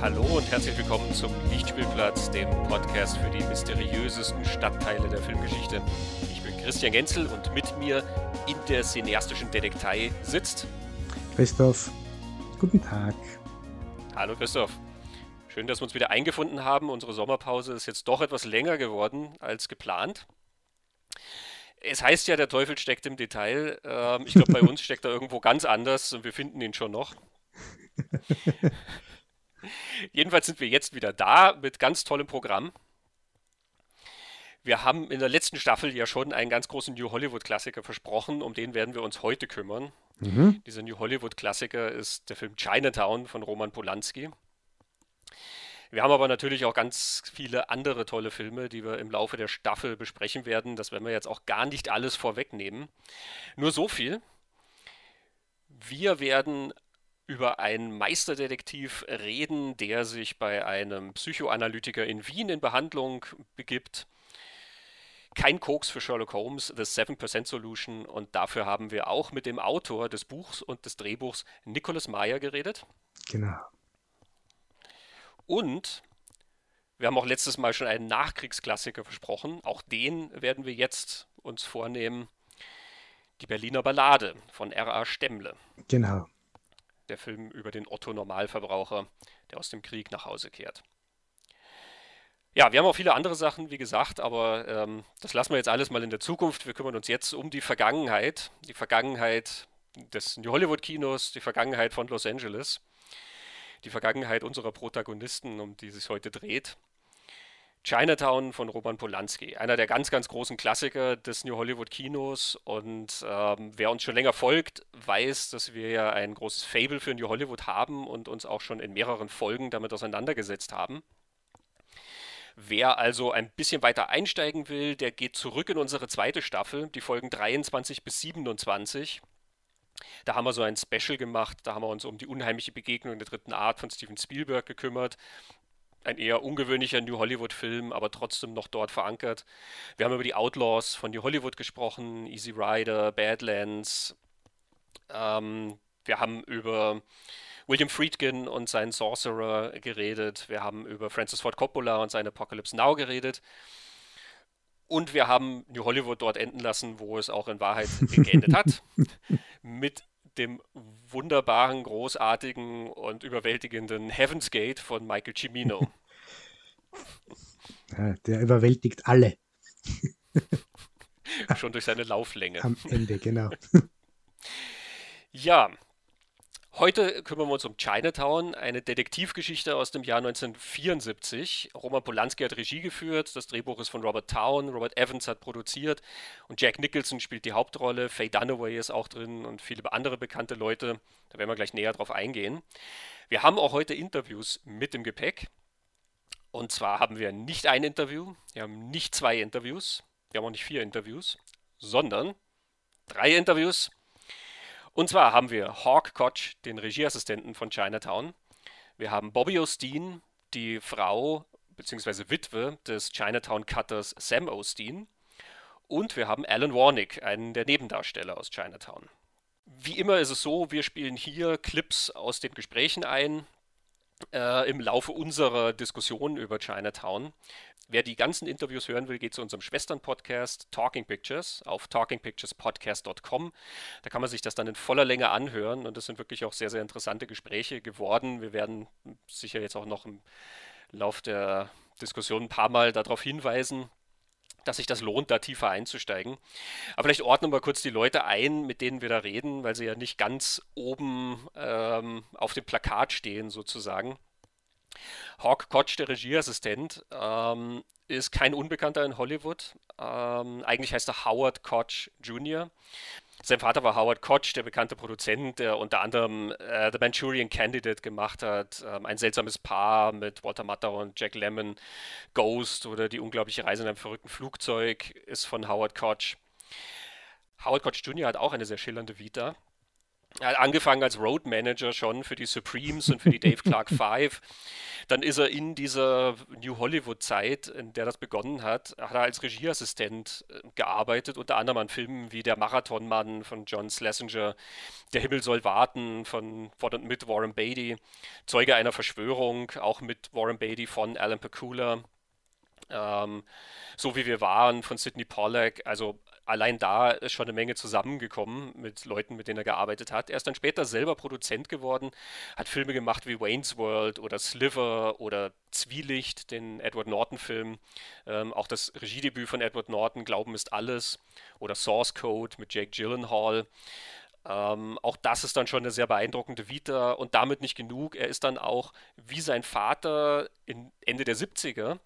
Hallo und herzlich willkommen zum Lichtspielplatz, dem Podcast für die mysteriösesten Stadtteile der Filmgeschichte. Ich bin Christian Genzel und mit mir in der cineastischen Detektei sitzt Christoph. Guten Tag. Hallo Christoph. Schön, dass wir uns wieder eingefunden haben. Unsere Sommerpause ist jetzt doch etwas länger geworden als geplant. Es heißt ja, der Teufel steckt im Detail. Ähm, ich glaube, bei uns steckt er irgendwo ganz anders und wir finden ihn schon noch. Jedenfalls sind wir jetzt wieder da mit ganz tollem Programm. Wir haben in der letzten Staffel ja schon einen ganz großen New Hollywood-Klassiker versprochen, um den werden wir uns heute kümmern. Mhm. Dieser New Hollywood-Klassiker ist der Film Chinatown von Roman Polanski. Wir haben aber natürlich auch ganz viele andere tolle Filme, die wir im Laufe der Staffel besprechen werden. Das werden wir jetzt auch gar nicht alles vorwegnehmen. Nur so viel. Wir werden über einen Meisterdetektiv reden, der sich bei einem Psychoanalytiker in Wien in Behandlung begibt. Kein Koks für Sherlock Holmes, The 7% Solution. Und dafür haben wir auch mit dem Autor des Buchs und des Drehbuchs, Nicholas Meyer, geredet. Genau. Und wir haben auch letztes Mal schon einen Nachkriegsklassiker versprochen. Auch den werden wir jetzt uns vornehmen. Die Berliner Ballade von R.A. Stemmle. Genau. Der Film über den Otto Normalverbraucher, der aus dem Krieg nach Hause kehrt. Ja, wir haben auch viele andere Sachen, wie gesagt, aber ähm, das lassen wir jetzt alles mal in der Zukunft. Wir kümmern uns jetzt um die Vergangenheit, die Vergangenheit des New Hollywood Kinos, die Vergangenheit von Los Angeles die Vergangenheit unserer Protagonisten, um die es sich heute dreht. Chinatown von Roman Polanski, einer der ganz, ganz großen Klassiker des New Hollywood Kinos. Und ähm, wer uns schon länger folgt, weiß, dass wir ja ein großes Fable für New Hollywood haben und uns auch schon in mehreren Folgen damit auseinandergesetzt haben. Wer also ein bisschen weiter einsteigen will, der geht zurück in unsere zweite Staffel, die Folgen 23 bis 27. Da haben wir so ein Special gemacht, da haben wir uns um die unheimliche Begegnung der dritten Art von Steven Spielberg gekümmert. Ein eher ungewöhnlicher New Hollywood-Film, aber trotzdem noch dort verankert. Wir haben über die Outlaws von New Hollywood gesprochen, Easy Rider, Badlands. Ähm, wir haben über William Friedkin und seinen Sorcerer geredet. Wir haben über Francis Ford Coppola und sein Apocalypse Now geredet. Und wir haben New Hollywood dort enden lassen, wo es auch in Wahrheit geendet hat. mit dem wunderbaren, großartigen und überwältigenden Heaven's Gate von Michael Cimino. Ja, der überwältigt alle. Schon durch seine Lauflänge. Am Ende, genau. Ja, Heute kümmern wir uns um Chinatown, eine Detektivgeschichte aus dem Jahr 1974. Roman Polanski hat Regie geführt, das Drehbuch ist von Robert Town, Robert Evans hat produziert und Jack Nicholson spielt die Hauptrolle, Faye Dunaway ist auch drin und viele andere bekannte Leute. Da werden wir gleich näher drauf eingehen. Wir haben auch heute Interviews mit dem Gepäck. Und zwar haben wir nicht ein Interview, wir haben nicht zwei Interviews, wir haben auch nicht vier Interviews, sondern drei Interviews und zwar haben wir Hawk Koch, den Regieassistenten von Chinatown. Wir haben Bobby Osteen, die Frau bzw. Witwe des Chinatown-Cutters Sam Osteen. Und wir haben Alan Warnick, einen der Nebendarsteller aus Chinatown. Wie immer ist es so, wir spielen hier Clips aus den Gesprächen ein, äh, im Laufe unserer Diskussion über Chinatown. Wer die ganzen Interviews hören will, geht zu unserem Schwestern-Podcast Talking Pictures auf talkingpicturespodcast.com. Da kann man sich das dann in voller Länge anhören und das sind wirklich auch sehr, sehr interessante Gespräche geworden. Wir werden sicher jetzt auch noch im Lauf der Diskussion ein paar Mal darauf hinweisen, dass sich das lohnt, da tiefer einzusteigen. Aber vielleicht ordnen wir kurz die Leute ein, mit denen wir da reden, weil sie ja nicht ganz oben ähm, auf dem Plakat stehen sozusagen. Hawk Koch, der Regieassistent, ähm, ist kein Unbekannter in Hollywood. Ähm, eigentlich heißt er Howard Koch Jr. Sein Vater war Howard Koch, der bekannte Produzent, der unter anderem äh, The Manchurian Candidate gemacht hat, ähm, ein seltsames Paar mit Walter Matthau und Jack Lemmon, Ghost oder Die unglaubliche Reise in einem verrückten Flugzeug ist von Howard Koch. Howard Koch Jr. hat auch eine sehr schillernde Vita. Er hat angefangen als Road Manager schon für die Supremes und für die Dave Clark Five. Dann ist er in dieser New Hollywood-Zeit, in der das begonnen hat, hat er als Regieassistent äh, gearbeitet, unter anderem an Filmen wie Der Marathonmann von John Schlesinger, Der Himmel soll warten von, von und mit Warren Beatty, Zeuge einer Verschwörung, auch mit Warren Beatty von Alan Pakula. Ähm, so wie wir waren von Sidney Pollack, also allein da ist schon eine Menge zusammengekommen mit Leuten, mit denen er gearbeitet hat. Er ist dann später selber Produzent geworden, hat Filme gemacht wie Wayne's World oder Sliver oder Zwielicht, den Edward Norton-Film. Ähm, auch das Regiedebüt von Edward Norton, Glauben ist alles, oder Source Code mit Jake Gyllenhaal. Ähm, auch das ist dann schon eine sehr beeindruckende Vita und damit nicht genug. Er ist dann auch wie sein Vater in Ende der 70er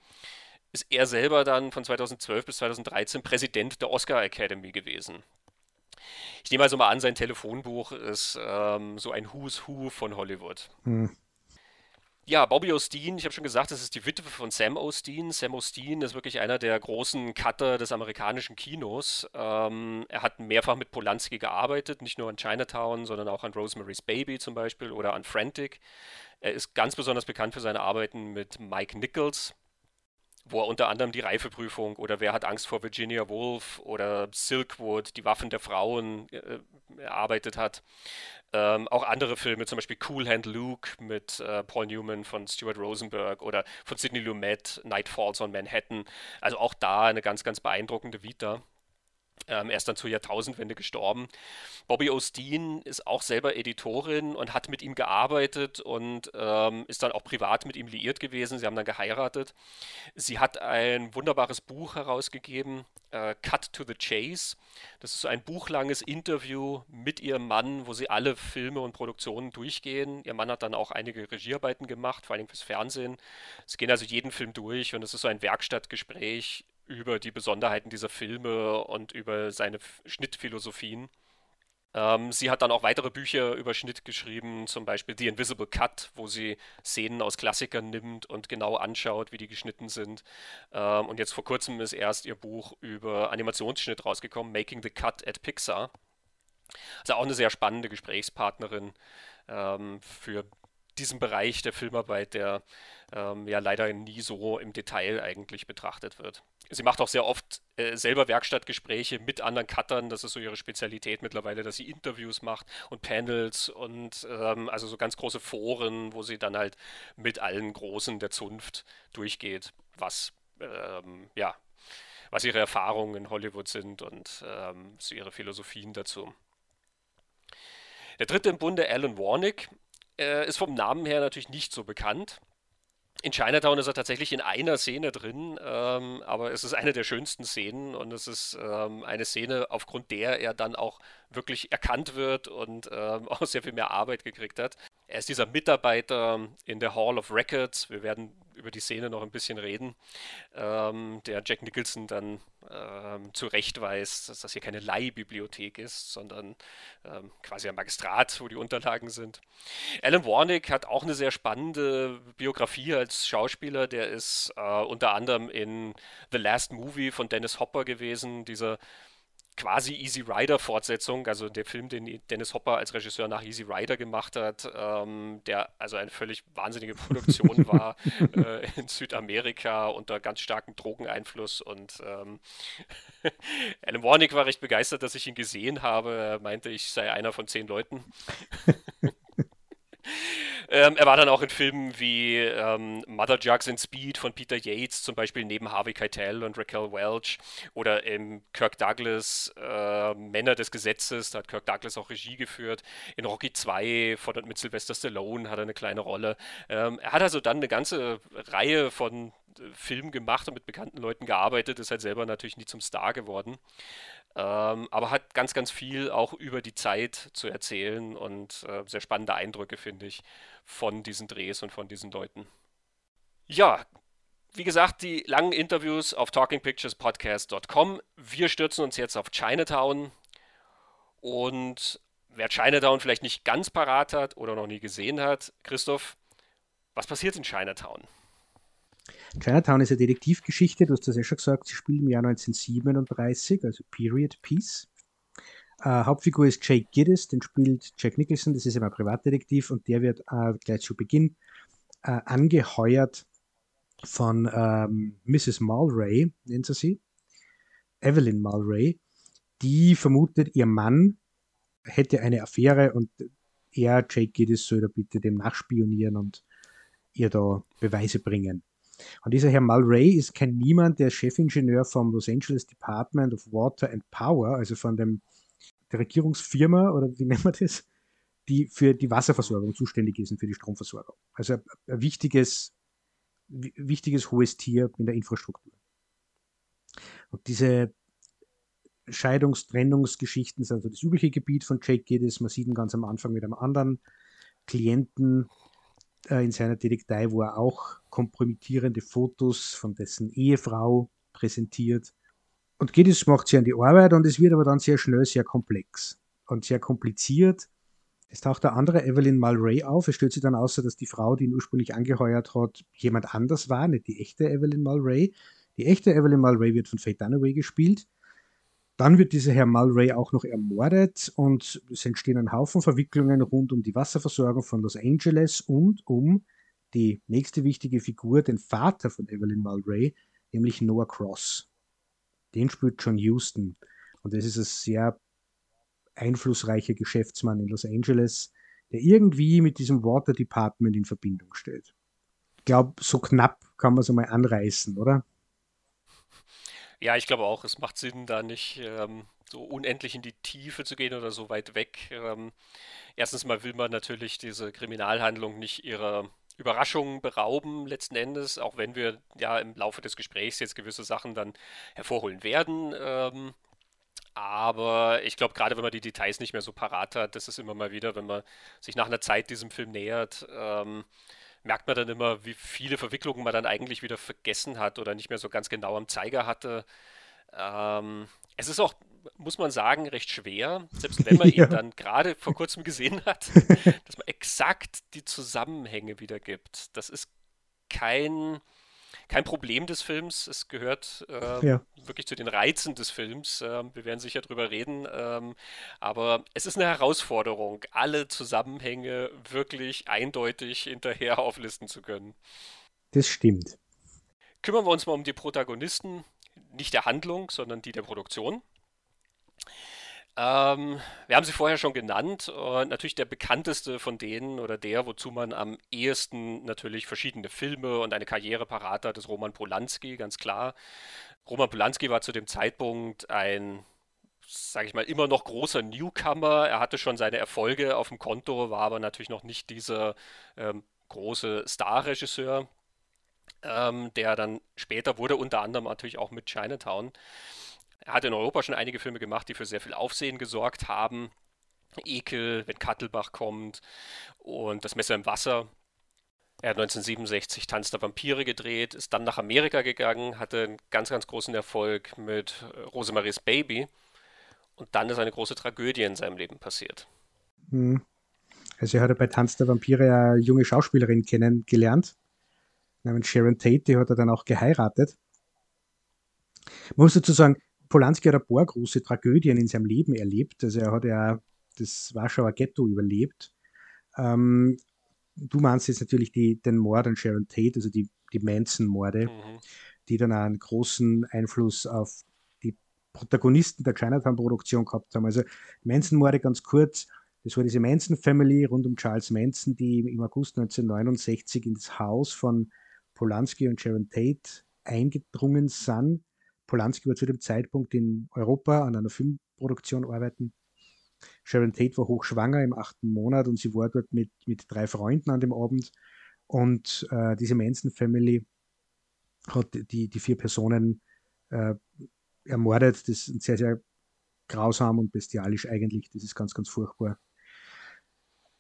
ist er selber dann von 2012 bis 2013 Präsident der Oscar Academy gewesen. Ich nehme also mal an, sein Telefonbuch ist ähm, so ein Who's Who von Hollywood. Hm. Ja, Bobby Osteen, ich habe schon gesagt, das ist die Witwe von Sam Osteen. Sam Osteen ist wirklich einer der großen Cutter des amerikanischen Kinos. Ähm, er hat mehrfach mit Polanski gearbeitet, nicht nur an Chinatown, sondern auch an Rosemary's Baby zum Beispiel oder an Frantic. Er ist ganz besonders bekannt für seine Arbeiten mit Mike Nichols, wo er unter anderem die Reifeprüfung oder Wer hat Angst vor Virginia Woolf oder Silkwood, die Waffen der Frauen äh, erarbeitet hat. Ähm, auch andere Filme, zum Beispiel Cool Hand Luke mit äh, Paul Newman von Stuart Rosenberg oder von Sidney Lumet, Night Falls on Manhattan. Also auch da eine ganz, ganz beeindruckende Vita. Ähm, er ist dann zur Jahrtausendwende gestorben. Bobby Osteen ist auch selber Editorin und hat mit ihm gearbeitet und ähm, ist dann auch privat mit ihm liiert gewesen. Sie haben dann geheiratet. Sie hat ein wunderbares Buch herausgegeben, äh, Cut to the Chase. Das ist so ein buchlanges Interview mit ihrem Mann, wo sie alle Filme und Produktionen durchgehen. Ihr Mann hat dann auch einige Regiearbeiten gemacht, vor allem fürs Fernsehen. Sie gehen also jeden Film durch und es ist so ein Werkstattgespräch über die Besonderheiten dieser Filme und über seine Schnittphilosophien. Ähm, sie hat dann auch weitere Bücher über Schnitt geschrieben, zum Beispiel The Invisible Cut, wo sie Szenen aus Klassikern nimmt und genau anschaut, wie die geschnitten sind. Ähm, und jetzt vor kurzem ist erst ihr Buch über Animationsschnitt rausgekommen, Making the Cut at Pixar. Also auch eine sehr spannende Gesprächspartnerin ähm, für diesen Bereich der Filmarbeit, der ähm, ja leider nie so im Detail eigentlich betrachtet wird. Sie macht auch sehr oft äh, selber Werkstattgespräche mit anderen Cuttern. Das ist so ihre Spezialität mittlerweile, dass sie Interviews macht und Panels und ähm, also so ganz große Foren, wo sie dann halt mit allen Großen der Zunft durchgeht, was ähm, ja, was ihre Erfahrungen in Hollywood sind und ähm, ihre Philosophien dazu. Der dritte im Bunde, Alan Warnick, äh, ist vom Namen her natürlich nicht so bekannt. In Chinatown ist er tatsächlich in einer Szene drin, ähm, aber es ist eine der schönsten Szenen und es ist ähm, eine Szene, aufgrund der er dann auch wirklich erkannt wird und ähm, auch sehr viel mehr Arbeit gekriegt hat. Er ist dieser Mitarbeiter in der Hall of Records. Wir werden über die Szene noch ein bisschen reden, ähm, der Jack Nicholson dann ähm, zurechtweist, dass das hier keine Leihbibliothek ist, sondern ähm, quasi ein Magistrat, wo die Unterlagen sind. Alan Warnick hat auch eine sehr spannende Biografie als Schauspieler. Der ist äh, unter anderem in The Last Movie von Dennis Hopper gewesen, dieser quasi Easy Rider Fortsetzung, also der Film, den Dennis Hopper als Regisseur nach Easy Rider gemacht hat, ähm, der also eine völlig wahnsinnige Produktion war äh, in Südamerika unter ganz starkem Drogeneinfluss und ähm, Alan Warnick war recht begeistert, dass ich ihn gesehen habe. Er meinte, ich sei einer von zehn Leuten. Ähm, er war dann auch in Filmen wie ähm, Mother Jugs and Speed von Peter Yates, zum Beispiel neben Harvey Keitel und Raquel Welch. Oder im Kirk Douglas äh, Männer des Gesetzes, da hat Kirk Douglas auch Regie geführt. In Rocky 2 von und mit Sylvester Stallone hat er eine kleine Rolle. Ähm, er hat also dann eine ganze Reihe von äh, Filmen gemacht und mit bekannten Leuten gearbeitet, ist halt selber natürlich nie zum Star geworden. Ähm, aber hat ganz, ganz viel auch über die Zeit zu erzählen und äh, sehr spannende Eindrücke, finde ich, von diesen Drehs und von diesen Leuten. Ja, wie gesagt, die langen Interviews auf talkingpicturespodcast.com. Wir stürzen uns jetzt auf Chinatown und wer Chinatown vielleicht nicht ganz parat hat oder noch nie gesehen hat, Christoph, was passiert in Chinatown? Chinatown ist eine Detektivgeschichte, du hast das ja schon gesagt, sie spielt im Jahr 1937, also Period Piece. Äh, Hauptfigur ist Jake Giddis, den spielt Jack Nicholson, das ist immer Privatdetektiv und der wird äh, gleich zu Beginn äh, angeheuert von ähm, Mrs. Mulray, nennt sie sie, Evelyn Mulray, die vermutet, ihr Mann hätte eine Affäre und er, Jake Giddis, soll da bitte dem nachspionieren und ihr da Beweise bringen. Und dieser Herr Mulray ist kein Niemand, der Chefingenieur vom Los Angeles Department of Water and Power, also von dem, der Regierungsfirma, oder wie nennt man das, die für die Wasserversorgung zuständig ist und für die Stromversorgung. Also ein wichtiges, wichtiges hohes Tier in der Infrastruktur. Und diese Scheidungs-Trennungsgeschichten sind also das übliche Gebiet von Jake Geddes. Man sieht ihn ganz am Anfang mit einem anderen Klienten in seiner Detektei, wo er auch kompromittierende Fotos von dessen Ehefrau präsentiert. Und Geddes macht sich an die Arbeit und es wird aber dann sehr schnell sehr komplex und sehr kompliziert. Es taucht der andere Evelyn Mulray auf. Es stellt sich dann außer, dass die Frau, die ihn ursprünglich angeheuert hat, jemand anders war, nicht die echte Evelyn Mulray. Die echte Evelyn Mulray wird von Faye Dunaway gespielt. Dann wird dieser Herr Mulray auch noch ermordet und es entstehen ein Haufen Verwicklungen rund um die Wasserversorgung von Los Angeles und um die nächste wichtige Figur, den Vater von Evelyn Mulray, nämlich Noah Cross. Den spielt John Houston. Und das ist ein sehr einflussreicher Geschäftsmann in Los Angeles, der irgendwie mit diesem Water Department in Verbindung steht. Ich glaube, so knapp kann man es einmal anreißen, oder? Ja, ich glaube auch, es macht Sinn, da nicht ähm, so unendlich in die Tiefe zu gehen oder so weit weg. Ähm, erstens mal will man natürlich diese Kriminalhandlung nicht ihrer Überraschungen berauben, letzten Endes, auch wenn wir ja im Laufe des Gesprächs jetzt gewisse Sachen dann hervorholen werden. Ähm, aber ich glaube, gerade wenn man die Details nicht mehr so parat hat, das ist immer mal wieder, wenn man sich nach einer Zeit diesem Film nähert, ähm, merkt man dann immer, wie viele Verwicklungen man dann eigentlich wieder vergessen hat oder nicht mehr so ganz genau am Zeiger hatte. Ähm, es ist auch, muss man sagen, recht schwer, selbst wenn man ja. ihn dann gerade vor kurzem gesehen hat, dass man exakt die Zusammenhänge wiedergibt. Das ist kein kein Problem des Films. Es gehört äh, ja. wirklich zu den Reizen des Films. Äh, wir werden sicher drüber reden. Ähm, aber es ist eine Herausforderung, alle Zusammenhänge wirklich eindeutig hinterher auflisten zu können. Das stimmt. Kümmern wir uns mal um die Protagonisten, nicht der Handlung, sondern die der Produktion. Ähm, wir haben sie vorher schon genannt. Und natürlich der bekannteste von denen oder der, wozu man am ehesten natürlich verschiedene Filme und eine Karriere parat hat, ist Roman Polanski, ganz klar. Roman Polanski war zu dem Zeitpunkt ein, sage ich mal, immer noch großer Newcomer. Er hatte schon seine Erfolge auf dem Konto, war aber natürlich noch nicht dieser ähm, große Starregisseur, ähm, der dann später wurde, unter anderem natürlich auch mit Chinatown. Er hat in Europa schon einige Filme gemacht, die für sehr viel Aufsehen gesorgt haben. Ekel, wenn Kattelbach kommt und Das Messer im Wasser. Er hat 1967 Tanz der Vampire gedreht, ist dann nach Amerika gegangen, hatte einen ganz, ganz großen Erfolg mit äh, Rosemaries Baby. Und dann ist eine große Tragödie in seinem Leben passiert. Hm. Also er hat bei Tanz der Vampire eine junge Schauspielerin kennengelernt, namens Sharon Tate, die hat er dann auch geheiratet. Man muss dazu sagen, Polanski hat ein paar große Tragödien in seinem Leben erlebt. Also er hat ja das Warschauer Ghetto überlebt. Ähm, du meinst jetzt natürlich die, den Mord an Sharon Tate, also die, die Manson-Morde, mhm. die dann auch einen großen Einfluss auf die Protagonisten der Chinatown-Produktion gehabt haben. Also Manson-Morde ganz kurz, das war diese Manson-Family rund um Charles Manson, die im August 1969 in das Haus von Polanski und Sharon Tate eingedrungen sind Polanski war zu dem Zeitpunkt in Europa an einer Filmproduktion arbeiten. Sharon Tate war hochschwanger im achten Monat und sie war dort mit, mit drei Freunden an dem Abend. Und äh, diese Manson Family hat die, die vier Personen äh, ermordet. Das ist sehr, sehr grausam und bestialisch eigentlich. Das ist ganz, ganz furchtbar.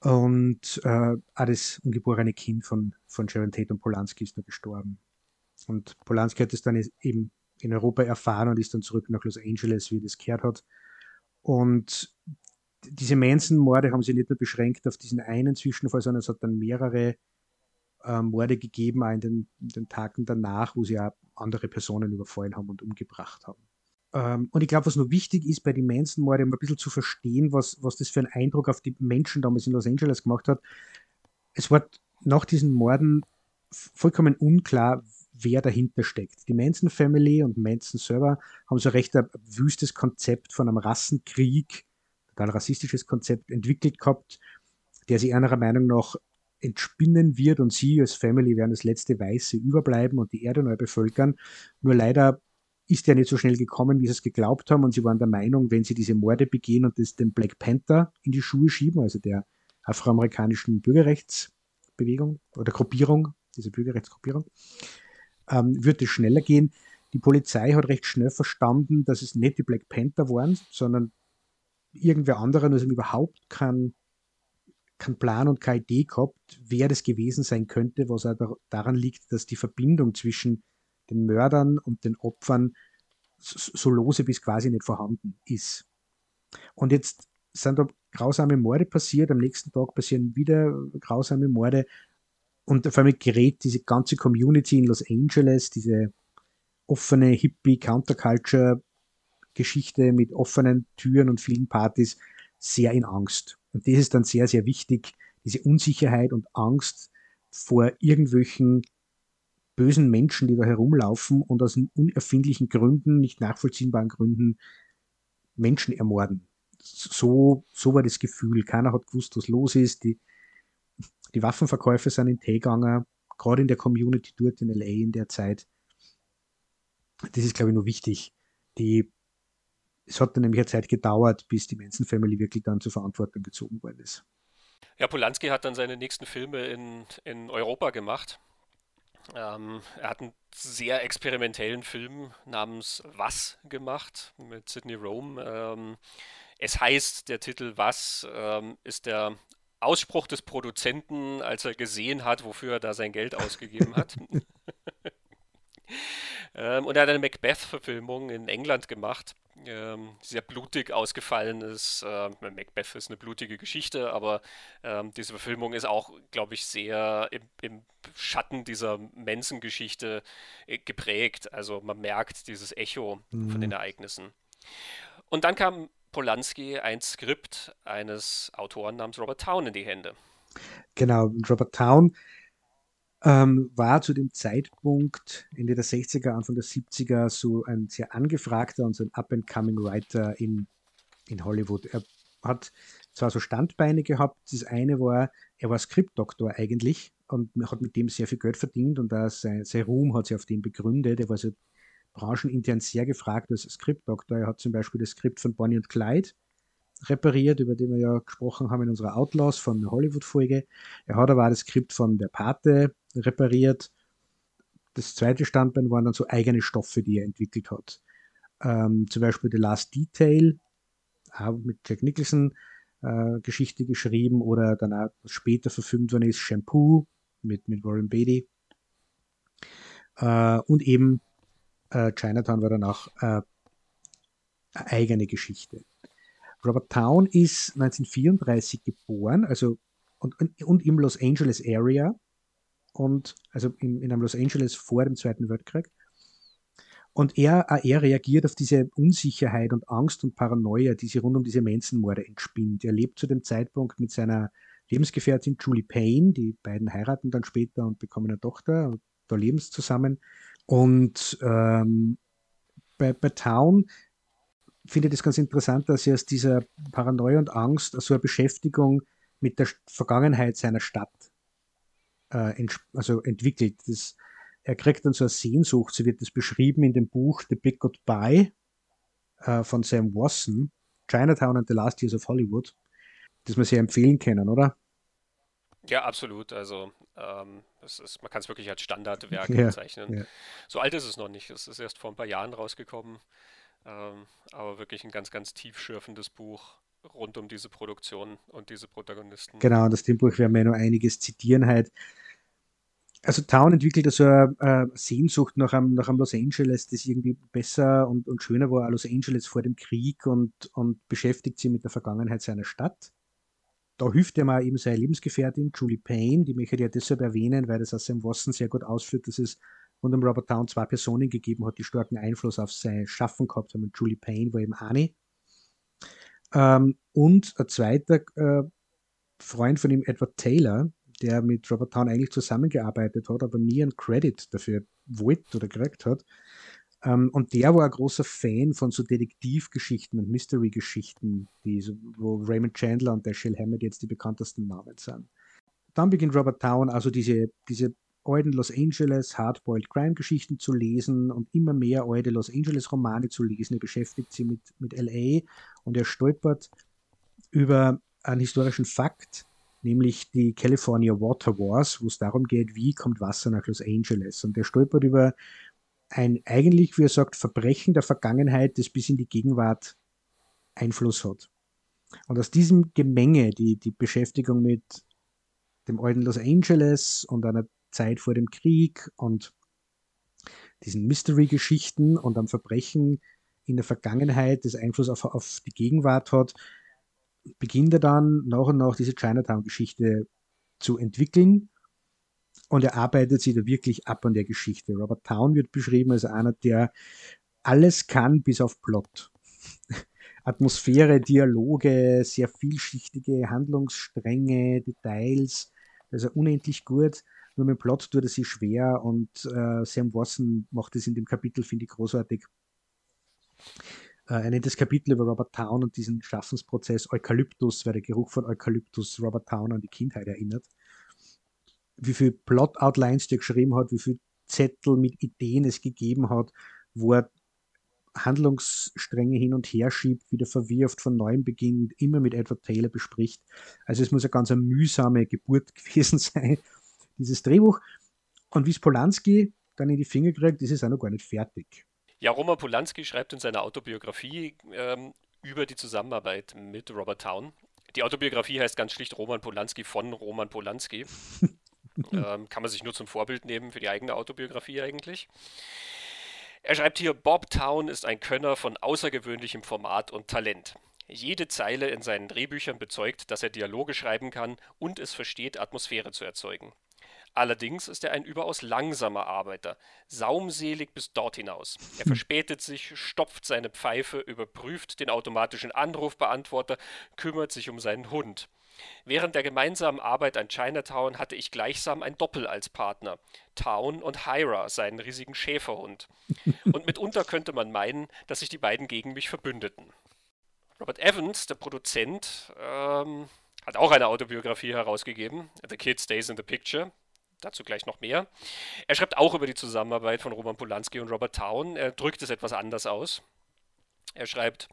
Und äh, auch das ungeborene Kind von, von Sharon Tate und Polanski ist nur gestorben. Und Polanski hat es dann eben in Europa erfahren und ist dann zurück nach Los Angeles, wie das gehört hat. Und diese Manson-Morde haben sich nicht nur beschränkt auf diesen einen Zwischenfall, sondern es hat dann mehrere äh, Morde gegeben, auch in den, in den, Tagen danach, wo sie auch andere Personen überfallen haben und umgebracht haben. Ähm, und ich glaube, was noch wichtig ist bei den Manson-Morden, um ein bisschen zu verstehen, was, was das für einen Eindruck auf die Menschen damals in Los Angeles gemacht hat. Es war nach diesen Morden vollkommen unklar, wer dahinter steckt. Die Manson Family und Manson selber haben so recht ein wüstes Konzept von einem Rassenkrieg, total rassistisches Konzept entwickelt gehabt, der sich ihrer Meinung nach entspinnen wird und sie als Family werden das letzte Weiße überbleiben und die Erde neu bevölkern. Nur leider ist der nicht so schnell gekommen, wie sie es geglaubt haben und sie waren der Meinung, wenn sie diese Morde begehen und das dem Black Panther in die Schuhe schieben, also der afroamerikanischen Bürgerrechtsbewegung oder Gruppierung, diese Bürgerrechtsgruppierung, ähm, wird es schneller gehen. Die Polizei hat recht schnell verstanden, dass es nicht die Black Panther waren, sondern irgendwer sie haben überhaupt keinen kein Plan und keine Idee gehabt, wer das gewesen sein könnte, was auch daran liegt, dass die Verbindung zwischen den Mördern und den Opfern so lose bis quasi nicht vorhanden ist. Und jetzt sind da grausame Morde passiert, am nächsten Tag passieren wieder grausame Morde und auf einmal gerät diese ganze Community in Los Angeles, diese offene Hippie Counterculture Geschichte mit offenen Türen und vielen Partys sehr in Angst. Und das ist dann sehr, sehr wichtig, diese Unsicherheit und Angst vor irgendwelchen bösen Menschen, die da herumlaufen und aus unerfindlichen Gründen, nicht nachvollziehbaren Gründen Menschen ermorden. So, so war das Gefühl. Keiner hat gewusst, was los ist. Die, die Waffenverkäufe sind in Tee gegangen, gerade in der Community dort in LA in der Zeit. Das ist, glaube ich, nur wichtig. Die, es hat dann nämlich eine Zeit gedauert, bis die Manson Family wirklich dann zur Verantwortung gezogen worden ist. Ja, Polanski hat dann seine nächsten Filme in, in Europa gemacht. Ähm, er hat einen sehr experimentellen Film namens Was gemacht mit Sidney Rome. Ähm, es heißt, der Titel Was ähm, ist der Ausspruch des Produzenten, als er gesehen hat, wofür er da sein Geld ausgegeben hat. ähm, und er hat eine Macbeth-Verfilmung in England gemacht, ähm, sehr blutig ausgefallen ist. Ähm, Macbeth ist eine blutige Geschichte, aber ähm, diese Verfilmung ist auch, glaube ich, sehr im, im Schatten dieser Manson-Geschichte äh, geprägt. Also man merkt dieses Echo mhm. von den mhm. Ereignissen. Und dann kam Polanski ein Skript eines Autoren namens Robert Town in die Hände. Genau, Robert Town ähm, war zu dem Zeitpunkt Ende der 60er, Anfang der 70er so ein sehr angefragter und so ein up-and-coming Writer in, in Hollywood. Er hat zwar so Standbeine gehabt, das eine war, er war Skriptdoktor eigentlich und hat mit dem sehr viel Geld verdient und sein, sein Ruhm hat sich auf den begründet. Er war so branchenintern sehr gefragt als Skriptdoktor. Er hat zum Beispiel das Skript von Bonnie und Clyde repariert, über den wir ja gesprochen haben in unserer Outlaws von Hollywood-Folge. Er hat aber auch das Skript von Der Pate repariert. Das zweite Standbein waren dann so eigene Stoffe, die er entwickelt hat. Ähm, zum Beispiel The Last Detail, auch mit Jack Nicholson äh, Geschichte geschrieben oder dann auch später verfilmt worden ist Shampoo mit, mit Warren Beatty. Äh, und eben äh, Chinatown war dann auch äh, eine eigene Geschichte. Robert Town ist 1934 geboren, also und, und im Los Angeles Area und also in, in einem Los Angeles vor dem Zweiten Weltkrieg. Und er, er reagiert auf diese Unsicherheit und Angst und Paranoia, die sich rund um diese Manson-Morde entspinnt. Er lebt zu dem Zeitpunkt mit seiner Lebensgefährtin Julie Payne. Die beiden heiraten dann später und bekommen eine Tochter. Und da leben sie zusammen. Und ähm, bei, bei Town finde ich das ganz interessant, dass er aus dieser Paranoia und Angst so eine Beschäftigung mit der Vergangenheit seiner Stadt äh, also entwickelt. Das, er kriegt dann so eine Sehnsucht, so wird das beschrieben in dem Buch The Big Goodbye äh, von Sam Wasson, Chinatown and the Last Years of Hollywood, das wir sehr empfehlen können, oder? Ja, absolut. Also ähm, ist, man kann es wirklich als Standardwerk ja, bezeichnen. Ja. So alt ist es noch nicht. Es ist erst vor ein paar Jahren rausgekommen. Ähm, aber wirklich ein ganz, ganz tiefschürfendes Buch rund um diese Produktion und diese Protagonisten. Genau, und aus dem Buch werden wir noch einiges zitieren halt. Also Town entwickelt also eine, Sehnsucht nach einem, nach einem Los Angeles, das irgendwie besser und, und schöner war, Los Angeles vor dem Krieg und, und beschäftigt sich mit der Vergangenheit seiner Stadt. Da hilft er mal eben seine Lebensgefährtin Julie Payne, die möchte ich ja deshalb erwähnen, weil das aus seinem Wasson sehr gut ausführt, dass es und dem Robert Town zwei Personen gegeben hat, die starken Einfluss auf sein Schaffen gehabt haben. Julie Payne war eben eine. Ähm, und ein zweiter äh, Freund von ihm, Edward Taylor, der mit Robert Town eigentlich zusammengearbeitet hat, aber nie einen Credit dafür wollte oder gekriegt hat. Ähm, und der war ein großer Fan von so Detektivgeschichten und Mystery-Geschichten, so, wo Raymond Chandler und Dashiell Hammett jetzt die bekanntesten Namen sind. Dann beginnt Robert Town also diese, diese alten Los Angeles Hardboiled Crime Geschichten zu lesen und immer mehr alte Los Angeles Romane zu lesen. Er beschäftigt sich mit, mit LA und er stolpert über einen historischen Fakt, nämlich die California Water Wars, wo es darum geht, wie kommt Wasser nach Los Angeles. Und er stolpert über ein eigentlich, wie er sagt, Verbrechen der Vergangenheit, das bis in die Gegenwart Einfluss hat. Und aus diesem Gemenge, die, die Beschäftigung mit dem alten Los Angeles und einer Zeit vor dem Krieg und diesen Mystery-Geschichten und am Verbrechen in der Vergangenheit, das Einfluss auf, auf die Gegenwart hat, beginnt er dann nach und nach diese Chinatown-Geschichte zu entwickeln und er arbeitet sich da wirklich ab an der Geschichte. Robert Town wird beschrieben als einer, der alles kann bis auf Plot. Atmosphäre, Dialoge, sehr vielschichtige Handlungsstränge, Details, also unendlich gut. Nur mit Plot tut er sich schwer und äh, Sam Watson macht es in dem Kapitel, finde ich, großartig. Äh, er nennt das Kapitel über Robert Town und diesen Schaffensprozess Eukalyptus, weil der Geruch von Eukalyptus Robert Town an die Kindheit erinnert wie viel Plot-Outlines der geschrieben hat, wie viel Zettel mit Ideen es gegeben hat, wo er Handlungsstränge hin und her schiebt, wieder verwirft, von neuem beginnt, immer mit Edward Taylor bespricht. Also es muss eine ganz eine mühsame Geburt gewesen sein, dieses Drehbuch. Und wie es Polanski dann in die Finger kriegt, ist es auch noch gar nicht fertig. Ja, Roman Polanski schreibt in seiner Autobiografie ähm, über die Zusammenarbeit mit Robert Town. Die Autobiografie heißt ganz schlicht Roman Polanski von Roman Polanski. ähm, kann man sich nur zum Vorbild nehmen für die eigene Autobiografie eigentlich. Er schreibt hier, Bob Town ist ein Könner von außergewöhnlichem Format und Talent. Jede Zeile in seinen Drehbüchern bezeugt, dass er Dialoge schreiben kann und es versteht, Atmosphäre zu erzeugen. Allerdings ist er ein überaus langsamer Arbeiter, saumselig bis dort hinaus. Er verspätet sich, stopft seine Pfeife, überprüft den automatischen Anrufbeantworter, kümmert sich um seinen Hund. Während der gemeinsamen Arbeit an Chinatown hatte ich gleichsam ein Doppel als Partner. Town und Hyra, seinen riesigen Schäferhund. Und mitunter könnte man meinen, dass sich die beiden gegen mich verbündeten. Robert Evans, der Produzent, ähm, hat auch eine Autobiografie herausgegeben, The Kid Stays in the Picture. Dazu gleich noch mehr. Er schreibt auch über die Zusammenarbeit von Roman Polanski und Robert Town. Er drückt es etwas anders aus. Er schreibt: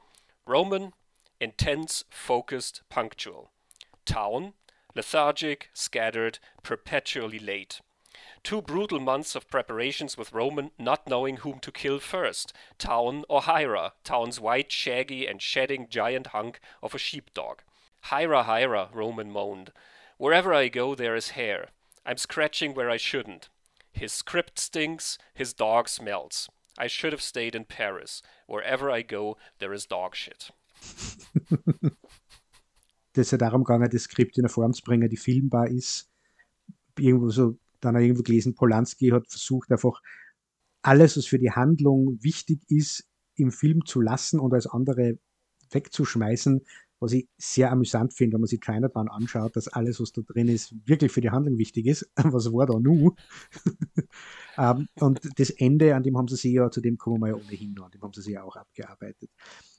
Roman, intense, focused, punctual. Town, lethargic, scattered, perpetually late. Two brutal months of preparations with Roman not knowing whom to kill first Town or Hyra, Town's white, shaggy, and shedding giant hunk of a sheepdog. Hyra, Hyra, Roman moaned. Wherever I go, there is hair. I'm scratching where I shouldn't. His script stinks, his dog smells. I should have stayed in Paris. Wherever I go, there is dog shit. das ja darum gegangen, das Skript in eine Form zu bringen, die filmbar ist. Irgendwo so, dann habe ich irgendwo gelesen, Polanski hat versucht, einfach alles, was für die Handlung wichtig ist, im Film zu lassen und als andere wegzuschmeißen, was ich sehr amüsant finde, wenn man sich Chinatown anschaut, dass alles, was da drin ist, wirklich für die Handlung wichtig ist. Was war da nu? um, ähm, und das Ende, an dem haben sie sich ja, zu dem kommen wir ja ohnehin noch, an dem haben sie sich ja auch abgearbeitet.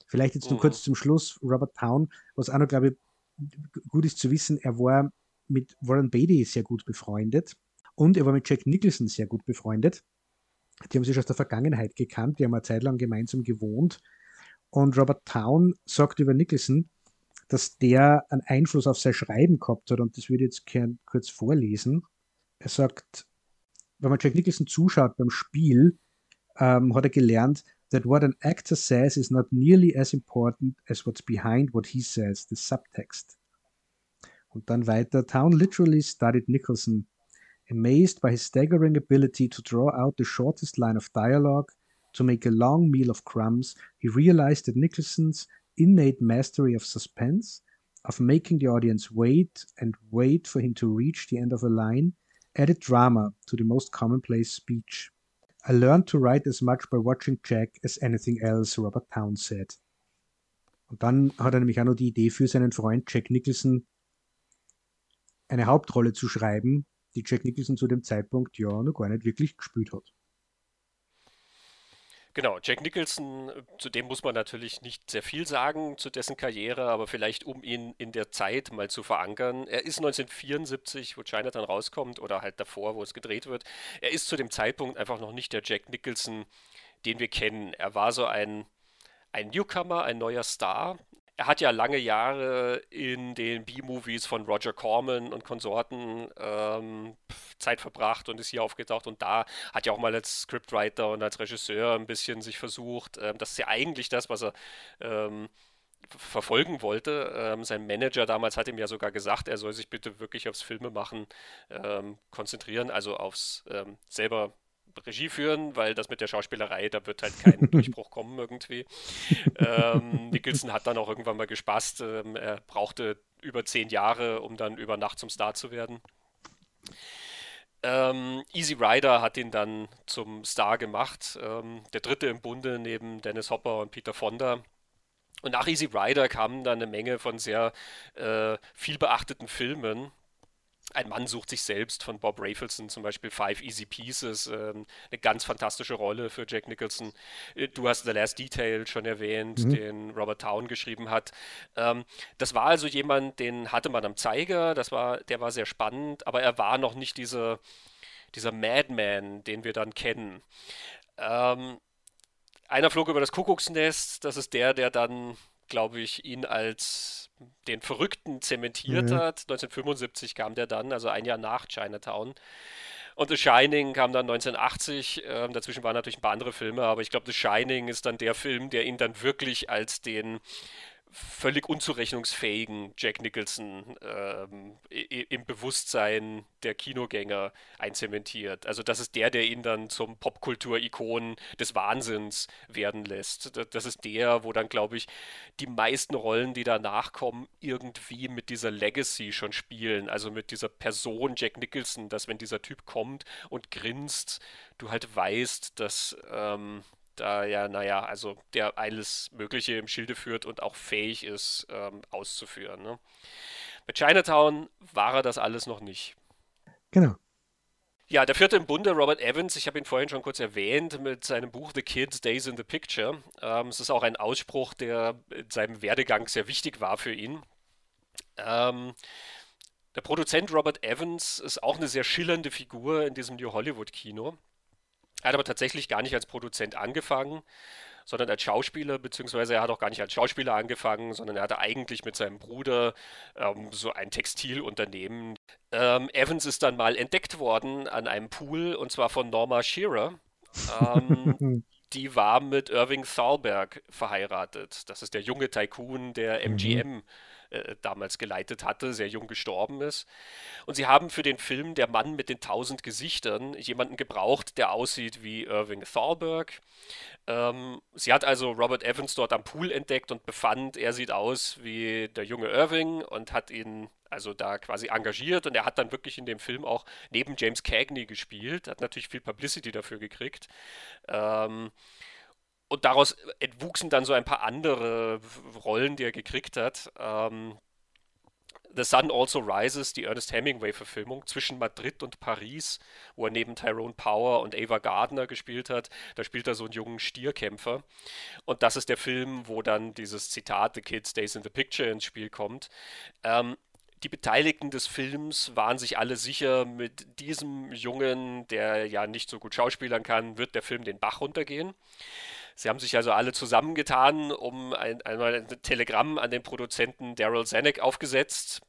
Vielleicht jetzt nur mhm. kurz zum Schluss, Robert Town, was auch noch, glaube ich, gut ist zu wissen, er war mit Warren Beatty sehr gut befreundet und er war mit Jack Nicholson sehr gut befreundet. Die haben sich aus der Vergangenheit gekannt, die haben eine Zeit lang gemeinsam gewohnt. Und Robert Town sagt über Nicholson, dass der einen Einfluss auf sein Schreiben gehabt hat. Und das würde ich jetzt kurz vorlesen. Er sagt, wenn man Jack Nicholson zuschaut beim Spiel, ähm, hat er gelernt, that what an actor says is not nearly as important as what's behind what he says, the subtext. Und dann weiter, Town literally studied Nicholson, amazed by his staggering ability to draw out the shortest line of dialogue, to make a long meal of crumbs, he realized that Nicholson's innate mastery of suspense, of making the audience wait and wait for him to reach the end of a line, added drama to the most commonplace speech. I learned to write as much by watching Jack as anything else, Robert Town said. Und dann hat er nämlich auch noch die Idee für seinen Freund Jack Nicholson eine Hauptrolle zu schreiben, die Jack Nicholson zu dem Zeitpunkt ja noch gar nicht wirklich gespielt hat. Genau, Jack Nicholson, zu dem muss man natürlich nicht sehr viel sagen, zu dessen Karriere, aber vielleicht um ihn in der Zeit mal zu verankern. Er ist 1974, wo Chinatown rauskommt, oder halt davor, wo es gedreht wird. Er ist zu dem Zeitpunkt einfach noch nicht der Jack Nicholson, den wir kennen. Er war so ein, ein Newcomer, ein neuer Star, er hat ja lange Jahre in den B-Movies von Roger Corman und Konsorten ähm, Zeit verbracht und ist hier aufgetaucht und da hat ja auch mal als Scriptwriter und als Regisseur ein bisschen sich versucht. Ähm, das ist ja eigentlich das, was er ähm, verfolgen wollte. Ähm, sein Manager damals hat ihm ja sogar gesagt, er soll sich bitte wirklich aufs Filmemachen ähm, konzentrieren, also aufs ähm, selber Regie führen, weil das mit der Schauspielerei, da wird halt kein Durchbruch kommen irgendwie. Ähm, Nicholson hat dann auch irgendwann mal gespaßt. Ähm, er brauchte über zehn Jahre, um dann über Nacht zum Star zu werden. Ähm, Easy Rider hat ihn dann zum Star gemacht. Ähm, der dritte im Bunde neben Dennis Hopper und Peter Fonda. Und nach Easy Rider kamen dann eine Menge von sehr äh, viel beachteten Filmen. Ein Mann sucht sich selbst von Bob Rafelson, zum Beispiel Five Easy Pieces, ähm, eine ganz fantastische Rolle für Jack Nicholson. Äh, du hast The Last Detail schon erwähnt, mhm. den Robert Town geschrieben hat. Ähm, das war also jemand, den hatte man am Zeiger, das war, der war sehr spannend, aber er war noch nicht diese, dieser Madman, den wir dann kennen. Ähm, einer flog über das Kuckucksnest, das ist der, der dann glaube ich, ihn als den Verrückten zementiert mhm. hat. 1975 kam der dann, also ein Jahr nach Chinatown. Und The Shining kam dann 1980. Ähm, dazwischen waren natürlich ein paar andere Filme, aber ich glaube, The Shining ist dann der Film, der ihn dann wirklich als den völlig unzurechnungsfähigen Jack Nicholson ähm, im Bewusstsein der Kinogänger einzementiert. Also das ist der, der ihn dann zum Popkultur-Ikon des Wahnsinns werden lässt. Das ist der, wo dann, glaube ich, die meisten Rollen, die danach kommen, irgendwie mit dieser Legacy schon spielen. Also mit dieser Person Jack Nicholson, dass wenn dieser Typ kommt und grinst, du halt weißt, dass... Ähm, da ja, naja, also der alles Mögliche im Schilde führt und auch fähig ist, ähm, auszuführen. Ne? Bei Chinatown war er das alles noch nicht. Genau. Ja, der vierte im Bunde, Robert Evans, ich habe ihn vorhin schon kurz erwähnt, mit seinem Buch The Kids Days in the Picture. Ähm, es ist auch ein Ausspruch, der in seinem Werdegang sehr wichtig war für ihn. Ähm, der Produzent Robert Evans ist auch eine sehr schillernde Figur in diesem New Hollywood-Kino. Er hat aber tatsächlich gar nicht als Produzent angefangen, sondern als Schauspieler, beziehungsweise er hat auch gar nicht als Schauspieler angefangen, sondern er hatte eigentlich mit seinem Bruder ähm, so ein Textilunternehmen. Ähm, Evans ist dann mal entdeckt worden an einem Pool und zwar von Norma Shearer. Ähm, die war mit Irving Thalberg verheiratet. Das ist der junge Tycoon der MGM. Äh, damals geleitet hatte, sehr jung gestorben ist. Und sie haben für den Film Der Mann mit den tausend Gesichtern jemanden gebraucht, der aussieht wie Irving Thalberg. Ähm, sie hat also Robert Evans dort am Pool entdeckt und befand, er sieht aus wie der junge Irving und hat ihn also da quasi engagiert und er hat dann wirklich in dem Film auch neben James Cagney gespielt, hat natürlich viel Publicity dafür gekriegt. Ähm, und daraus entwuchsen dann so ein paar andere Rollen, die er gekriegt hat. Ähm, The Sun Also Rises, die Ernest Hemingway-Verfilmung zwischen Madrid und Paris, wo er neben Tyrone Power und Ava Gardner gespielt hat. Da spielt er so einen jungen Stierkämpfer. Und das ist der Film, wo dann dieses Zitat The Kid Stays in the Picture ins Spiel kommt. Ähm, die Beteiligten des Films waren sich alle sicher, mit diesem Jungen, der ja nicht so gut schauspielern kann, wird der Film den Bach runtergehen. Sie haben sich also alle zusammengetan, um ein, einmal ein Telegramm an den Produzenten Daryl Zanuck aufgesetzt.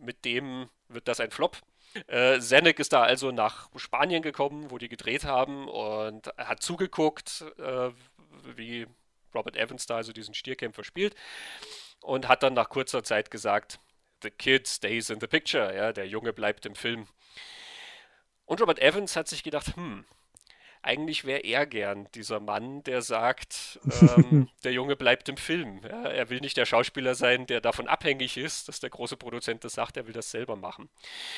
Mit dem wird das ein Flop. Äh, Zanuck ist da also nach Spanien gekommen, wo die gedreht haben und hat zugeguckt, äh, wie Robert Evans da also diesen Stierkämpfer spielt und hat dann nach kurzer Zeit gesagt, The kid stays in the picture, ja, der Junge bleibt im Film. Und Robert Evans hat sich gedacht, hm, eigentlich wäre er gern dieser Mann, der sagt, ähm, der Junge bleibt im Film. Ja, er will nicht der Schauspieler sein, der davon abhängig ist, dass der große Produzent das sagt, er will das selber machen.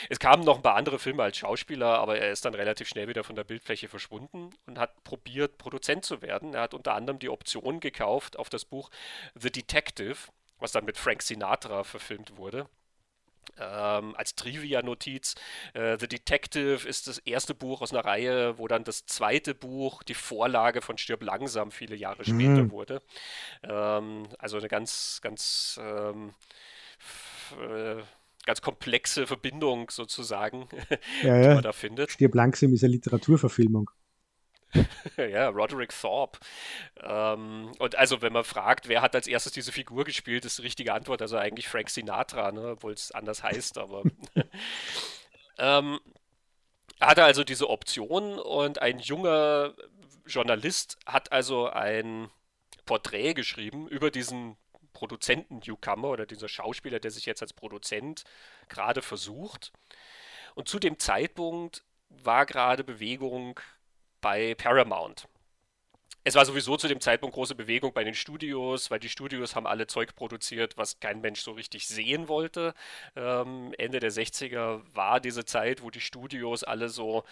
Es kamen noch ein paar andere Filme als Schauspieler, aber er ist dann relativ schnell wieder von der Bildfläche verschwunden und hat probiert, Produzent zu werden. Er hat unter anderem die Option gekauft auf das Buch The Detective, was dann mit Frank Sinatra verfilmt wurde. Ähm, als Trivia-Notiz, äh, The Detective ist das erste Buch aus einer Reihe, wo dann das zweite Buch die Vorlage von Stirb langsam viele Jahre später mhm. wurde. Ähm, also eine ganz, ganz, ähm, äh, ganz komplexe Verbindung sozusagen, ja, die man da findet. Stirb langsam ist eine Literaturverfilmung. ja, Roderick Thorpe. Ähm, und also, wenn man fragt, wer hat als erstes diese Figur gespielt, ist die richtige Antwort also eigentlich Frank Sinatra, ne? obwohl es anders heißt, aber. ähm, hatte also diese Option und ein junger Journalist hat also ein Porträt geschrieben über diesen Produzenten Newcomer oder dieser Schauspieler, der sich jetzt als Produzent gerade versucht. Und zu dem Zeitpunkt war gerade Bewegung bei Paramount. Es war sowieso zu dem Zeitpunkt große Bewegung bei den Studios, weil die Studios haben alle Zeug produziert, was kein Mensch so richtig sehen wollte. Ähm, Ende der 60er war diese Zeit, wo die Studios alle so,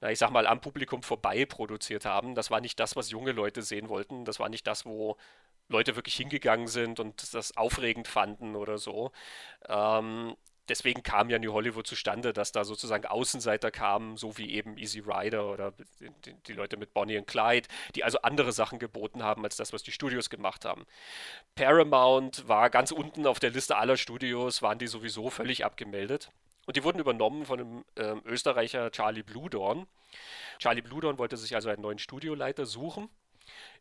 na, ich sag mal, am Publikum vorbei produziert haben. Das war nicht das, was junge Leute sehen wollten. Das war nicht das, wo Leute wirklich hingegangen sind und das aufregend fanden oder so. Ähm, deswegen kam ja New Hollywood zustande, dass da sozusagen Außenseiter kamen, so wie eben Easy Rider oder die, die, Leute mit Bonnie und Clyde, die also andere Sachen geboten haben als das, was die Studios gemacht haben. Paramount war ganz unten auf der Liste aller Studios, waren die sowieso völlig abgemeldet. Und die wurden übernommen von einem äh, Österreicher Charlie Bludorn. Charlie Bludorn wollte sich also einen neuen Studioleiter suchen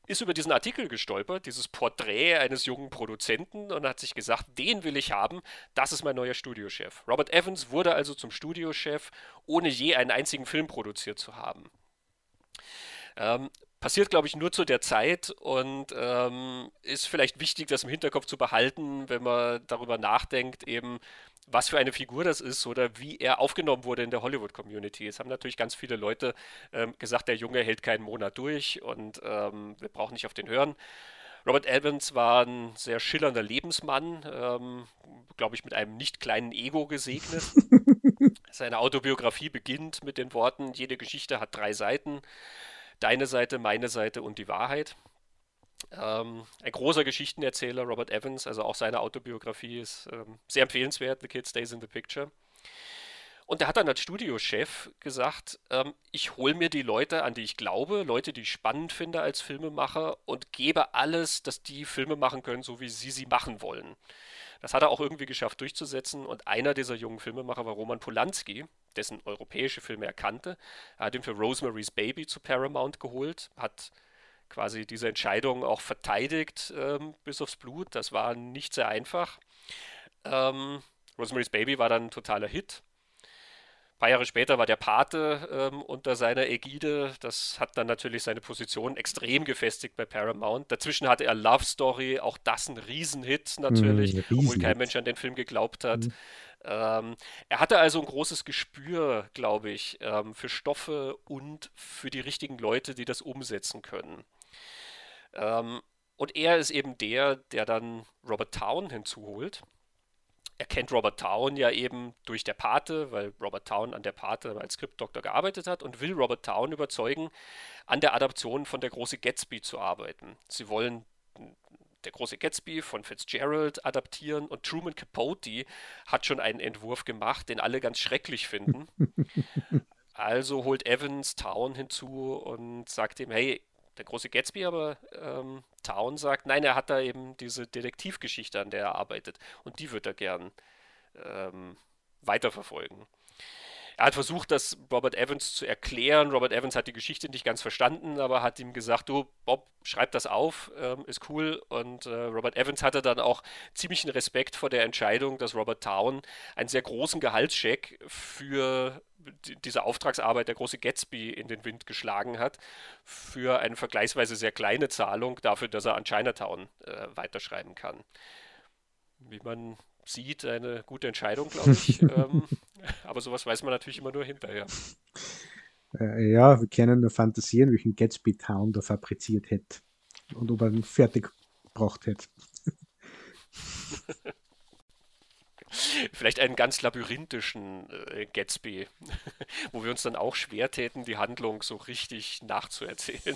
ist über diesen Artikel gestolpert, dieses Porträt eines jungen Produzenten und hat sich gesagt, den will ich haben, das ist mein neuer Studiochef. Robert Evans wurde also zum Studiochef, ohne je einen einzigen Film produziert zu haben. Ähm, passiert, glaube ich, nur zu der Zeit und ähm, ist vielleicht wichtig, das im Hinterkopf zu behalten, wenn man darüber nachdenkt, eben was für eine Figur das ist oder wie er aufgenommen wurde in der Hollywood-Community. Es haben natürlich ganz viele Leute ähm, gesagt, der Junge hält keinen Monat durch und ähm, wir brauchen nicht auf den hören. Robert Evans war ein sehr schillernder Lebensmann, ähm, glaube ich, mit einem nicht kleinen Ego gesegnet. Seine Autobiografie beginnt mit den Worten, jede Geschichte hat drei Seiten. Deine Seite, meine Seite und die Wahrheit. Ähm, ein großer Geschichtenerzähler, Robert Evans, also auch seine Autobiografie ist ähm, sehr empfehlenswert, The Kid Stays in the Picture. Und er hat dann als Studiochef gesagt, ähm, ich hole mir die Leute, an die ich glaube, Leute, die ich spannend finde als Filmemacher und gebe alles, dass die Filme machen können, so wie sie sie machen wollen. Das hat er auch irgendwie geschafft durchzusetzen und einer dieser jungen Filmemacher war Roman Polanski, dessen europäische Filme er kannte. Er hat ihn für Rosemary's Baby zu Paramount geholt, hat quasi diese Entscheidung auch verteidigt ähm, bis aufs Blut. Das war nicht sehr einfach. Ähm, Rosemary's Baby war dann ein totaler Hit. Ein paar Jahre später war der Pate ähm, unter seiner Ägide. Das hat dann natürlich seine Position extrem gefestigt bei Paramount. Dazwischen hatte er Love Story, auch das ein Riesenhit natürlich, mm, Riesenhit. obwohl kein Mensch an den Film geglaubt hat. Mm. Ähm, er hatte also ein großes Gespür, glaube ich, ähm, für Stoffe und für die richtigen Leute, die das umsetzen können. Ähm, und er ist eben der, der dann Robert Town hinzuholt. Er kennt Robert Town ja eben durch der Pate, weil Robert Town an der Pate als Skriptdoktor gearbeitet hat und will Robert Town überzeugen, an der Adaption von Der große Gatsby zu arbeiten. Sie wollen der große Gatsby von Fitzgerald adaptieren und Truman Capote hat schon einen Entwurf gemacht, den alle ganz schrecklich finden. also holt Evans Town hinzu und sagt ihm, hey, der große Gatsby, aber ähm, Town sagt, nein, er hat da eben diese Detektivgeschichte, an der er arbeitet. Und die wird er gern ähm, weiterverfolgen. Er hat versucht, das Robert Evans zu erklären. Robert Evans hat die Geschichte nicht ganz verstanden, aber hat ihm gesagt, du, Bob, schreib das auf, ähm, ist cool. Und äh, Robert Evans hatte dann auch ziemlichen Respekt vor der Entscheidung, dass Robert Town einen sehr großen Gehaltscheck für diese Auftragsarbeit der große Gatsby in den Wind geschlagen hat, für eine vergleichsweise sehr kleine Zahlung dafür, dass er an Chinatown äh, weiterschreiben kann. Wie man sieht, eine gute Entscheidung, glaube ich. ähm, aber sowas weiß man natürlich immer nur hinterher. Äh, ja, wir können nur fantasieren, welchen Gatsby Town da fabriziert hätte und ob er ihn fertig gebracht hätte. Vielleicht einen ganz labyrinthischen äh, Gatsby, wo wir uns dann auch schwer täten, die Handlung so richtig nachzuerzählen.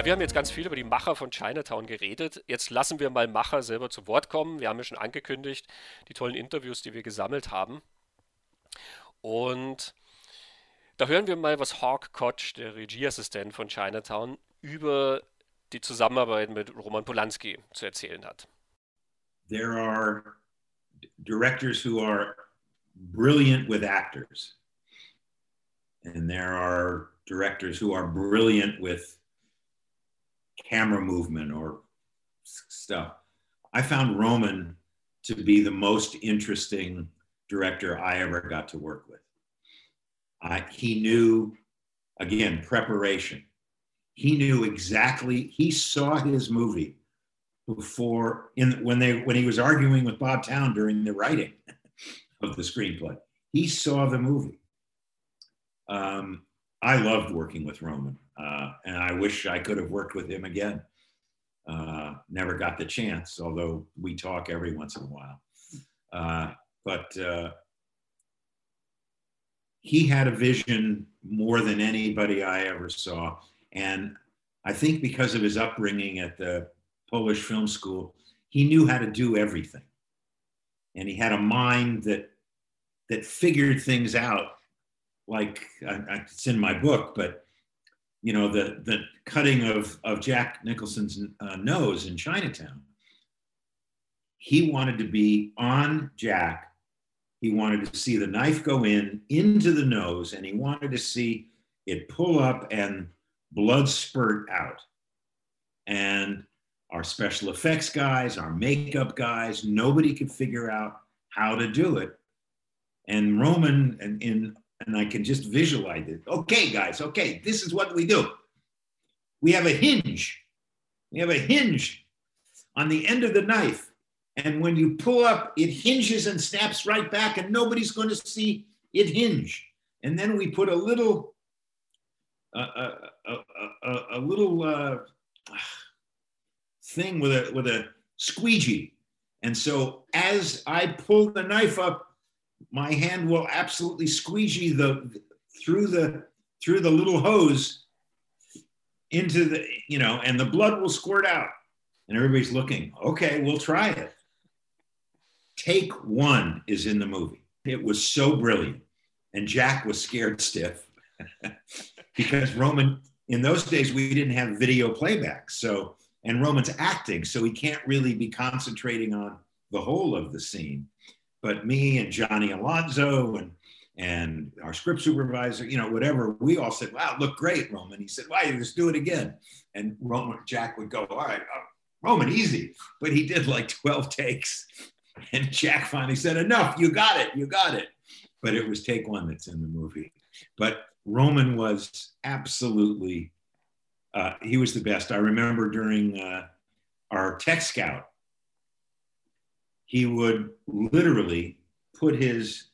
Ja, wir haben jetzt ganz viel über die Macher von Chinatown geredet. Jetzt lassen wir mal Macher selber zu Wort kommen. Wir haben ja schon angekündigt, die tollen Interviews, die wir gesammelt haben. Und da hören wir mal, was Hawk Koch, der Regieassistent von Chinatown, über die Zusammenarbeit mit Roman Polanski zu erzählen hat. There are directors who are brilliant with actors. And there are directors who are brilliant with camera movement or stuff. I found Roman to be the most interesting director I ever got to work with. I, he knew, again, preparation. He knew exactly, he saw his movie before in when they when he was arguing with Bob Town during the writing of the screenplay. He saw the movie. Um, I loved working with Roman. Uh, and I wish I could have worked with him again. Uh, never got the chance, although we talk every once in a while. Uh, but uh, he had a vision more than anybody I ever saw. And I think because of his upbringing at the Polish Film School, he knew how to do everything. And he had a mind that that figured things out like I, it's in my book, but you know, the, the cutting of, of Jack Nicholson's uh, nose in Chinatown. He wanted to be on Jack. He wanted to see the knife go in into the nose, and he wanted to see it pull up and blood spurt out. And our special effects guys, our makeup guys, nobody could figure out how to do it. And Roman, in, in and I can just visualize it. Okay, guys, okay, this is what we do. We have a hinge. We have a hinge on the end of the knife. And when you pull up, it hinges and snaps right back, and nobody's going to see it hinge. And then we put a little, a, a, a, a, little uh, thing with a with a squeegee. And so as I pull the knife up, my hand will absolutely squeegee the through the through the little hose into the you know and the blood will squirt out. And everybody's looking okay we'll try it. Take one is in the movie. It was so brilliant. And jack was scared stiff because roman in those days we didn't have video playback. So and roman's acting so he can't really be concentrating on the whole of the scene but me and Johnny Alonzo and and our script supervisor, you know, whatever, we all said, "Wow, look great, Roman." He said, "Why? Let's do it again." And Roman Jack would go, "All right, uh, Roman, easy," but he did like twelve takes, and Jack finally said, "Enough! You got it! You got it!" But it was take one that's in the movie. But Roman was absolutely, uh, he was the best. I remember during uh, our tech scout he would literally put his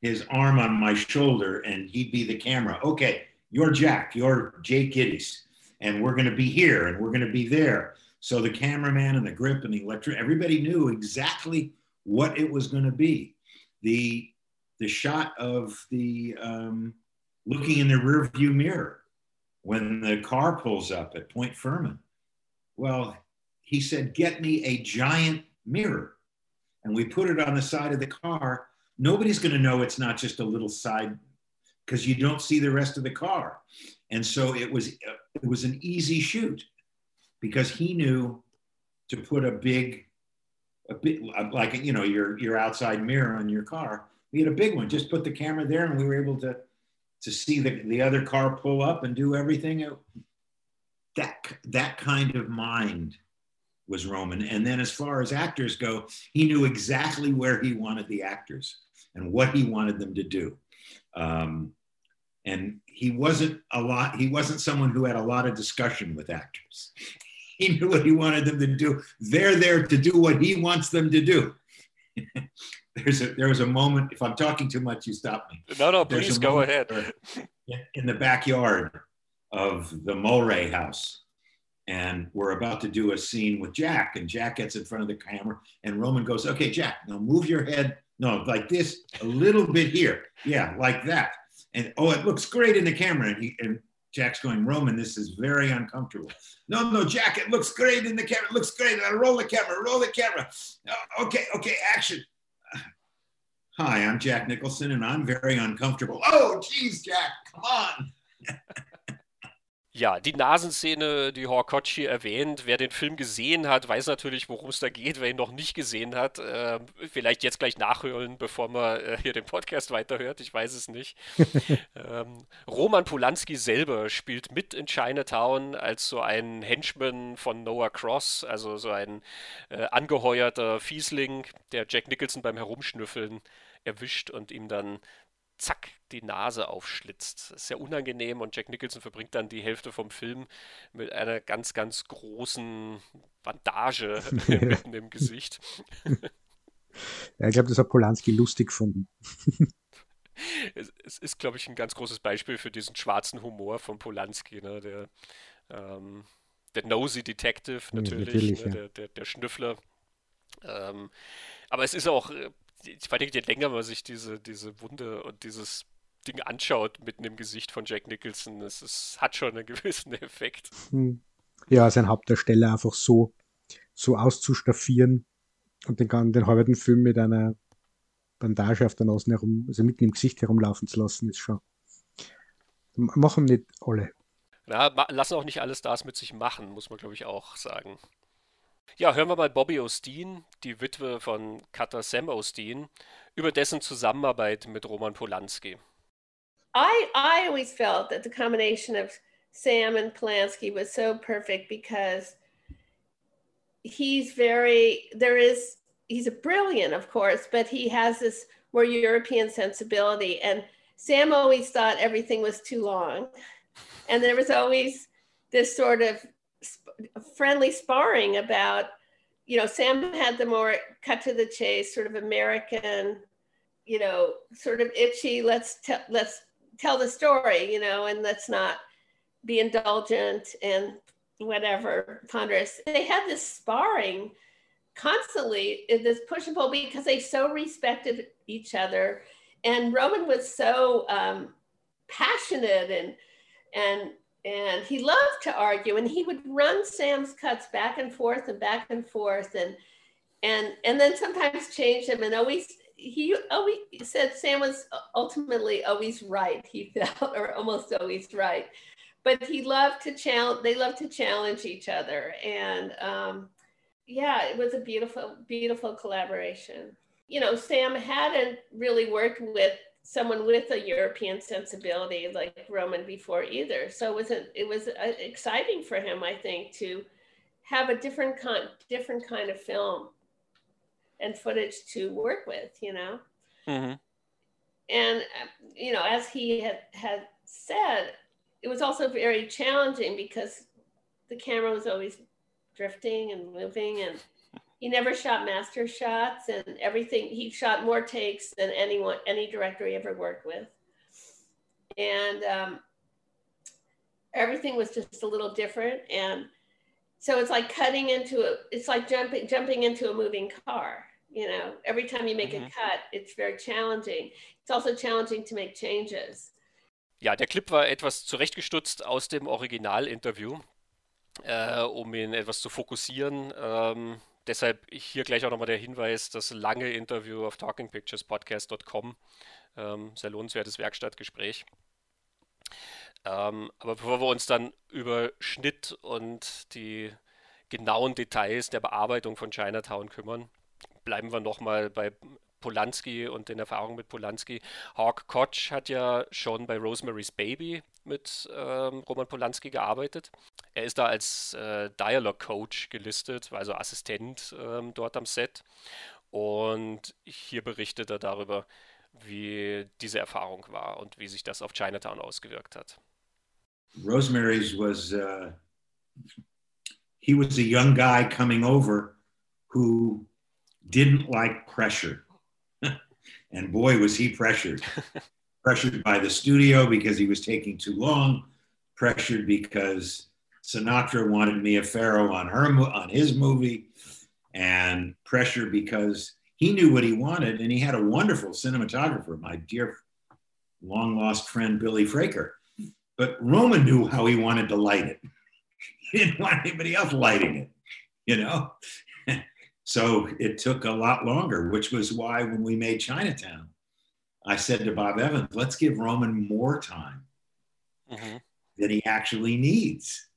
his arm on my shoulder and he'd be the camera. Okay, you're Jack, you're Jake Giddies, and we're going to be here and we're going to be there. So the cameraman and the grip and the electric, everybody knew exactly what it was going to be. The the shot of the um, looking in the rearview mirror when the car pulls up at Point Furman. Well, he said, "Get me a giant mirror." And we put it on the side of the car, nobody's going to know it's not just a little side because you don't see the rest of the car. And so it was it was an easy shoot because he knew to put a big a bit like you know your your outside mirror on your car. We had a big one. Just put the camera there, and we were able to to see the, the other car pull up and do everything. That that kind of mind was Roman. And then as far as actors go, he knew exactly where he wanted the actors and what he wanted them to do. Um, and he wasn't a lot. He wasn't someone who had a lot of discussion with actors. He knew what he wanted them to do. They're there to do what he wants them to do. There's a, there was a moment. If I'm talking too much, you stop me. No, no, please go ahead. In the backyard of the Mulray house, and we're about to do a scene with Jack, and Jack gets in front of the camera, and Roman goes, "Okay, Jack, now move your head. No, like this, a little bit here. Yeah, like that. And oh, it looks great in the camera." And, he, and Jack's going, "Roman, this is very uncomfortable." No, no, Jack, it looks great in the camera. It looks great. Now roll the camera. Roll the camera. Uh, okay, okay, action. Hi, I'm Jack Nicholson, and I'm very uncomfortable. Oh, geez, Jack, come on. Ja, die Nasenszene, die Horkocci erwähnt. Wer den Film gesehen hat, weiß natürlich, worum es da geht. Wer ihn noch nicht gesehen hat, äh, vielleicht jetzt gleich nachhören, bevor man äh, hier den Podcast weiterhört. Ich weiß es nicht. ähm, Roman Polanski selber spielt mit in Chinatown als so ein Henchman von Noah Cross, also so ein äh, angeheuerter Fiesling, der Jack Nicholson beim Herumschnüffeln erwischt und ihm dann zack, die Nase aufschlitzt. Das ist sehr unangenehm und Jack Nicholson verbringt dann die Hälfte vom Film mit einer ganz, ganz großen Bandage mitten im Gesicht. Ja, ich glaube, das hat Polanski lustig gefunden. Es, es ist, glaube ich, ein ganz großes Beispiel für diesen schwarzen Humor von Polanski, ne? der, ähm, der Nosy Detective natürlich, natürlich ne? ja. der, der, der, Schnüffler. Ähm, aber es ist auch äh, ich nicht, je länger man sich diese, diese Wunde und dieses Ding anschaut mitten im Gesicht von Jack Nicholson, es, es hat schon einen gewissen Effekt. Hm. Ja, sein Hauptdarsteller einfach so, so auszustaffieren und den, den halben Film mit einer Bandage auf der Nase herum, also mitten im Gesicht herumlaufen zu lassen, ist schon. Machen nicht alle. Ja, lassen auch nicht alle Stars mit sich machen, muss man glaube ich auch sagen. Ja, hören wir mal Bobby Osteen, die Witwe von Cutter Sam Osteen, über dessen Zusammenarbeit mit Roman Polanski. I, I always felt that the combination of Sam and Polanski was so perfect because he's very, there is, he's a brilliant, of course, but he has this more European sensibility. And Sam always thought everything was too long. And there was always this sort of friendly sparring about, you know, Sam had the more cut to the chase, sort of American, you know, sort of itchy. Let's tell let's tell the story, you know, and let's not be indulgent and whatever ponderous. They had this sparring constantly, this push and pull because they so respected each other, and Roman was so um, passionate and and and he loved to argue and he would run sam's cuts back and forth and back and forth and and and then sometimes change them and always he always said sam was ultimately always right he felt or almost always right. But he loved to challenge they loved to challenge each other and um, yeah it was a beautiful beautiful collaboration. You know sam hadn't really worked with someone with a European sensibility like Roman before either. So it was a, it was a, exciting for him, I think, to have a different kind different kind of film and footage to work with, you know. Mm-hmm. And uh, you know, as he had had said, it was also very challenging because the camera was always drifting and moving and he never shot master shots and everything he shot more takes than anyone any director he ever worked with. And um, everything was just a little different and so it's like cutting into a it's like jumping jumping into a moving car you know? Every time you make mm-hmm. a cut it's very challenging. It's also challenging to make changes. Ja der Clip war etwas zurechtgestutzt aus dem Originalinterview äh, um ihn etwas zu fokussieren. Ähm, deshalb hier gleich auch nochmal der Hinweis, das lange Interview auf talkingpicturespodcast.com. Ähm, sehr lohnenswertes Werkstattgespräch. Ähm, aber bevor wir uns dann über Schnitt und die genauen Details der Bearbeitung von Chinatown kümmern, bleiben wir nochmal bei Polanski und den Erfahrungen mit Polanski. Hawk Koch hat ja schon bei Rosemary's Baby mit ähm, Roman Polanski gearbeitet. Er ist da als äh, Dialogue Coach gelistet, also Assistent ähm, dort am Set. Und hier berichtet er darüber, wie diese Erfahrung war und wie sich das auf Chinatown ausgewirkt hat. Rosemary's was uh, he was a young guy coming over who didn't like pressure. and boy, was he pressured. pressured by the studio because he was taking too long, pressured because Sinatra wanted Mia Farrow on her on his movie, and pressure because he knew what he wanted and he had a wonderful cinematographer, my dear long lost friend Billy Fraker. But Roman knew how he wanted to light it. He didn't want anybody else lighting it, you know? so it took a lot longer, which was why when we made Chinatown, I said to Bob Evans, let's give Roman more time mm-hmm. than he actually needs.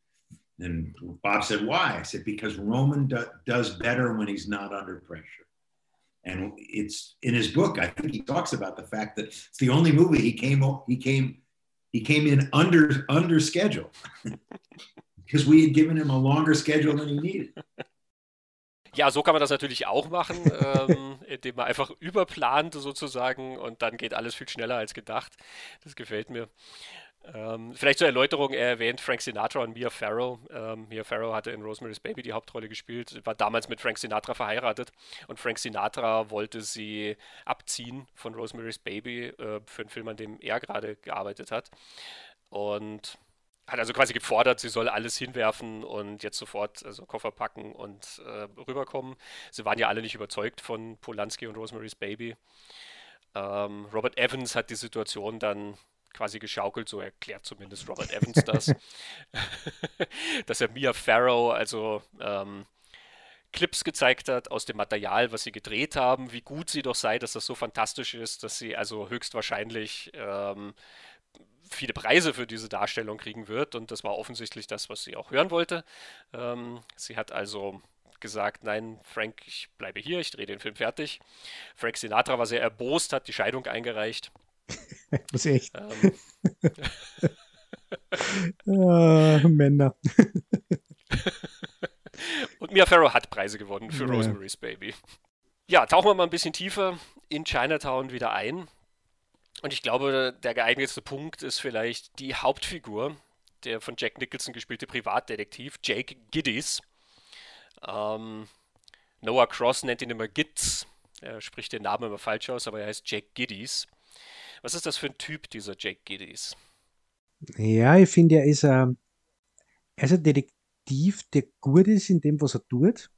And Bob said, why? I said, because Roman do- does better when he's not under pressure. And it's in his book, I think he talks about the fact that it's the only movie he came he came he came in under under schedule because we had given him a longer schedule than he needed. Ja, so kann man das natürlich auch machen, ähm, indem man einfach überplant sozusagen und dann geht alles viel schneller als gedacht. Das gefällt mir. Ähm, vielleicht zur Erläuterung, er erwähnt Frank Sinatra und Mia Farrow. Ähm, Mia Farrow hatte in Rosemary's Baby die Hauptrolle gespielt, war damals mit Frank Sinatra verheiratet und Frank Sinatra wollte sie abziehen von Rosemary's Baby äh, für einen Film, an dem er gerade gearbeitet hat. Und hat also quasi gefordert, sie soll alles hinwerfen und jetzt sofort also Koffer packen und äh, rüberkommen. Sie waren ja alle nicht überzeugt von Polanski und Rosemary's Baby. Ähm, Robert Evans hat die Situation dann quasi geschaukelt, so erklärt zumindest Robert Evans das, dass er Mia Farrow also ähm, Clips gezeigt hat aus dem Material, was sie gedreht haben, wie gut sie doch sei, dass das so fantastisch ist, dass sie also höchstwahrscheinlich ähm, viele Preise für diese Darstellung kriegen wird. Und das war offensichtlich das, was sie auch hören wollte. Ähm, sie hat also gesagt, nein, Frank, ich bleibe hier, ich drehe den Film fertig. Frank Sinatra war sehr erbost, hat die Scheidung eingereicht. Das ist echt. Ähm. ah, Männer. Und Mia Farrow hat Preise gewonnen für ja. Rosemary's Baby. Ja, tauchen wir mal ein bisschen tiefer in Chinatown wieder ein. Und ich glaube, der geeignetste Punkt ist vielleicht die Hauptfigur, der von Jack Nicholson gespielte Privatdetektiv, Jake Giddies. Ähm, Noah Cross nennt ihn immer Gitz. Er spricht den Namen immer falsch aus, aber er heißt Jake Giddies. Was ist das für ein Typ, dieser Jake Giddies? Ja, ich finde, er ist ein, er ist ein Detektiv, der gut ist in dem, was er tut,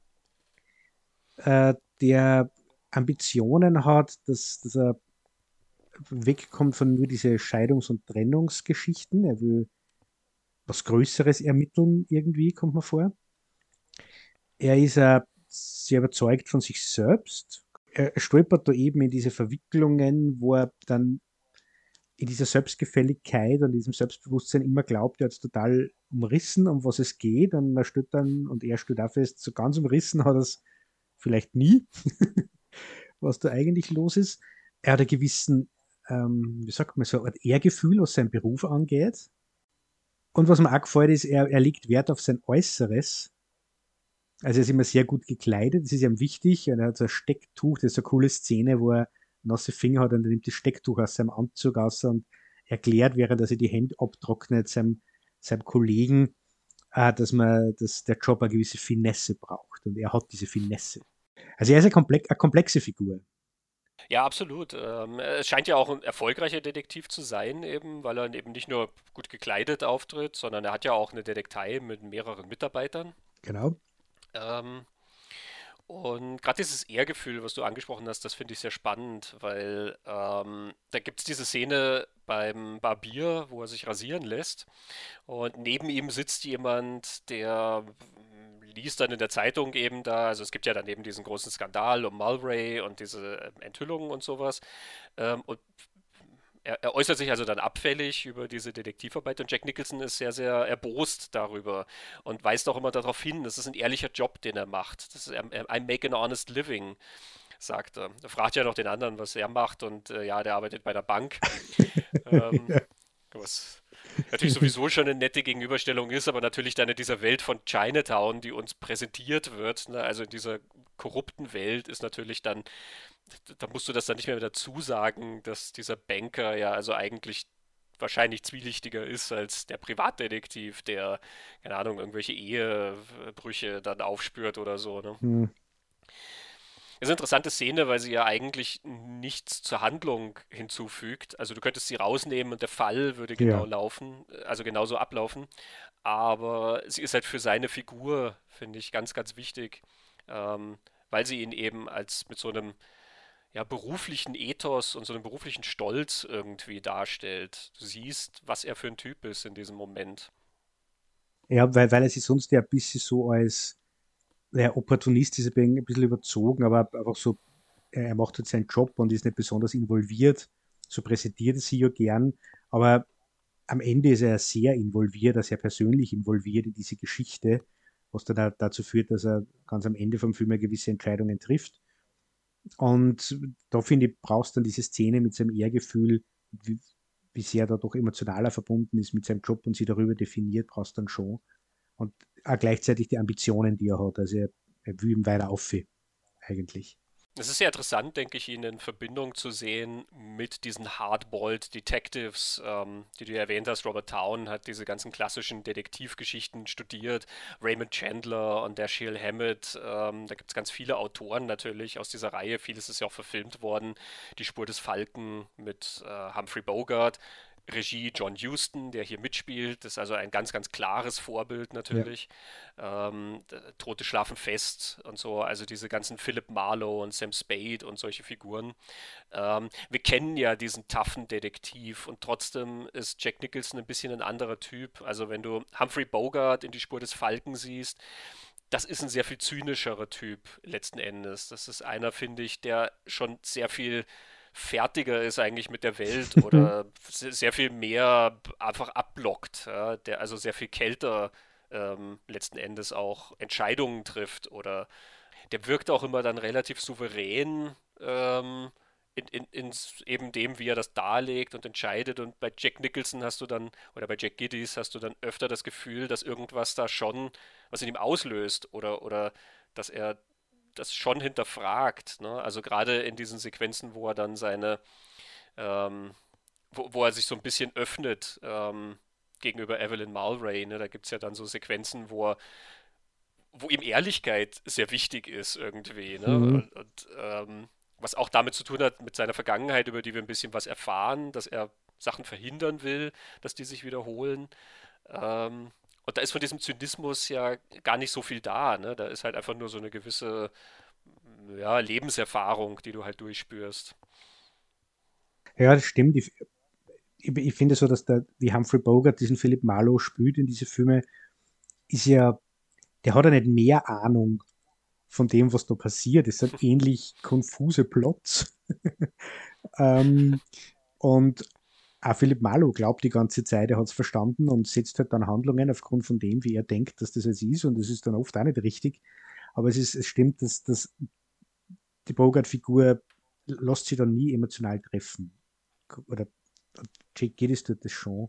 äh, der Ambitionen hat, dass, dass er wegkommt von nur diese Scheidungs- und Trennungsgeschichten. Er will was Größeres ermitteln, irgendwie, kommt mir vor. Er ist äh, sehr überzeugt von sich selbst. Er stolpert da eben in diese Verwicklungen, wo er dann in dieser Selbstgefälligkeit und diesem Selbstbewusstsein immer glaubt, er hat es total umrissen, um was es geht. Und er steht dann, und er steht auch fest, so ganz umrissen hat er es vielleicht nie, was da eigentlich los ist. Er hat einen gewissen, ähm, wie sagt man, so ein Ehrgefühl, was seinen Beruf angeht. Und was mir auch gefällt, ist, er, er legt Wert auf sein Äußeres. Also er ist immer sehr gut gekleidet, das ist ihm wichtig. Und er hat so ein Stecktuch, das ist eine coole Szene, wo er nasse Finger hat und er nimmt das Stecktuch aus seinem Anzug aus und erklärt, während er sich die Hände abtrocknet, seinem, seinem Kollegen, äh, dass man, dass der Job eine gewisse Finesse braucht. Und er hat diese Finesse. Also er ist eine, komplex, eine komplexe Figur. Ja, absolut. Ähm, es scheint ja auch ein erfolgreicher Detektiv zu sein, eben, weil er eben nicht nur gut gekleidet auftritt, sondern er hat ja auch eine Detektei mit mehreren Mitarbeitern. Genau. Ähm, und gerade dieses Ehrgefühl, was du angesprochen hast, das finde ich sehr spannend, weil ähm, da gibt es diese Szene beim Barbier, wo er sich rasieren lässt. Und neben ihm sitzt jemand, der liest dann in der Zeitung eben da, also es gibt ja dann eben diesen großen Skandal um Mulray und diese ähm, Enthüllungen und sowas. Ähm, und er, er, äußert sich also dann abfällig über diese Detektivarbeit und Jack Nicholson ist sehr, sehr erbost darüber und weist auch immer darauf hin, das ist ein ehrlicher Job, den er macht. Das ist, I make an honest living, sagt er. Er fragt ja noch den anderen, was er macht und äh, ja, der arbeitet bei der Bank. ähm, was natürlich sowieso schon eine nette Gegenüberstellung ist, aber natürlich dann in dieser Welt von Chinatown, die uns präsentiert wird, ne, also in dieser korrupten Welt ist natürlich dann, da musst du das dann nicht mehr dazu sagen, dass dieser Banker ja also eigentlich wahrscheinlich zwielichtiger ist als der Privatdetektiv, der, keine Ahnung, irgendwelche Ehebrüche dann aufspürt oder so. Ne? Hm. Das ist eine interessante Szene, weil sie ja eigentlich nichts zur Handlung hinzufügt. Also du könntest sie rausnehmen und der Fall würde genau ja. laufen, also genauso ablaufen. Aber sie ist halt für seine Figur, finde ich, ganz, ganz wichtig, ähm, weil sie ihn eben als mit so einem ja, beruflichen Ethos und so einem beruflichen Stolz irgendwie darstellt. Du siehst, was er für ein Typ ist in diesem Moment. Ja, weil, weil er sich sonst ja ein bisschen so als der Opportunist ist ein bisschen überzogen, aber einfach so, er macht halt seinen Job und ist nicht besonders involviert. So präsentiert er sich ja gern, aber am Ende ist er sehr involviert, sehr persönlich involviert in diese Geschichte, was dann dazu führt, dass er ganz am Ende vom Film gewisse Entscheidungen trifft. Und da finde ich, brauchst du dann diese Szene mit seinem Ehrgefühl, wie, wie sehr er doch emotionaler verbunden ist mit seinem Job und sie darüber definiert, brauchst du dann schon. Und auch gleichzeitig die Ambitionen, die er hat. Also er, er will ihm weiter auf, eigentlich. Es ist sehr interessant, denke ich, ihn in Verbindung zu sehen mit diesen Hardboiled Detectives, ähm, die du erwähnt hast. Robert Town hat diese ganzen klassischen Detektivgeschichten studiert. Raymond Chandler und der Dashiell Hammett. Ähm, da gibt es ganz viele Autoren natürlich aus dieser Reihe. Vieles ist ja auch verfilmt worden. Die Spur des Falken mit äh, Humphrey Bogart. Regie John Huston, der hier mitspielt. Das ist also ein ganz, ganz klares Vorbild natürlich. Ja. Ähm, Tote schlafen fest und so. Also diese ganzen Philip Marlowe und Sam Spade und solche Figuren. Ähm, wir kennen ja diesen taffen Detektiv und trotzdem ist Jack Nicholson ein bisschen ein anderer Typ. Also wenn du Humphrey Bogart in die Spur des Falken siehst, das ist ein sehr viel zynischerer Typ letzten Endes. Das ist einer, finde ich, der schon sehr viel fertiger ist eigentlich mit der Welt oder sehr viel mehr einfach abblockt, ja, der also sehr viel kälter ähm, letzten Endes auch Entscheidungen trifft oder der wirkt auch immer dann relativ souverän ähm, in, in, in, eben dem, wie er das darlegt und entscheidet. Und bei Jack Nicholson hast du dann, oder bei Jack Giddies hast du dann öfter das Gefühl, dass irgendwas da schon, was in ihm auslöst oder, oder dass er das schon hinterfragt. Ne? Also gerade in diesen Sequenzen, wo er dann seine, ähm, wo, wo, er sich so ein bisschen öffnet ähm, gegenüber Evelyn Mulray. Ne? Da gibt es ja dann so Sequenzen, wo er wo ihm Ehrlichkeit sehr wichtig ist irgendwie. Ne? Mhm. Und, und ähm, was auch damit zu tun hat, mit seiner Vergangenheit, über die wir ein bisschen was erfahren, dass er Sachen verhindern will, dass die sich wiederholen. Ähm, und da ist von diesem Zynismus ja gar nicht so viel da. Ne? Da ist halt einfach nur so eine gewisse ja, Lebenserfahrung, die du halt durchspürst. Ja, das stimmt. Ich, ich, ich finde so, dass der, wie Humphrey Bogart diesen Philip Marlowe spielt in diese Filme, ist ja, der hat ja nicht mehr Ahnung von dem, was da passiert. Es sind ähnlich konfuse Plots. ähm, und auch Philipp Marlow glaubt die ganze Zeit, er hat es verstanden und setzt halt dann Handlungen aufgrund von dem, wie er denkt, dass das jetzt ist und das ist dann oft auch nicht richtig. Aber es, ist, es stimmt, dass, dass die Bogart-Figur lässt sich dann nie emotional treffen. Oder Jake Gillis tut das schon.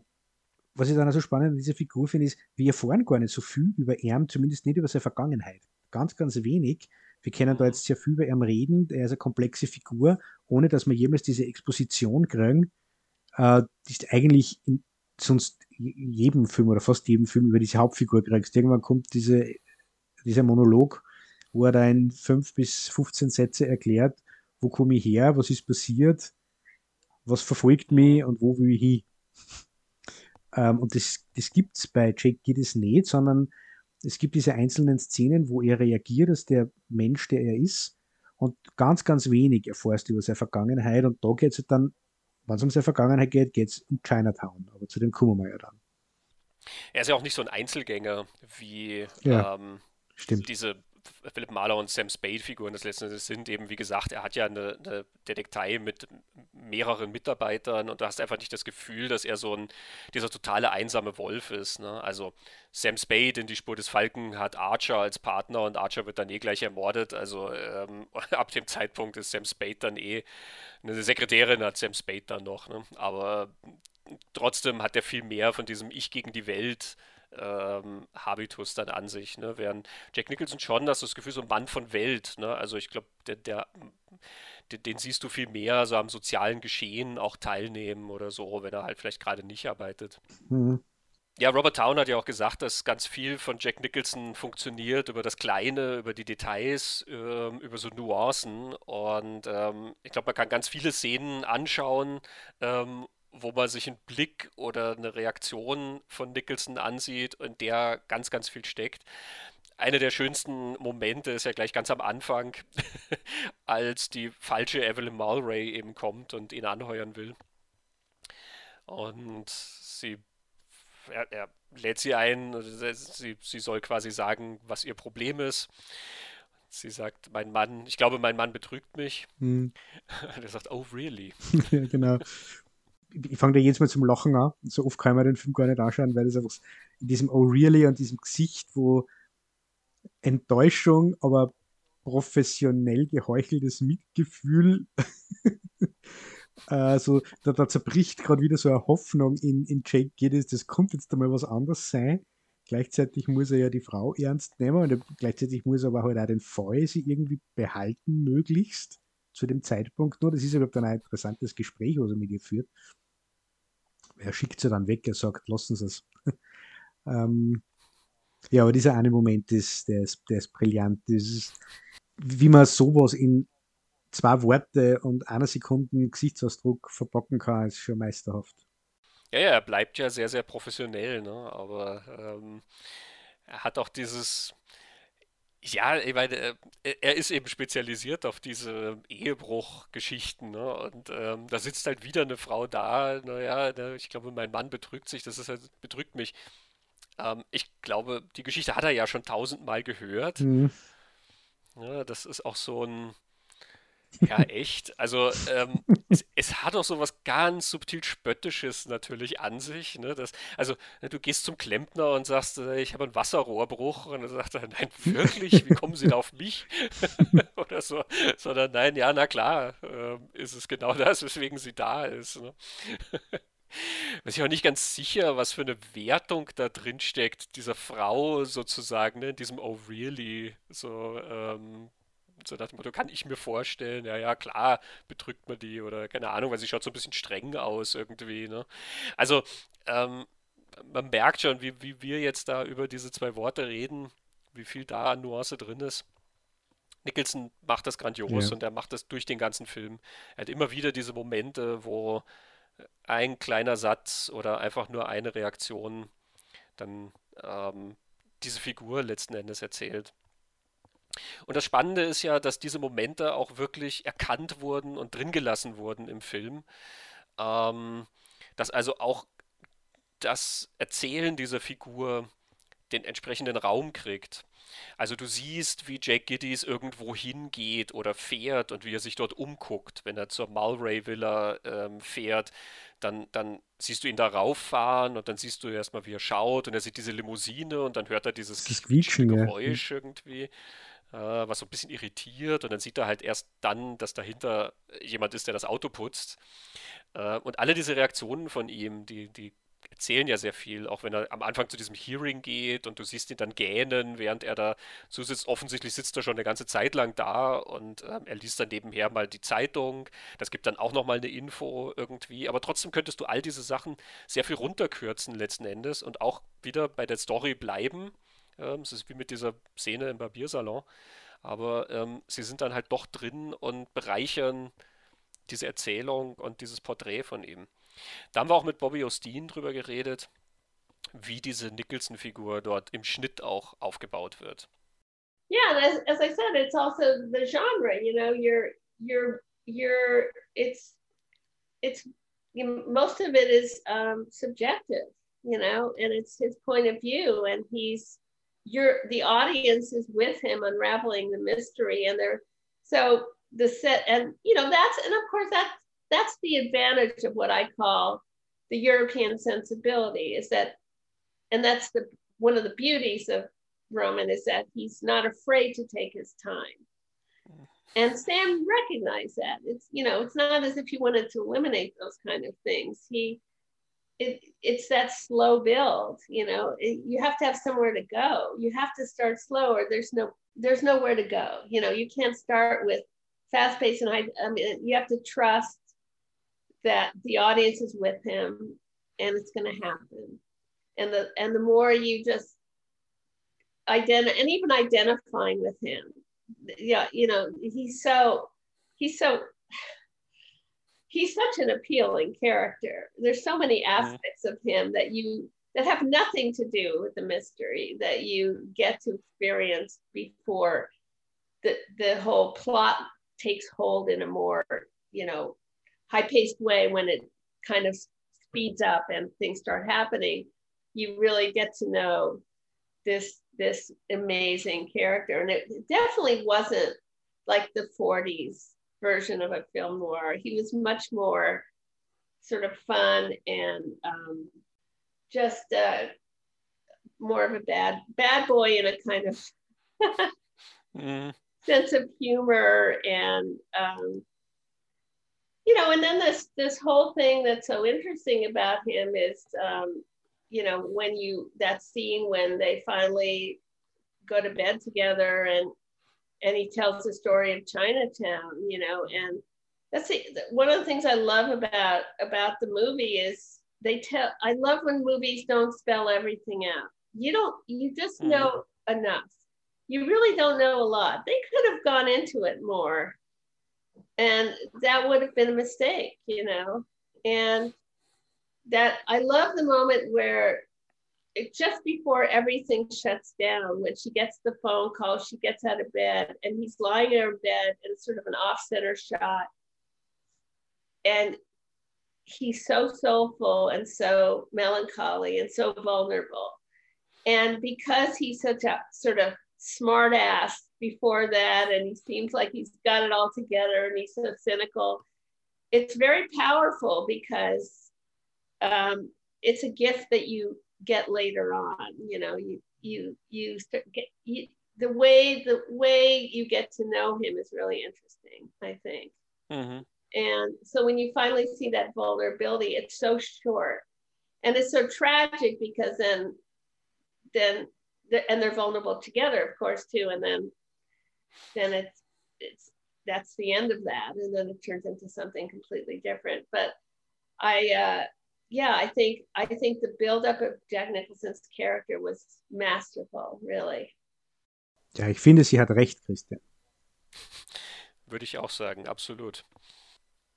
Was ich dann also spannend an dieser Figur finde, ist, wir erfahren gar nicht so viel über ihn, zumindest nicht über seine Vergangenheit. Ganz, ganz wenig. Wir können da jetzt sehr viel über ihn reden. Er ist eine komplexe Figur, ohne dass wir jemals diese Exposition kriegen, äh, du eigentlich in sonst jedem Film oder fast jedem Film über diese Hauptfigur kriegst. Irgendwann kommt diese, dieser Monolog, wo er da in fünf bis 15 Sätze erklärt, wo komme ich her, was ist passiert, was verfolgt mich und wo will ich hin. Ähm, und das, das gibt es bei Jake Gittes nicht, sondern es gibt diese einzelnen Szenen, wo er reagiert als der Mensch, der er ist. Und ganz, ganz wenig erfährst du über seine Vergangenheit. Und da geht es halt dann wenn es um seine Vergangenheit geht, geht es um Chinatown. Aber zu dem kommen wir ja dann. Er ist ja auch nicht so ein Einzelgänger wie ja, ähm, diese Philipp Mahler und Sam Spade-Figuren das letzten sind. Eben, wie gesagt, er hat ja eine, eine Detektei mit mehreren Mitarbeitern und du hast einfach nicht das Gefühl, dass er so ein, dieser totale einsame Wolf ist. Ne? Also Sam Spade in die Spur des Falken hat Archer als Partner und Archer wird dann eh gleich ermordet. Also ähm, ab dem Zeitpunkt ist Sam Spade dann eh eine Sekretärin hat Sam Spade dann noch. Ne? Aber trotzdem hat er viel mehr von diesem Ich gegen die Welt ähm, Habitus dann an sich. Ne? Während Jack Nicholson schon, hast du das Gefühl, so ein Mann von Welt. Ne? Also ich glaube, der, der, den, den, siehst du viel mehr so am sozialen Geschehen auch teilnehmen oder so, wenn er halt vielleicht gerade nicht arbeitet. Mhm. Ja, Robert Town hat ja auch gesagt, dass ganz viel von Jack Nicholson funktioniert über das Kleine, über die Details, ähm, über so Nuancen. Und ähm, ich glaube, man kann ganz viele Szenen anschauen, ähm, wo man sich einen Blick oder eine Reaktion von Nicholson ansieht, in der ganz, ganz viel steckt. Einer der schönsten Momente ist ja gleich ganz am Anfang, als die falsche Evelyn Mulray eben kommt und ihn anheuern will. Und sie er, er lädt sie ein, sie, sie soll quasi sagen, was ihr Problem ist. Sie sagt, mein Mann, ich glaube, mein Mann betrügt mich. Hm. er sagt, oh, really? genau. Ich fange da jedes Mal zum Lachen an. So oft kann man den Film gar nicht anschauen, weil es einfach in diesem Oh, really und diesem Gesicht, wo Enttäuschung, aber professionell geheucheltes Mitgefühl Also da, da zerbricht gerade wieder so eine Hoffnung in, in Jake Giddis, das kommt jetzt einmal was anderes sein. Gleichzeitig muss er ja die Frau ernst nehmen und gleichzeitig muss er aber halt auch den Fall sie irgendwie behalten, möglichst zu dem Zeitpunkt nur. Das ist überhaupt ein interessantes Gespräch, was er mit ihr führt. Er schickt sie dann weg, er sagt, lassen Sie es. ähm, ja, aber dieser eine Moment, ist, der, ist, der ist brillant. Das ist, wie man sowas in zwei Worte und einer Sekunde Gesichtsausdruck verpacken kann, ist schon meisterhaft. Ja, ja, er bleibt ja sehr, sehr professionell, ne? aber ähm, er hat auch dieses, ja, ich meine, äh, er ist eben spezialisiert auf diese Ehebruchgeschichten, ne? Und ähm, da sitzt halt wieder eine Frau da, naja, ne, ich glaube, mein Mann betrügt sich, das ist halt, betrügt mich. Ähm, ich glaube, die Geschichte hat er ja schon tausendmal gehört. Mhm. Ja, das ist auch so ein, ja, echt. Also ähm, es, es, hat auch so was ganz subtil Spöttisches natürlich an sich. Ne? Das, also ne, du gehst zum Klempner und sagst, äh, ich habe einen Wasserrohrbruch und dann sagt er, nein, wirklich, wie kommen Sie da auf mich? Oder so. Sondern nein, ja, na klar, äh, ist es genau das, weswegen sie da ist. Ne? Bin ich auch nicht ganz sicher, was für eine Wertung da drin steckt, dieser Frau sozusagen, ne, in diesem Oh really, so ähm, so nach dem Motto, kann ich mir vorstellen, ja, ja, klar, betrügt man die oder keine Ahnung, weil sie schaut so ein bisschen streng aus irgendwie, ne? Also, ähm, man merkt schon, wie, wie wir jetzt da über diese zwei Worte reden, wie viel da an Nuance drin ist. Nicholson macht das grandios ja. und er macht das durch den ganzen Film. Er hat immer wieder diese Momente, wo ein kleiner Satz oder einfach nur eine Reaktion dann ähm, diese Figur letzten Endes erzählt. Und das Spannende ist ja, dass diese Momente auch wirklich erkannt wurden und drin gelassen wurden im Film. Ähm, dass also auch das Erzählen dieser Figur den entsprechenden Raum kriegt. Also du siehst, wie Jake Giddies irgendwo hingeht oder fährt und wie er sich dort umguckt. Wenn er zur Mulray Villa ähm, fährt, dann, dann siehst du ihn da rauffahren und dann siehst du erstmal, wie er schaut und er sieht diese Limousine und dann hört er dieses das Quietschen, Geräusch ja. irgendwie was so ein bisschen irritiert und dann sieht er halt erst dann, dass dahinter jemand ist, der das Auto putzt. Äh, und alle diese Reaktionen von ihm, die, die erzählen ja sehr viel, auch wenn er am Anfang zu diesem Hearing geht und du siehst ihn dann gähnen, während er da so sitzt. Offensichtlich sitzt er schon eine ganze Zeit lang da und äh, er liest dann nebenher mal die Zeitung. Das gibt dann auch nochmal eine Info irgendwie. Aber trotzdem könntest du all diese Sachen sehr viel runterkürzen letzten Endes und auch wieder bei der Story bleiben ähm, es ist wie mit dieser Szene im Barbiersalon. Aber ähm, sie sind dann halt doch drin und bereichern diese Erzählung und dieses Porträt von ihm. Da haben wir auch mit Bobby Osteen drüber geredet, wie diese Nicholson-Figur dort im Schnitt auch aufgebaut wird. Yeah, as, as I said, it's also the genre. You know, you're you're you're it's it's most of it is um, subjective. You know, and it's his point of view, and he's you're the audience is with him unraveling the mystery and they're so the set and you know that's and of course that's that's the advantage of what i call the european sensibility is that and that's the one of the beauties of roman is that he's not afraid to take his time. And sam recognized that. It's you know it's not as if he wanted to eliminate those kind of things. He it, it's that slow build you know it, you have to have somewhere to go. You have to start slow or there's no there's nowhere to go. You know you can't start with fast pace and I, I mean you have to trust that the audience is with him and it's going to happen. And the and the more you just identify and even identifying with him yeah you know he's so he's so he's such an appealing character. There's so many aspects of him that you that have nothing to do with the mystery that you get to experience before the the whole plot takes hold in a more you know high-paced way when it kind of speeds up and things start happening. You really get to know this this amazing character. And it definitely wasn't like the 40s version of a film noir. He was much more sort of fun and um, just uh, more of a bad bad boy in a kind of mm. sense of humor and um, you know and then this this whole thing that's so interesting about him is um, you know when you that scene when they finally go to bed together and and he tells the story of Chinatown, you know, and that's the, one of the things I love about about the movie is they tell. I love when movies don't spell everything out. You don't. You just mm-hmm. know enough. You really don't know a lot. They could have gone into it more, and that would have been a mistake, you know. And that I love the moment where just before everything shuts down, when she gets the phone call, she gets out of bed and he's lying in her bed and it's sort of an off center shot. And he's so soulful and so melancholy and so vulnerable. And because he's such a sort of smart ass before that, and he seems like he's got it all together and he's so cynical, it's very powerful because um, it's a gift that you get later on you know you you you start get you, the way the way you get to know him is really interesting i think. Mm-hmm. and so when you finally see that vulnerability it's so short. And it's so tragic because then then and they're vulnerable together of course too. And then then it's it's that's the end of that. And then it turns into something completely different. But i uh yeah, I think I think the build-up of Jack Nicholson's character was masterful, really. Ja, ich finde, sie hat recht, Christian. Würde ich auch sagen, absolut.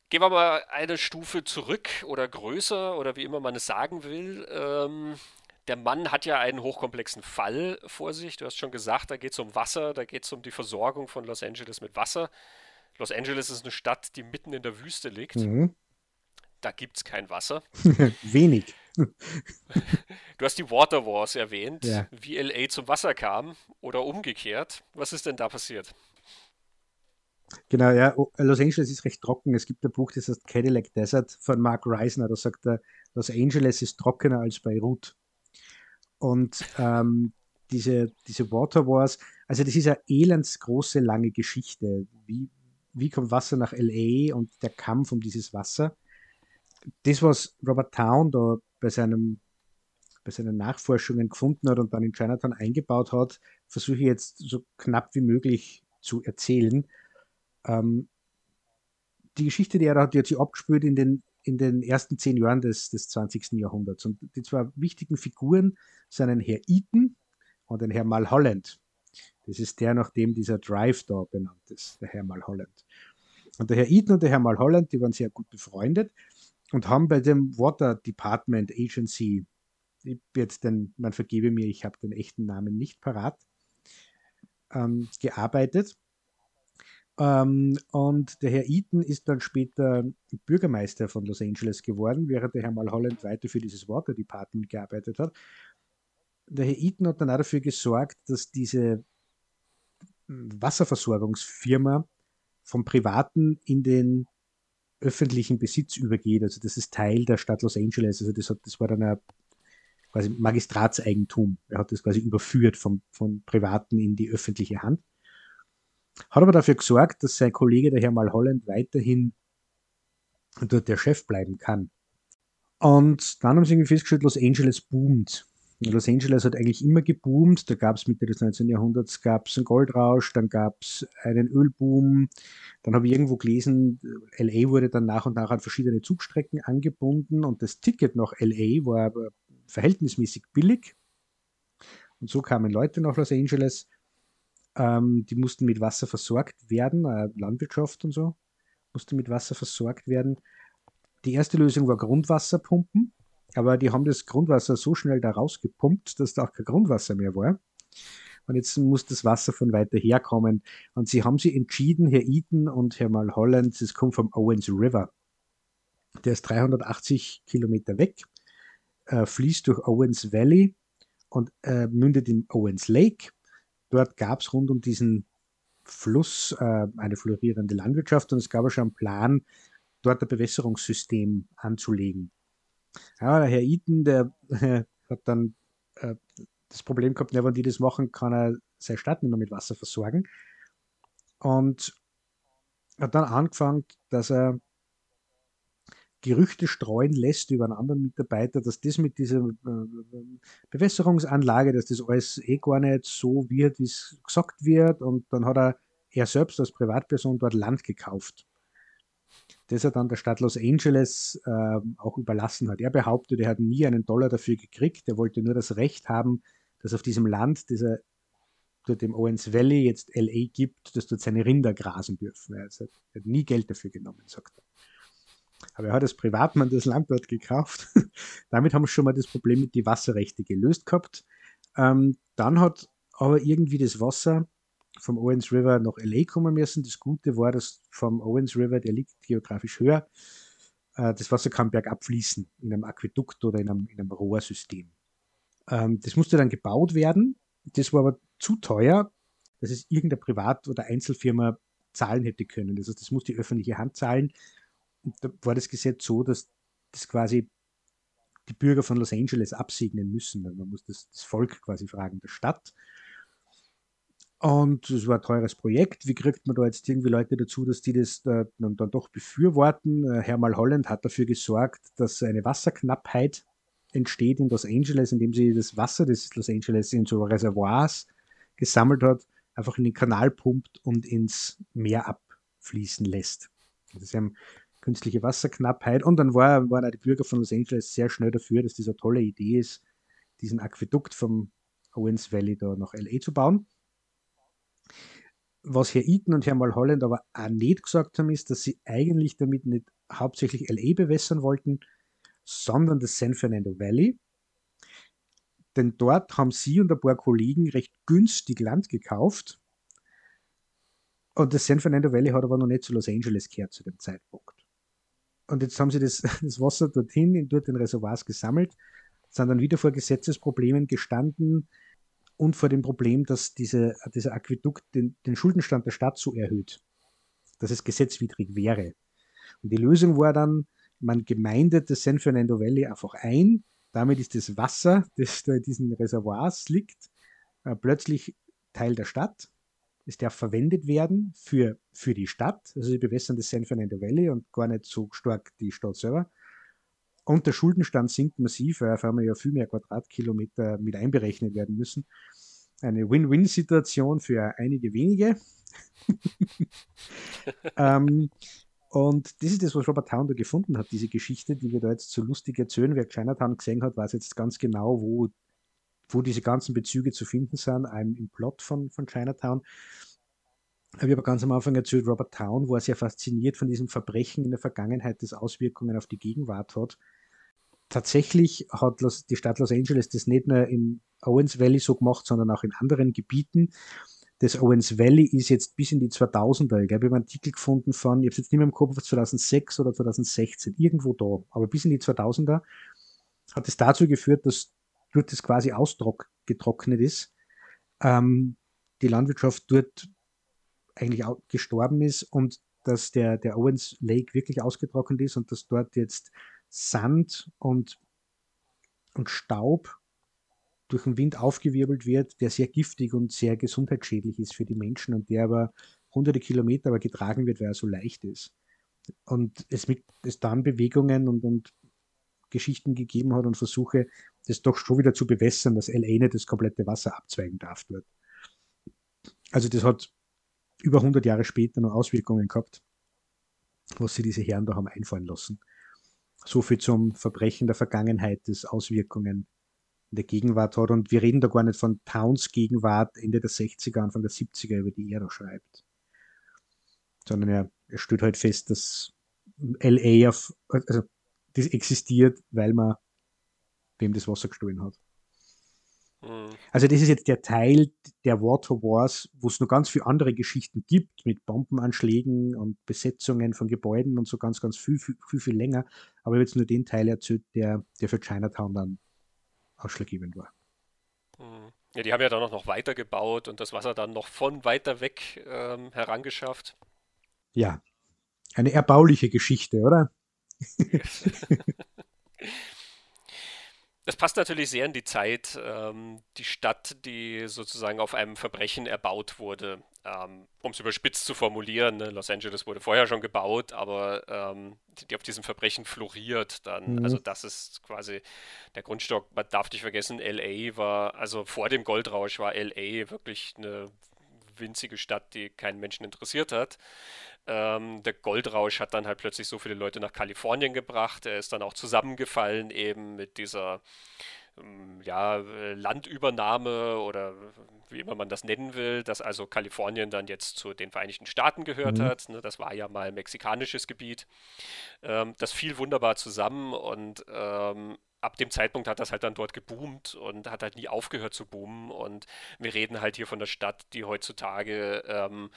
Gehen wir mal eine Stufe zurück oder größer oder wie immer man es sagen will. Ähm, der Mann hat ja einen hochkomplexen Fall vor sich. Du hast schon gesagt, da geht es um Wasser, da geht es um die Versorgung von Los Angeles mit Wasser. Los Angeles ist eine Stadt, die mitten in der Wüste liegt. Mhm da gibt es kein Wasser. Wenig. Du hast die Water Wars erwähnt, ja. wie LA zum Wasser kam oder umgekehrt. Was ist denn da passiert? Genau, ja, Los Angeles ist recht trocken. Es gibt ein Buch, das heißt Cadillac Desert von Mark Reisner. Da sagt er, Los Angeles ist trockener als Beirut. Und ähm, diese, diese Water Wars, also das ist eine elendsgroße, lange Geschichte. Wie, wie kommt Wasser nach LA und der Kampf um dieses Wasser? Das, was Robert Town da bei, seinem, bei seinen Nachforschungen gefunden hat und dann in Chinatown eingebaut hat, versuche ich jetzt so knapp wie möglich zu erzählen. Ähm, die Geschichte, die er hat, die hat sich abgespült in den, in den ersten zehn Jahren des, des 20. Jahrhunderts. Und die zwei wichtigen Figuren sind ein Herr Eaton und ein Herr Mulholland. Das ist der, nach dem dieser Drive da benannt ist, der Herr Mulholland. Und der Herr Eaton und der Herr Mulholland, die waren sehr gut befreundet und haben bei dem Water Department Agency, jetzt den, man vergebe mir, ich habe den echten Namen nicht parat, ähm, gearbeitet. Ähm, und der Herr Eaton ist dann später Bürgermeister von Los Angeles geworden, während der Herr Mulholland weiter für dieses Water Department gearbeitet hat. Der Herr Eaton hat dann auch dafür gesorgt, dass diese Wasserversorgungsfirma vom Privaten in den öffentlichen Besitz übergeht. Also das ist Teil der Stadt Los Angeles. Also das, hat, das war dann ein quasi Magistratseigentum. Er hat das quasi überführt vom, von Privaten in die öffentliche Hand. Hat aber dafür gesorgt, dass sein Kollege, der Herr Malholland, weiterhin dort der Chef bleiben kann. Und dann haben sie irgendwie festgestellt, Los Angeles boomt. Los Angeles hat eigentlich immer geboomt. Da gab es Mitte des 19. Jahrhunderts gab's einen Goldrausch, dann gab es einen Ölboom. Dann habe ich irgendwo gelesen, LA wurde dann nach und nach an verschiedene Zugstrecken angebunden und das Ticket nach LA war aber verhältnismäßig billig. Und so kamen Leute nach Los Angeles, ähm, die mussten mit Wasser versorgt werden, äh, Landwirtschaft und so musste mit Wasser versorgt werden. Die erste Lösung war Grundwasserpumpen. Aber die haben das Grundwasser so schnell da rausgepumpt, dass da auch kein Grundwasser mehr war. Und jetzt muss das Wasser von weiter her kommen. Und sie haben sich entschieden, Herr Eaton und Herr Mulholland, das kommt vom Owens River. Der ist 380 Kilometer weg, äh, fließt durch Owens Valley und äh, mündet in Owens Lake. Dort gab es rund um diesen Fluss äh, eine florierende Landwirtschaft und es gab auch schon einen Plan, dort ein Bewässerungssystem anzulegen. Ja, der Herr Eaton, der hat dann äh, das Problem gehabt, ja, wenn die das machen, kann er seine Stadt nicht mehr mit Wasser versorgen. Und hat dann angefangen, dass er Gerüchte streuen lässt über einen anderen Mitarbeiter, dass das mit dieser äh, Bewässerungsanlage, dass das alles eh gar nicht so wird, wie es gesagt wird. Und dann hat er er selbst als Privatperson dort Land gekauft das er dann der Stadt Los Angeles äh, auch überlassen hat. Er behauptet, er hat nie einen Dollar dafür gekriegt. Er wollte nur das Recht haben, dass auf diesem Land, das er dort im Owens Valley jetzt LA gibt, dass dort seine Rinder grasen dürfen. Er hat, er hat nie Geld dafür genommen, sagt er. Aber er hat als Privatmann das Land dort gekauft. Damit haben wir schon mal das Problem mit den Wasserrechten gelöst gehabt. Ähm, dann hat aber irgendwie das Wasser vom Owens River nach LA kommen müssen. Das Gute war, dass vom Owens River, der liegt geografisch höher, äh, das Wasser kann bergab fließen in einem Aquädukt oder in einem, in einem Rohrsystem. Ähm, das musste dann gebaut werden. Das war aber zu teuer, dass es irgendeine Privat- oder Einzelfirma zahlen hätte können. Das heißt, das muss die öffentliche Hand zahlen. Und da war das Gesetz so, dass das quasi die Bürger von Los Angeles absegnen müssen. Also man muss das, das Volk quasi fragen, der Stadt. Und es war ein teures Projekt. Wie kriegt man da jetzt irgendwie Leute dazu, dass die das da, dann, dann, doch befürworten? Äh, Herr Holland hat dafür gesorgt, dass eine Wasserknappheit entsteht in Los Angeles, indem sie das Wasser des Los Angeles in so Reservoirs gesammelt hat, einfach in den Kanal pumpt und ins Meer abfließen lässt. Das ist eine künstliche Wasserknappheit. Und dann war, waren die Bürger von Los Angeles sehr schnell dafür, dass das eine tolle Idee ist, diesen Aquädukt vom Owens Valley da nach LA zu bauen. Was Herr Eaton und Herr Mulholland aber auch nicht gesagt haben, ist, dass sie eigentlich damit nicht hauptsächlich LA bewässern wollten, sondern das San Fernando Valley. Denn dort haben sie und ein paar Kollegen recht günstig Land gekauft. Und das San Fernando Valley hat aber noch nicht zu Los Angeles gehört zu dem Zeitpunkt. Und jetzt haben sie das, das Wasser dorthin, in dort den Reservoirs gesammelt, sind dann wieder vor Gesetzesproblemen gestanden, und vor dem Problem, dass diese, dieser Aquädukt den, den Schuldenstand der Stadt so erhöht, dass es gesetzwidrig wäre. Und die Lösung war dann, man gemeindet das San Fernando Valley einfach ein. Damit ist das Wasser, das da in diesen Reservoirs liegt, äh, plötzlich Teil der Stadt. Es darf verwendet werden für, für die Stadt. Also sie bewässern das San Fernando Valley und gar nicht so stark die Stadt selber. Und der Schuldenstand sinkt massiv, weil auf einmal ja viel mehr Quadratkilometer mit einberechnet werden müssen. Eine Win-Win-Situation für einige wenige. ähm, und das ist das, was Robert Town da gefunden hat, diese Geschichte, die wir da jetzt so lustig erzählen. Wer Chinatown gesehen hat, weiß jetzt ganz genau, wo, wo diese ganzen Bezüge zu finden sind, einem im Plot von, von Chinatown. Ich habe aber ganz am Anfang erzählt, Robert Town war sehr fasziniert von diesem Verbrechen in der Vergangenheit, das Auswirkungen auf die Gegenwart hat tatsächlich hat die Stadt Los Angeles das nicht nur im Owens Valley so gemacht, sondern auch in anderen Gebieten. Das Owens Valley ist jetzt bis in die 2000er. Ich habe einen Artikel gefunden von, ich habe es jetzt nicht mehr im Kopf, 2006 oder 2016, irgendwo da. Aber bis in die 2000er hat es dazu geführt, dass dort das quasi ausgetrocknet ist. Ähm, die Landwirtschaft dort eigentlich gestorben ist und dass der, der Owens Lake wirklich ausgetrocknet ist und dass dort jetzt Sand und, und Staub durch den Wind aufgewirbelt wird, der sehr giftig und sehr gesundheitsschädlich ist für die Menschen und der aber hunderte Kilometer aber getragen wird, weil er so leicht ist. Und es mit es dann Bewegungen und, und Geschichten gegeben hat und versuche, das doch schon wieder zu bewässern, dass LA nicht das komplette Wasser abzweigen darf dort. Also das hat über 100 Jahre später noch Auswirkungen gehabt, was sie diese Herren da haben einfallen lassen. So viel zum Verbrechen der Vergangenheit, das Auswirkungen in der Gegenwart hat. Und wir reden da gar nicht von Towns Gegenwart Ende der 60er, Anfang der 70er, über die er da schreibt. Sondern er, er stellt halt fest, dass LA auf, also das existiert, weil man dem das Wasser gestohlen hat. Mhm. Also das ist jetzt der Teil der Water Wars, wo es noch ganz viele andere Geschichten gibt, mit Bombenanschlägen und Besetzungen von Gebäuden und so ganz, ganz viel, viel, viel, viel länger. Aber ich habe jetzt nur den Teil erzählt, der, der für Chinatown dann ausschlaggebend war. Mhm. Ja, die haben ja dann auch noch weitergebaut und das Wasser dann noch von weiter weg ähm, herangeschafft. Ja, eine erbauliche Geschichte, oder? Das passt natürlich sehr in die Zeit. Ähm, die Stadt, die sozusagen auf einem Verbrechen erbaut wurde. Ähm, um es überspitzt zu formulieren, ne? Los Angeles wurde vorher schon gebaut, aber ähm, die, die, auf diesem Verbrechen floriert dann. Mhm. Also das ist quasi der Grundstock. Man darf nicht vergessen, LA war, also vor dem Goldrausch war LA wirklich eine winzige Stadt, die keinen Menschen interessiert hat. Ähm, der Goldrausch hat dann halt plötzlich so viele Leute nach Kalifornien gebracht. Er ist dann auch zusammengefallen eben mit dieser ähm, ja, Landübernahme oder wie immer man das nennen will, dass also Kalifornien dann jetzt zu den Vereinigten Staaten gehört mhm. hat. Ne? Das war ja mal mexikanisches Gebiet. Ähm, das fiel wunderbar zusammen und ähm, ab dem Zeitpunkt hat das halt dann dort geboomt und hat halt nie aufgehört zu boomen. Und wir reden halt hier von der Stadt, die heutzutage ähm,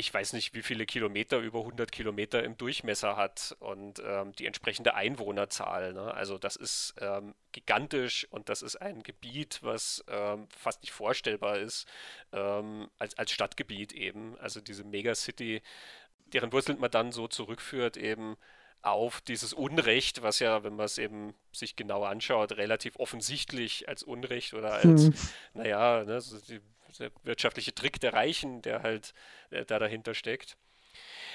ich weiß nicht, wie viele Kilometer, über 100 Kilometer im Durchmesser hat und ähm, die entsprechende Einwohnerzahl. Ne? Also das ist ähm, gigantisch und das ist ein Gebiet, was ähm, fast nicht vorstellbar ist ähm, als, als Stadtgebiet eben. Also diese Megacity, deren Wurzeln man dann so zurückführt eben auf dieses Unrecht, was ja, wenn man es eben sich genau anschaut, relativ offensichtlich als Unrecht oder als, hm. naja, ne, so die der wirtschaftliche Trick der Reichen, der halt äh, da dahinter steckt.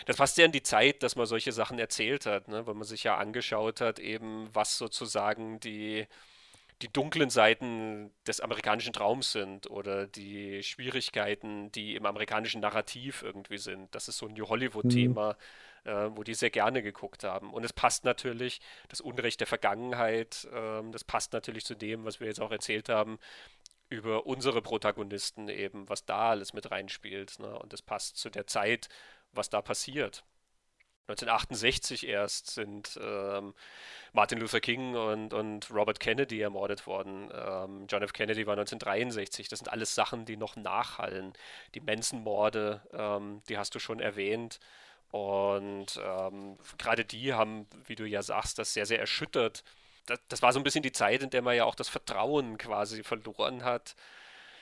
Das passt ja in die Zeit, dass man solche Sachen erzählt hat, ne? weil man sich ja angeschaut hat, eben was sozusagen die, die dunklen Seiten des amerikanischen Traums sind oder die Schwierigkeiten, die im amerikanischen Narrativ irgendwie sind. Das ist so ein New Hollywood-Thema, mhm. äh, wo die sehr gerne geguckt haben. Und es passt natürlich, das Unrecht der Vergangenheit, äh, das passt natürlich zu dem, was wir jetzt auch erzählt haben, über unsere Protagonisten eben, was da alles mit reinspielt. Ne? Und das passt zu der Zeit, was da passiert. 1968 erst sind ähm, Martin Luther King und, und Robert Kennedy ermordet worden. Ähm, John F. Kennedy war 1963. Das sind alles Sachen, die noch nachhallen. Die Manson-Morde, ähm, die hast du schon erwähnt. Und ähm, gerade die haben, wie du ja sagst, das sehr, sehr erschüttert das, das war so ein bisschen die Zeit, in der man ja auch das Vertrauen quasi verloren hat,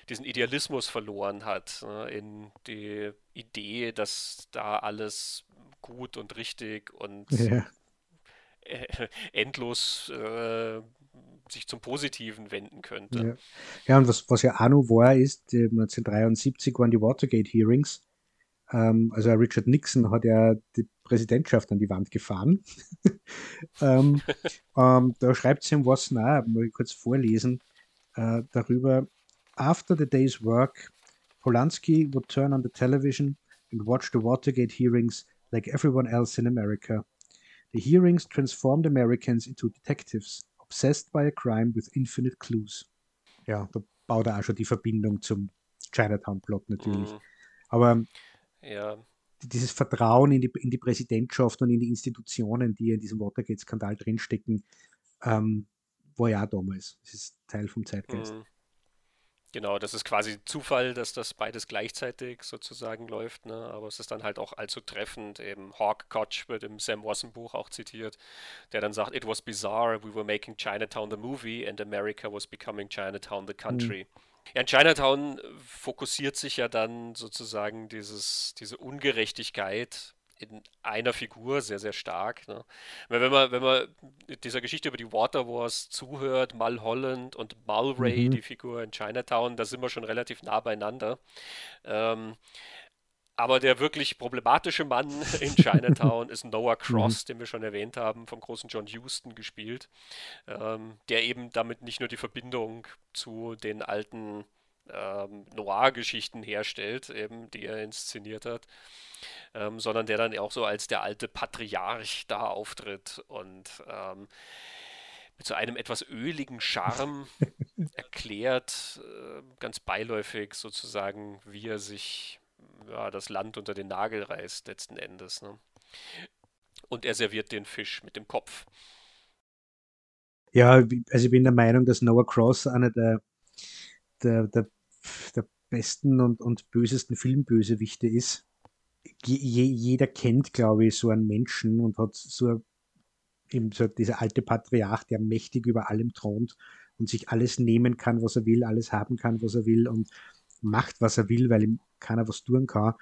diesen Idealismus verloren hat, ne, in die Idee, dass da alles gut und richtig und ja. endlos äh, sich zum Positiven wenden könnte. Ja, ja und was, was ja auch noch war, ist, 1973 waren die Watergate Hearings ähm, also Richard Nixon hat ja die Präsidentschaft an die Wand gefahren. ähm, ähm, da schreibt was nach, muss ich kurz vorlesen, äh, darüber. After the day's work, Polanski would turn on the television and watch the Watergate hearings like everyone else in America. The hearings transformed Americans into detectives, obsessed by a crime with infinite clues. Ja, da baut er auch schon die Verbindung zum Chinatown-Plot natürlich. Mhm. Aber ja. Dieses Vertrauen in die, in die Präsidentschaft und in die Institutionen, die in diesem Watergate-Skandal drinstecken, ähm, war ja damals. Das ist Teil vom Zeitgeist. Mhm. Genau, das ist quasi Zufall, dass das beides gleichzeitig sozusagen läuft, ne? aber es ist dann halt auch allzu treffend. Eben Hawk Koch wird im Sam Wasson Buch auch zitiert, der dann sagt, It was bizarre, we were making Chinatown the movie and America was becoming Chinatown the country. Mhm. Ja, in Chinatown fokussiert sich ja dann sozusagen dieses, diese Ungerechtigkeit in einer Figur sehr, sehr stark. Ne? Wenn man, wenn man dieser Geschichte über die Water Wars zuhört, Mulholland und Mulray, mhm. die Figur in Chinatown, da sind wir schon relativ nah beieinander. Ähm, Aber der wirklich problematische Mann in Chinatown ist Noah Cross, mhm. den wir schon erwähnt haben, vom großen John Huston gespielt, ähm, der eben damit nicht nur die Verbindung zu den alten ähm, Noir-Geschichten herstellt, eben, die er inszeniert hat, ähm, sondern der dann auch so als der alte Patriarch da auftritt und ähm, mit so einem etwas öligen Charme erklärt, äh, ganz beiläufig sozusagen, wie er sich ja, das Land unter den Nagel reißt, letzten Endes. Ne? Und er serviert den Fisch mit dem Kopf. Ja, also ich bin der Meinung, dass Noah Cross einer der, der, der, der besten und, und bösesten Filmbösewichte ist. Je, jeder kennt, glaube ich, so einen Menschen und hat so, eben so dieser alte Patriarch, der mächtig über allem thront und sich alles nehmen kann, was er will, alles haben kann, was er will und macht, was er will, weil ihm keiner was tun kann.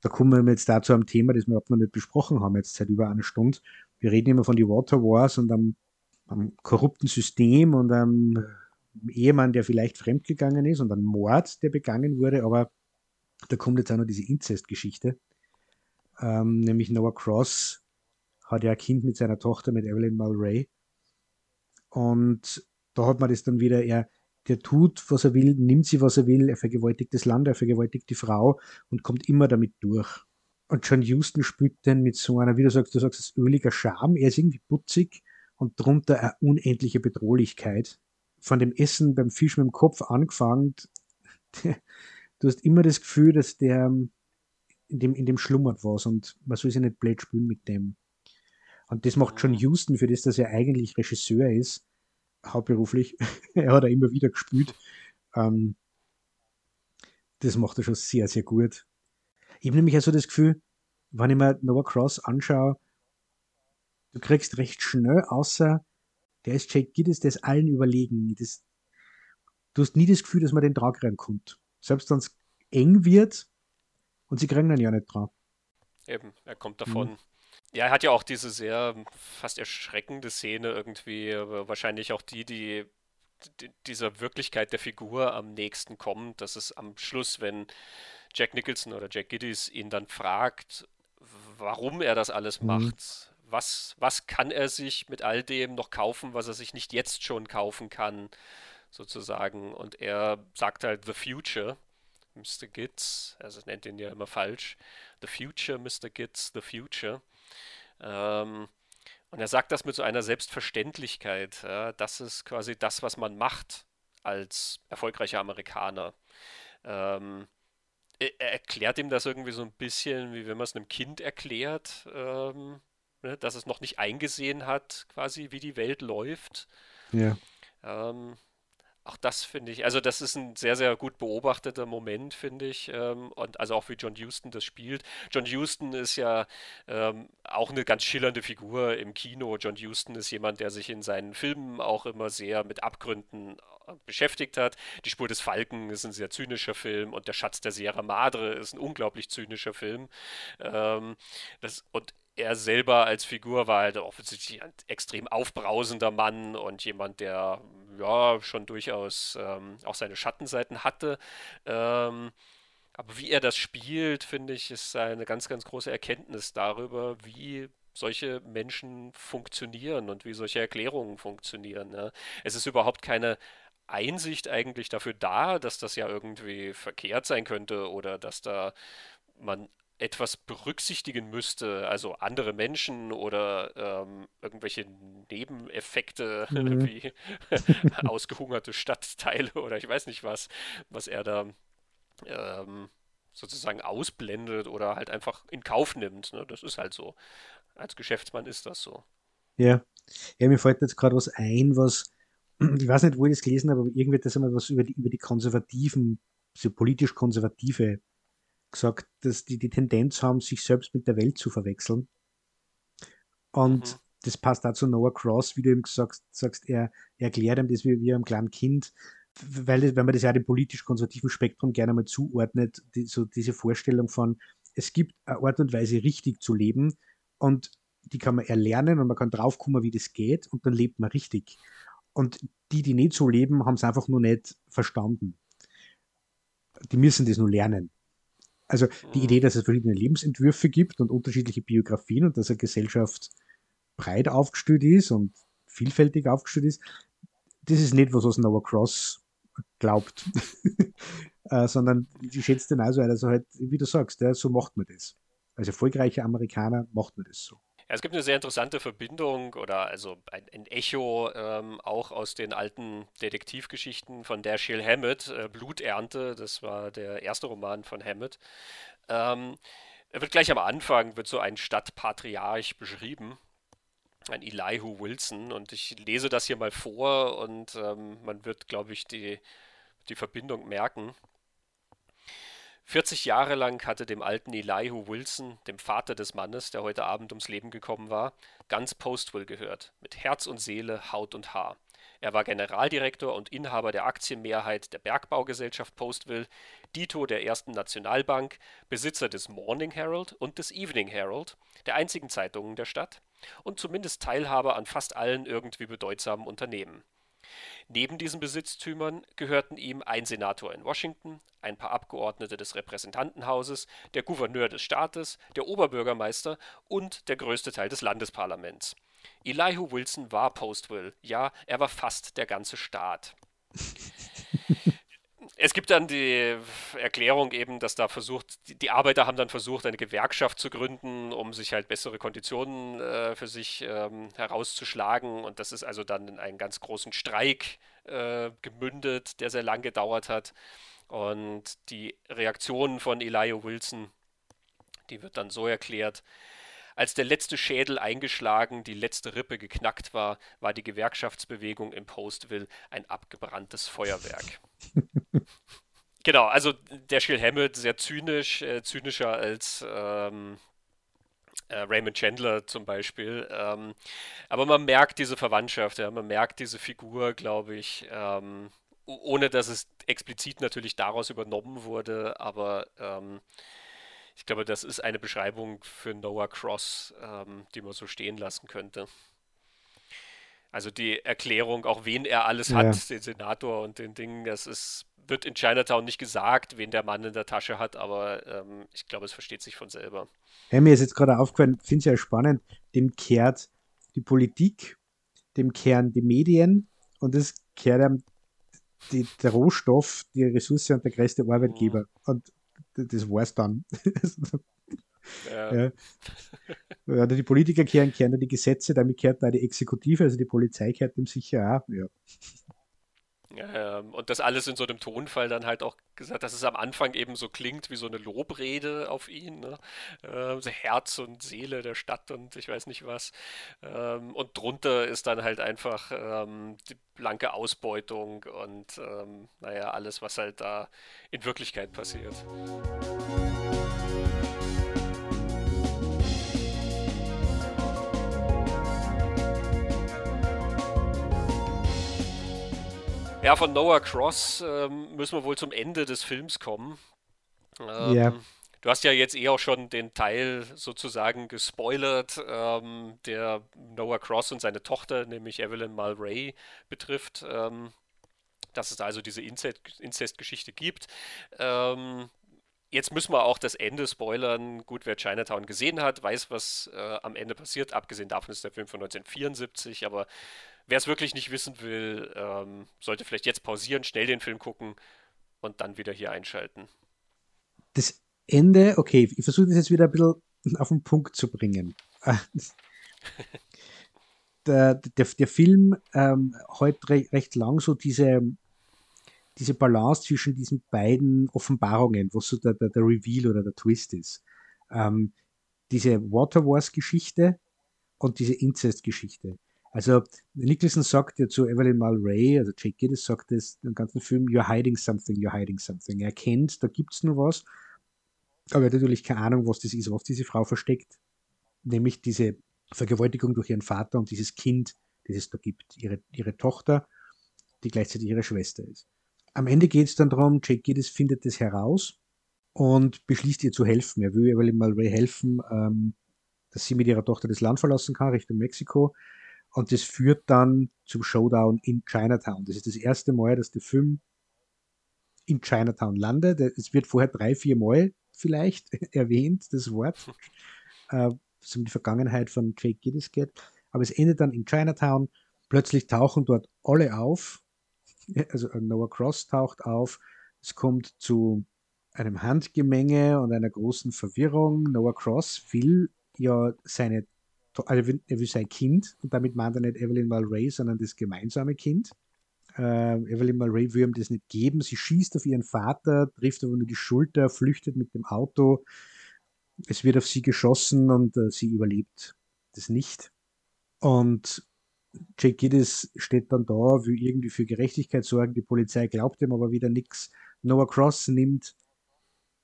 Da kommen wir jetzt dazu am Thema, das wir überhaupt noch nicht besprochen haben, jetzt seit über einer Stunde. Wir reden immer von den Water Wars und am, am korrupten System und am Ehemann, der vielleicht fremdgegangen ist und ein Mord, der begangen wurde, aber da kommt jetzt auch noch diese Inzest-Geschichte. Ähm, nämlich Noah Cross hat ja ein Kind mit seiner Tochter, mit Evelyn Mulray. Und da hat man das dann wieder, er, der tut, was er will, nimmt sie, was er will, er vergewaltigt das Land, er vergewaltigt die Frau und kommt immer damit durch. Und John Houston spielt dann mit so einer, wie du sagst, du sagst, es öliger Charme, er ist irgendwie putzig und drunter eine unendliche Bedrohlichkeit. Von dem Essen beim Fisch mit dem Kopf angefangen, du hast immer das Gefühl, dass der in dem, in dem schlummert was und man soll sich nicht blöd spielen mit dem. Und das macht John Houston, für das, dass er eigentlich Regisseur ist, hauptberuflich. er hat er immer wieder gespielt. Ähm, das macht er schon sehr, sehr gut. Ich habe nämlich also das Gefühl, wenn ich mir Noah Cross anschaue, du kriegst recht schnell, außer der ist Jake Gittes, der ist allen überlegen. Das, du hast nie das Gefühl, dass man den Trag reinkommt. Selbst wenn es eng wird und sie kriegen dann ja nicht dran. Eben, er kommt davon. Mhm. Ja, er hat ja auch diese sehr fast erschreckende Szene irgendwie, wahrscheinlich auch die, die dieser Wirklichkeit der Figur am nächsten kommt, dass es am Schluss, wenn Jack Nicholson oder Jack Giddys ihn dann fragt, warum er das alles mhm. macht, was, was kann er sich mit all dem noch kaufen, was er sich nicht jetzt schon kaufen kann, sozusagen. Und er sagt halt The Future, Mr. Gids, also nennt ihn ja immer falsch, The Future, Mr. Gids, The Future. Ähm, und er sagt das mit so einer Selbstverständlichkeit. Ja, das ist quasi das, was man macht als erfolgreicher Amerikaner. Ähm, er, erklärt ihm das irgendwie so ein bisschen, wie wenn man es einem Kind erklärt, ähm, ne, dass es noch nicht eingesehen hat, quasi, wie die Welt läuft. Ja. Ähm, auch das finde ich, also das ist ein sehr, sehr gut beobachteter Moment, finde ich. Ähm, und also auch wie John Huston das spielt. John Huston ist ja ähm, auch eine ganz schillernde Figur im Kino. John Huston ist jemand, der sich in seinen Filmen auch immer sehr mit Abgründen äh, beschäftigt hat. Die Spur des Falken ist ein sehr zynischer Film und Der Schatz der Sierra Madre ist ein unglaublich zynischer Film. Ähm, das, und er selber als Figur war halt offensichtlich ein extrem aufbrausender Mann und jemand, der ja schon durchaus ähm, auch seine Schattenseiten hatte. Ähm, aber wie er das spielt, finde ich, ist eine ganz, ganz große Erkenntnis darüber, wie solche Menschen funktionieren und wie solche Erklärungen funktionieren. Ja. Es ist überhaupt keine Einsicht eigentlich dafür da, dass das ja irgendwie verkehrt sein könnte oder dass da man etwas berücksichtigen müsste, also andere Menschen oder ähm, irgendwelche Nebeneffekte mhm. wie ausgehungerte Stadtteile oder ich weiß nicht was, was er da ähm, sozusagen ausblendet oder halt einfach in Kauf nimmt. Ne? Das ist halt so. Als Geschäftsmann ist das so. Ja, ja mir fällt jetzt gerade was ein, was, ich weiß nicht, wo ich das gelesen habe, aber irgendwie das einmal was über die, über die konservativen, so politisch konservative gesagt, dass die die Tendenz haben, sich selbst mit der Welt zu verwechseln. Und mhm. das passt auch zu Noah Cross, wie du ihm gesagt, sagst, er, er erklärt ihm das wie, wie einem kleinen Kind, weil, wenn man das ja dem politisch-konservativen Spektrum gerne mal zuordnet, die, so diese Vorstellung von, es gibt eine Art und Weise, richtig zu leben und die kann man erlernen und man kann draufkommen, wie das geht und dann lebt man richtig. Und die, die nicht so leben, haben es einfach nur nicht verstanden. Die müssen das nur lernen Also die Idee, dass es verschiedene Lebensentwürfe gibt und unterschiedliche Biografien und dass eine Gesellschaft breit aufgestellt ist und vielfältig aufgestellt ist, das ist nicht was, was Noah Cross glaubt, äh, sondern die schätzt den also, also halt, wie du sagst, ja, so macht man das. Als erfolgreicher Amerikaner macht man das so. Ja, es gibt eine sehr interessante Verbindung oder also ein, ein Echo ähm, auch aus den alten Detektivgeschichten von Dashiell Hammett, äh, Bluternte, das war der erste Roman von Hammett. Ähm, er wird gleich am Anfang, wird so ein Stadtpatriarch beschrieben, ein Elihu Wilson und ich lese das hier mal vor und ähm, man wird, glaube ich, die, die Verbindung merken. 40 Jahre lang hatte dem alten Elihu Wilson, dem Vater des Mannes, der heute Abend ums Leben gekommen war, ganz Postville gehört, mit Herz und Seele, Haut und Haar. Er war Generaldirektor und Inhaber der Aktienmehrheit der Bergbaugesellschaft Postville, Dito der Ersten Nationalbank, Besitzer des Morning Herald und des Evening Herald, der einzigen Zeitungen der Stadt, und zumindest Teilhaber an fast allen irgendwie bedeutsamen Unternehmen. Neben diesen Besitztümern gehörten ihm ein Senator in Washington, ein paar Abgeordnete des Repräsentantenhauses, der Gouverneur des Staates, der Oberbürgermeister und der größte Teil des Landesparlaments. Elihu Wilson war Postville, ja, er war fast der ganze Staat. es gibt dann die Erklärung eben, dass da versucht, die Arbeiter haben dann versucht, eine Gewerkschaft zu gründen, um sich halt bessere Konditionen äh, für sich ähm, herauszuschlagen. Und das ist also dann in einen ganz großen Streik äh, gemündet, der sehr lang gedauert hat. Und die Reaktion von Elijah Wilson, die wird dann so erklärt, als der letzte Schädel eingeschlagen, die letzte Rippe geknackt war, war die Gewerkschaftsbewegung im Postville ein abgebranntes Feuerwerk. genau, also der Schill Hammett sehr zynisch, äh, zynischer als ähm, äh, Raymond Chandler zum Beispiel. Ähm, aber man merkt diese Verwandtschaft, ja, man merkt diese Figur, glaube ich, ähm, ohne dass es explizit natürlich daraus übernommen wurde, aber ähm, ich glaube, das ist eine Beschreibung für Noah Cross, ähm, die man so stehen lassen könnte. Also die Erklärung, auch wen er alles ja. hat, den Senator und den Dingen, das ist, wird in Chinatown nicht gesagt, wen der Mann in der Tasche hat, aber ähm, ich glaube, es versteht sich von selber. Hey, mir ist jetzt gerade aufgefallen, finde ich ja spannend, dem kehrt die Politik, dem kehren die Medien und das kehrt einem die, der Rohstoff, die Ressource und der größte Arbeitgeber. Mhm. Und das war's dann. Ja. ja. ja. Die Politiker kehren, kehren die Gesetze, damit kehrt da die Exekutive, also die Polizei kehrt dem sicher auch. Ja. Ähm, und das alles in so einem Tonfall dann halt auch gesagt, dass es am Anfang eben so klingt wie so eine Lobrede auf ihn. Ne? Ähm, so Herz und Seele der Stadt und ich weiß nicht was. Ähm, und drunter ist dann halt einfach ähm, die blanke Ausbeutung und ähm, naja, alles, was halt da in Wirklichkeit passiert. Ja, von Noah Cross ähm, müssen wir wohl zum Ende des Films kommen. Ähm, ja. Du hast ja jetzt eh auch schon den Teil sozusagen gespoilert, ähm, der Noah Cross und seine Tochter, nämlich Evelyn Mulray, betrifft. Ähm, dass es da also diese Inzest-Geschichte gibt. Ähm, jetzt müssen wir auch das Ende spoilern. Gut, wer Chinatown gesehen hat, weiß, was äh, am Ende passiert. Abgesehen davon ist der Film von 1974, aber Wer es wirklich nicht wissen will, ähm, sollte vielleicht jetzt pausieren, schnell den Film gucken und dann wieder hier einschalten. Das Ende, okay, ich versuche das jetzt wieder ein bisschen auf den Punkt zu bringen. der, der, der Film ähm, heute re recht lang so diese, diese Balance zwischen diesen beiden Offenbarungen, was so der, der, der Reveal oder der Twist ist. Ähm, diese Water Wars Geschichte und diese Incest Geschichte. Also Nicholson sagt ja zu Evelyn Mulray, also Jake Gittes sagt es im ganzen Film, you're hiding something, you're hiding something. Er kennt, da gibt es nur was, aber er hat natürlich keine Ahnung, was das ist, was diese Frau versteckt. Nämlich diese Vergewaltigung durch ihren Vater und dieses Kind, das es da gibt, ihre, ihre Tochter, die gleichzeitig ihre Schwester ist. Am Ende geht es dann darum, Jake Gittes findet das heraus und beschließt ihr zu helfen. Er will Evelyn Mulray helfen, ähm, dass sie mit ihrer Tochter das Land verlassen kann, Richtung Mexiko. Und das führt dann zum Showdown in Chinatown. Das ist das erste Mal, dass der Film in Chinatown landet. Es wird vorher drei, vier Mal vielleicht erwähnt, das Wort, äh, um die Vergangenheit von Jake Giddes geht. Aber es endet dann in Chinatown. Plötzlich tauchen dort alle auf. Also äh, Noah Cross taucht auf. Es kommt zu einem Handgemenge und einer großen Verwirrung. Noah Cross will ja seine, also er will sein Kind und damit meint er nicht Evelyn Mulray, sondern das gemeinsame Kind. Äh, Evelyn Mulray will ihm das nicht geben. Sie schießt auf ihren Vater, trifft aber nur die Schulter, flüchtet mit dem Auto. Es wird auf sie geschossen und äh, sie überlebt das nicht. Und Jake Giddis steht dann da, will irgendwie für Gerechtigkeit sorgen. Die Polizei glaubt ihm aber wieder nichts. Noah Cross nimmt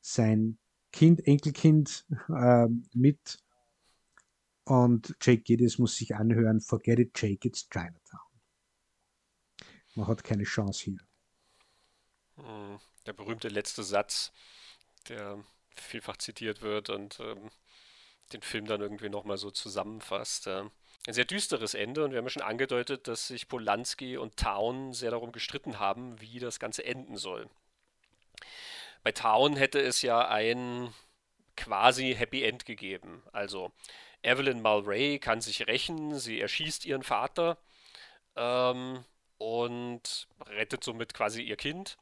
sein Kind, Enkelkind äh, mit und Jake Giddis muss sich anhören, forget it, Jake, it's Chinatown. Man hat keine Chance hier. Hm, der berühmte letzte Satz, der vielfach zitiert wird und ähm, den Film dann irgendwie nochmal so zusammenfasst. Äh. Ein sehr düsteres Ende und wir haben ja schon angedeutet, dass sich Polanski und Town sehr darum gestritten haben, wie das Ganze enden soll. Bei Town hätte es ja ein quasi Happy End gegeben. Also Evelyn Mulray kann sich rächen, sie erschießt ihren Vater ähm, und rettet somit quasi ihr Kind.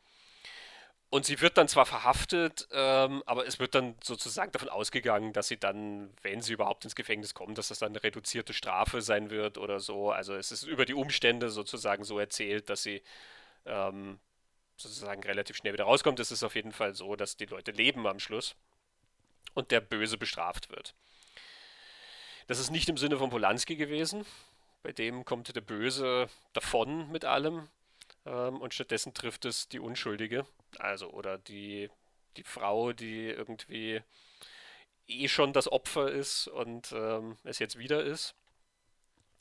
Und sie wird dann zwar verhaftet, ähm, aber es wird dann sozusagen davon ausgegangen, dass sie dann, wenn sie überhaupt ins Gefängnis kommt, dass das dann eine reduzierte Strafe sein wird oder so. Also es ist über die Umstände sozusagen so erzählt, dass sie ähm, sozusagen relativ schnell wieder rauskommt. Es ist auf jeden Fall so, dass die Leute leben am Schluss und der Böse bestraft wird. Das ist nicht im Sinne von Polanski gewesen. Bei dem kommt der Böse davon mit allem ähm, und stattdessen trifft es die Unschuldige. Also, oder die, die Frau, die irgendwie eh schon das Opfer ist und ähm, es jetzt wieder ist.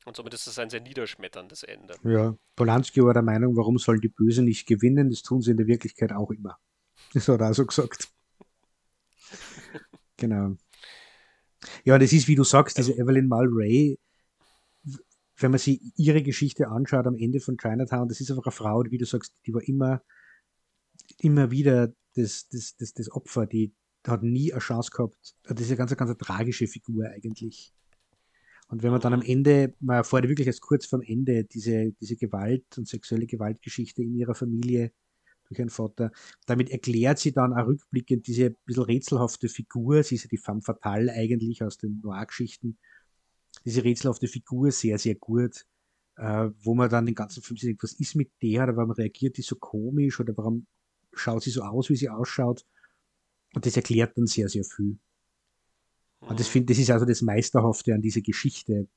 Und somit ist es ein sehr niederschmetterndes Ende. Ja, Polanski war der Meinung, warum sollen die Bösen nicht gewinnen? Das tun sie in der Wirklichkeit auch immer. Das hat er also gesagt. genau. Ja, das ist, wie du sagst, diese Evelyn Mulray, wenn man sich ihre Geschichte anschaut am Ende von Chinatown, das ist einfach eine Frau, die, wie du sagst, die war immer, immer wieder das, das, das, das Opfer, die hat nie eine Chance gehabt. Das ist eine ganz, ganz eine tragische Figur eigentlich. Und wenn man dann am Ende, man erfährt wirklich erst kurz vorm Ende diese, diese Gewalt und sexuelle Gewaltgeschichte in ihrer Familie durch ihren Vater. Damit erklärt sie dann auch rückblickend diese bisschen rätselhafte Figur, sie ist ja die femme fatale eigentlich aus den Noir-Geschichten, diese rätselhafte Figur sehr, sehr gut, äh, wo man dann den ganzen Film sieht, was ist mit der, oder warum reagiert die so komisch, oder warum schaut sie so aus, wie sie ausschaut. Und das erklärt dann sehr, sehr viel. Und das, find, das ist also das Meisterhafte an dieser Geschichte,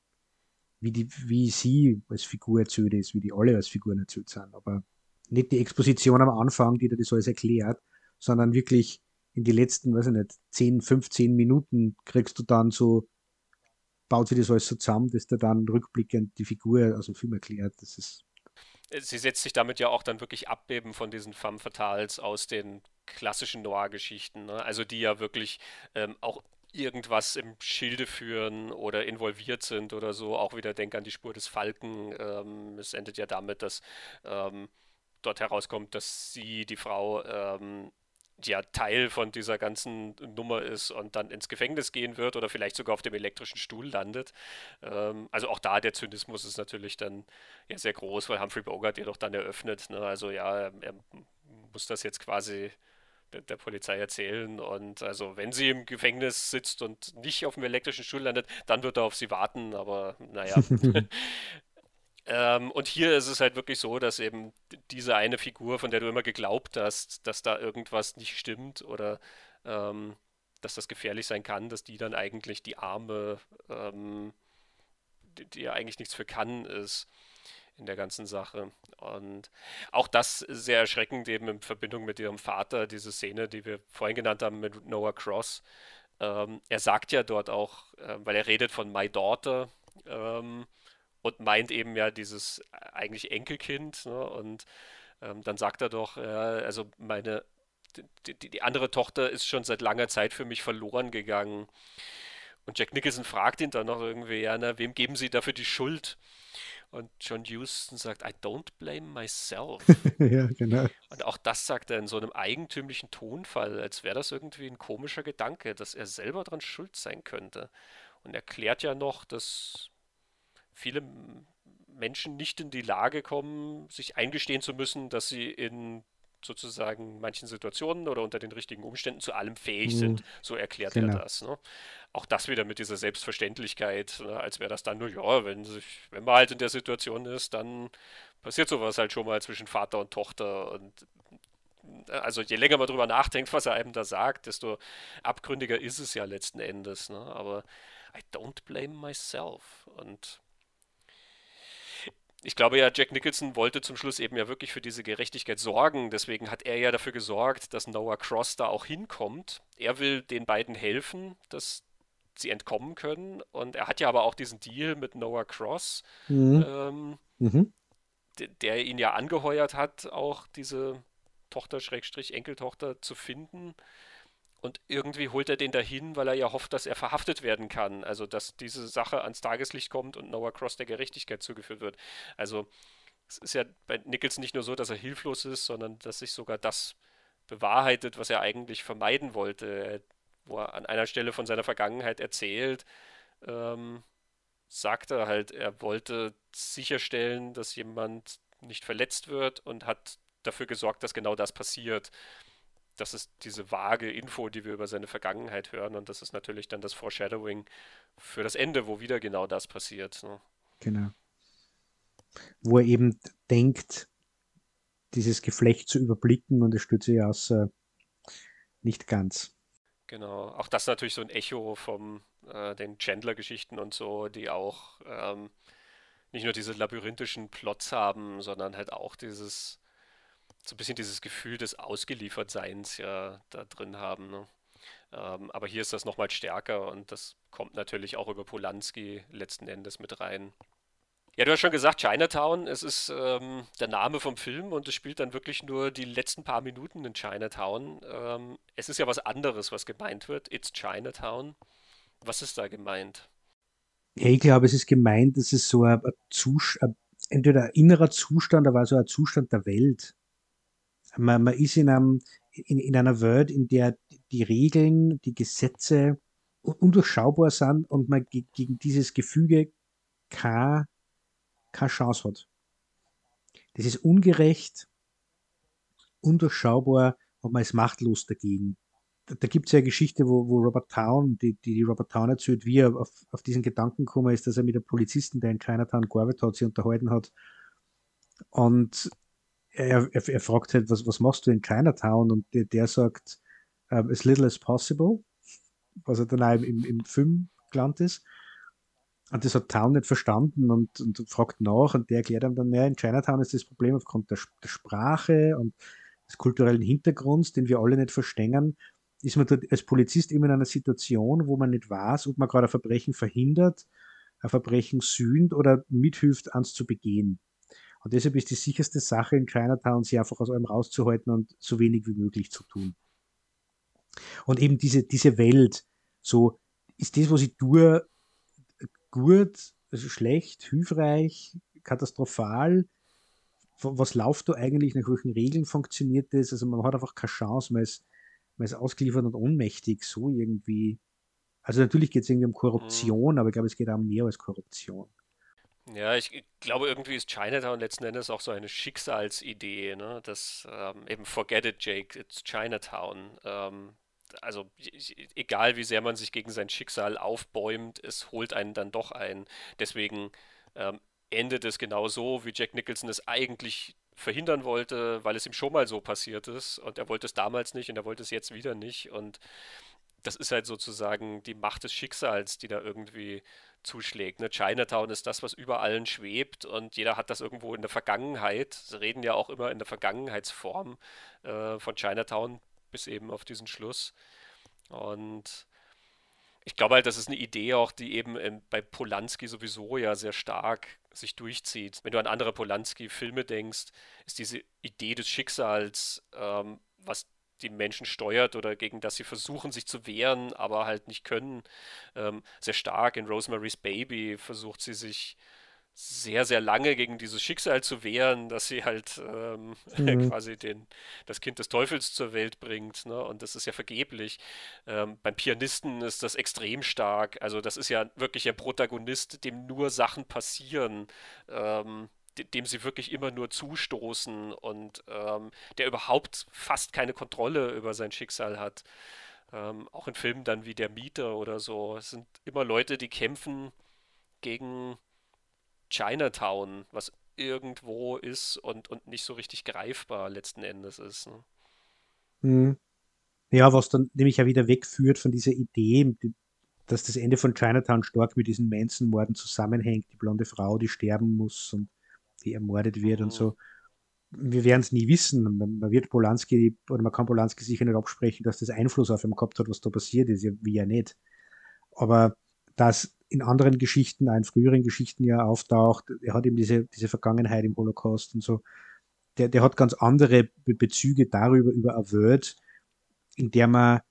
wie, die, wie sie als Figur erzählt ist, wie die alle als Figuren erzählt sind. Aber nicht die Exposition am Anfang, die dir das alles erklärt, sondern wirklich in die letzten, weiß ich nicht, 10, 15 Minuten kriegst du dann so, baut sich das alles so zusammen, dass der dann rückblickend die Figur aus dem Film erklärt. Das ist Sie setzt sich damit ja auch dann wirklich ab eben von diesen Femme Fatales aus den klassischen Noir-Geschichten, ne? also die ja wirklich ähm, auch irgendwas im Schilde führen oder involviert sind oder so. Auch wieder denk an die Spur des Falken. Ähm, es endet ja damit, dass ähm, dort herauskommt, dass sie, die Frau, ähm, ja Teil von dieser ganzen Nummer ist und dann ins Gefängnis gehen wird oder vielleicht sogar auf dem elektrischen Stuhl landet. Ähm, also auch da der Zynismus ist natürlich dann ja sehr groß, weil Humphrey Bogart ihr doch dann eröffnet. Ne? Also ja, er muss das jetzt quasi der, der, Polizei erzählen. Und also wenn sie im Gefängnis sitzt und nicht auf dem elektrischen Stuhl landet, dann wird er auf sie warten. Aber naja. ähm, und hier ist es halt wirklich so, dass eben diese eine Figur, von der du immer geglaubt hast, dass da irgendwas nicht stimmt oder ähm, dass das gefährlich sein kann, dass die dann eigentlich die Arme, ähm, die, ja eigentlich nichts für kann, ist in der ganzen Sache. Und auch das sehr erschreckend eben in Verbindung mit ihrem Vater, diese Szene, die wir vorhin genannt haben mit Noah Cross. Ähm, er sagt ja dort auch, äh, weil er redet von My Daughter ähm, und meint eben ja dieses eigentlich Enkelkind. Ne? Und ähm, dann sagt er doch, äh, also meine, die, die, die andere Tochter ist schon seit langer Zeit für mich verloren gegangen. Und Jack Nicholson fragt ihn dann noch irgendwie, ja, na, wem geben Sie dafür die Schuld? Und John Huston sagt, I don't blame myself. ja, genau. Und auch das sagt er in so einem eigentümlichen Tonfall, als wäre das irgendwie ein komischer Gedanke, dass er selber dran schuld sein könnte. Und erklärt ja noch, dass viele Menschen nicht in die Lage kommen, sich eingestehen zu müssen, dass sie in sozusagen manchen Situationen oder unter den richtigen Umständen zu allem fähig sind. Mhm. So erklärt genau. er das. Ne? Auch das wieder mit dieser Selbstverständlichkeit, ne? als wäre das dann nur, ja, wenn, sich, wenn man halt in der Situation ist, dann passiert sowas halt schon mal zwischen Vater und Tochter. Und also je länger man drüber nachdenkt, was er einem da sagt, desto abgründiger ist es ja letzten Endes. Ne? Aber I don't blame myself. Und ich glaube ja, Jack Nicholson wollte zum Schluss eben ja wirklich für diese Gerechtigkeit sorgen. Deswegen hat er ja dafür gesorgt, dass Noah Cross da auch hinkommt. Er will den beiden helfen, dass sie entkommen können. Und er hat ja aber auch diesen Deal mit Noah Cross, mhm. Ähm, mhm. der ihn ja angeheuert hat, auch diese Tochter, Schrägstrich, Enkeltochter zu finden. Und irgendwie holt er den dahin, weil er ja hofft, dass er verhaftet werden kann. Also, dass diese Sache ans Tageslicht kommt und Noah Cross der Gerechtigkeit zugeführt wird. Also, es ist ja bei Nicholson nicht nur so, dass er hilflos ist, sondern dass sich sogar das bewahrheitet, was er eigentlich vermeiden wollte. Wo er an einer Stelle von seiner Vergangenheit erzählt, ähm, sagt er halt, er wollte sicherstellen, dass jemand nicht verletzt wird und hat dafür gesorgt, dass genau das passiert das ist diese vage Info, die wir über seine Vergangenheit hören. Und das ist natürlich dann das Foreshadowing für das Ende, wo wieder genau das passiert. Ne? Genau. Wo er eben denkt, dieses Geflecht zu überblicken und es stürzt sich aus äh, nicht ganz. Genau, auch das natürlich so ein Echo von äh, den Chandler-Geschichten und so, die auch ähm, nicht nur diese labyrinthischen Plots haben, sondern halt auch dieses so ein bisschen dieses Gefühl des Ausgeliefertseins ja da drin haben. Ne? Ähm, aber hier ist das nochmal stärker und das kommt natürlich auch über Polanski letzten Endes mit rein. Ja, du hast schon gesagt, Chinatown, es ist ähm, der Name vom Film und es spielt dann wirklich nur die letzten paar Minuten in Chinatown. Ähm, es ist ja was anderes, was gemeint wird. It's Chinatown. Was ist da gemeint? Ja, ich glaube, es ist gemeint, es so ein, ein Zustand, entweder ein innerer Zustand, aber so ein Zustand der Welt man, man ist in, einem, in, in einer Welt, in der die Regeln, die Gesetze undurchschaubar sind und man gegen dieses Gefüge keine, keine Chance hat. Das ist ungerecht, undurchschaubar und man ist machtlos dagegen. Da, da gibt es ja eine Geschichte, wo, wo Robert Town, die, die Robert Town erzählt, wie er auf, auf diesen Gedanken gekommen ist, dass er mit einem Polizisten, der in Chinatown gearbeitet hat, sich unterhalten hat. Und er, er, er fragt halt, was, was machst du in Chinatown? Und der, der sagt, um, as little as possible, was er dann auch im, im Film gelandet ist. Und das hat Town nicht verstanden und, und fragt nach und der erklärt ihm dann, ja, in Chinatown ist das Problem aufgrund der, der Sprache und des kulturellen Hintergrunds, den wir alle nicht verstehen, ist man dort als Polizist immer in einer Situation, wo man nicht weiß, ob man gerade ein Verbrechen verhindert, ein Verbrechen sühnt oder mithilft, eins zu begehen. Und deshalb ist die sicherste Sache in Chinatown, sie einfach aus allem rauszuhalten und so wenig wie möglich zu tun. Und eben diese, diese Welt, so ist das, was ich tue, gut, also schlecht, hilfreich, katastrophal. Was läuft da eigentlich, nach welchen Regeln funktioniert das? Also man hat einfach keine Chance, man ist, man ist ausgeliefert und ohnmächtig, so irgendwie. Also natürlich geht es irgendwie um Korruption, mhm. aber ich glaube, es geht auch um mehr als Korruption. Ja, ich glaube, irgendwie ist Chinatown letzten Endes auch so eine Schicksalsidee, ne? Das ähm, eben forget it, Jake, it's Chinatown. Ähm, also egal wie sehr man sich gegen sein Schicksal aufbäumt, es holt einen dann doch ein. Deswegen ähm, endet es genau so, wie Jack Nicholson es eigentlich verhindern wollte, weil es ihm schon mal so passiert ist und er wollte es damals nicht und er wollte es jetzt wieder nicht und das ist halt sozusagen die Macht des Schicksals, die da irgendwie zuschlägt. Ne? Chinatown ist das, was über allen schwebt und jeder hat das irgendwo in der Vergangenheit. Sie reden ja auch immer in der Vergangenheitsform äh, von Chinatown bis eben auf diesen Schluss. Und ich glaube halt, das ist eine Idee auch, die eben in, bei Polanski sowieso ja sehr stark sich durchzieht. Wenn du an andere Polanski-Filme denkst, ist diese Idee des Schicksals, ähm, was die Menschen steuert oder gegen das sie versuchen, sich zu wehren, aber halt nicht können. Ähm, sehr stark in Rosemary's Baby versucht sie sich sehr, sehr lange gegen dieses Schicksal zu wehren, dass sie halt ähm, mhm. quasi den, das Kind des Teufels zur Welt bringt. Ne? Und das ist ja vergeblich. Ähm, beim Pianisten ist das extrem stark. Also das ist ja wirklich ein Protagonist, dem nur Sachen passieren. Ähm, dem sie wirklich immer nur zustoßen und ähm, der überhaupt fast keine Kontrolle über sein Schicksal hat. Ähm, auch in Filmen dann wie Der Mieter oder so. Es sind immer Leute, die kämpfen gegen Chinatown, was irgendwo ist und, und nicht so richtig greifbar letzten Endes ist. Ne? Hm. Ja, was dann nämlich ja wieder wegführt von dieser Idee, dass das Ende von Chinatown stark mit diesen Manson-Morden zusammenhängt, die blonde Frau, die sterben muss und die ermordet wird mhm. und so. Wir werden es nie wissen. Man, wird Polanski, oder man kann Polanski sicher nicht absprechen, dass das Einfluss auf ihn gehabt hat, was da passiert ist, wie ja nicht. Aber dass in anderen Geschichten, auch in früheren Geschichten ja auftaucht. Er hat eben diese, diese Vergangenheit im Holocaust und so. Der, der hat ganz andere Be Bezüge darüber, über eine Welt, in der man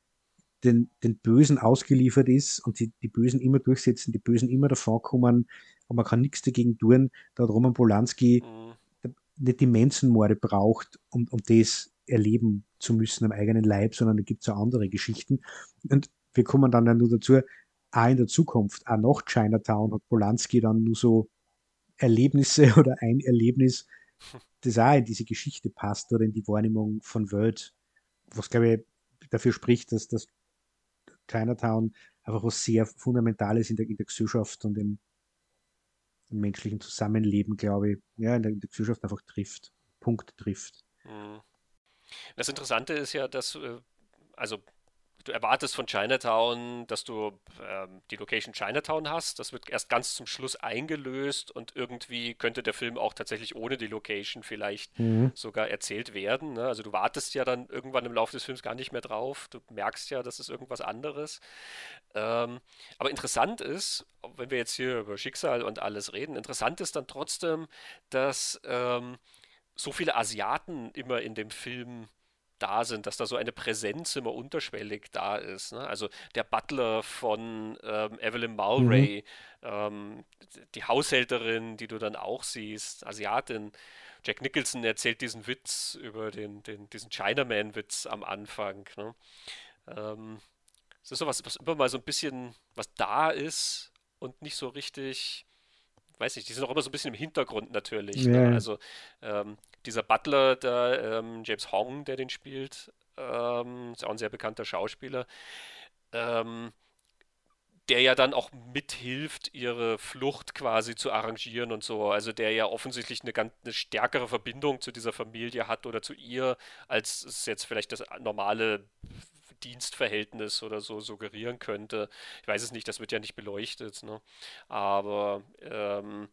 den, den Bösen ausgeliefert ist und die, die Bösen immer durchsetzen, die Bösen immer davonkommen und man kann nichts dagegen tun. Da hat Roman Polanski mhm. nicht die Menschenmorde braucht, um, um das erleben zu müssen am eigenen Leib, sondern da gibt es auch andere Geschichten. Und wir kommen dann ja nur dazu, auch in der Zukunft, auch nach Chinatown hat Polanski dann nur so Erlebnisse oder ein Erlebnis, das auch in diese Geschichte passt oder in die Wahrnehmung von Welt, was glaube ich dafür spricht, dass das Chinatown einfach was sehr Fundamentales in der, in der Gesellschaft und im, im, menschlichen Zusammenleben, glaube ich, ja, in der, in der Gesellschaft einfach trifft, Punkt trifft. Mhm. Das Interessante ist ja, dass, äh, also du erwartest von Chinatown, dass du ähm, die Location Chinatown hast. Das wird erst ganz zum Schluss eingelöst und irgendwie könnte der Film auch tatsächlich ohne die Location vielleicht mhm. sogar erzählt werden. Ne? Also du wartest ja dann irgendwann im Laufe des Films gar nicht mehr drauf. Du merkst ja, das ist irgendwas anderes. Ähm, aber interessant ist, wenn wir jetzt hier über Schicksal und alles reden, interessant ist dann trotzdem, dass ähm, so viele Asiaten immer in dem Film da sind, dass da so eine Präsenz immer unterschwellig da ist. Ne? Also der Butler von ähm, Evelyn Mulray, mhm. ähm, die Haushälterin, die du dann auch siehst, Asiatin. Jack Nicholson erzählt diesen Witz über den, den, diesen Chinaman-Witz am Anfang. Ne? Ähm, es ist so was, was immer mal so ein bisschen, was da ist und nicht so richtig weiß nicht, die sind auch immer so ein bisschen im Hintergrund natürlich. Ja. Ne? Also ähm, dieser Butler, der ähm, James Hong, der den spielt, ähm, ist auch ein sehr bekannter Schauspieler, ähm, der ja dann auch mithilft, ihre Flucht quasi zu arrangieren und so. Also der ja offensichtlich eine ganz eine stärkere Verbindung zu dieser Familie hat oder zu ihr, als es jetzt vielleicht das normale Dienstverhältnis oder so suggerieren könnte. Ich weiß es nicht, das wird ja nicht beleuchtet. Ne? Aber ähm,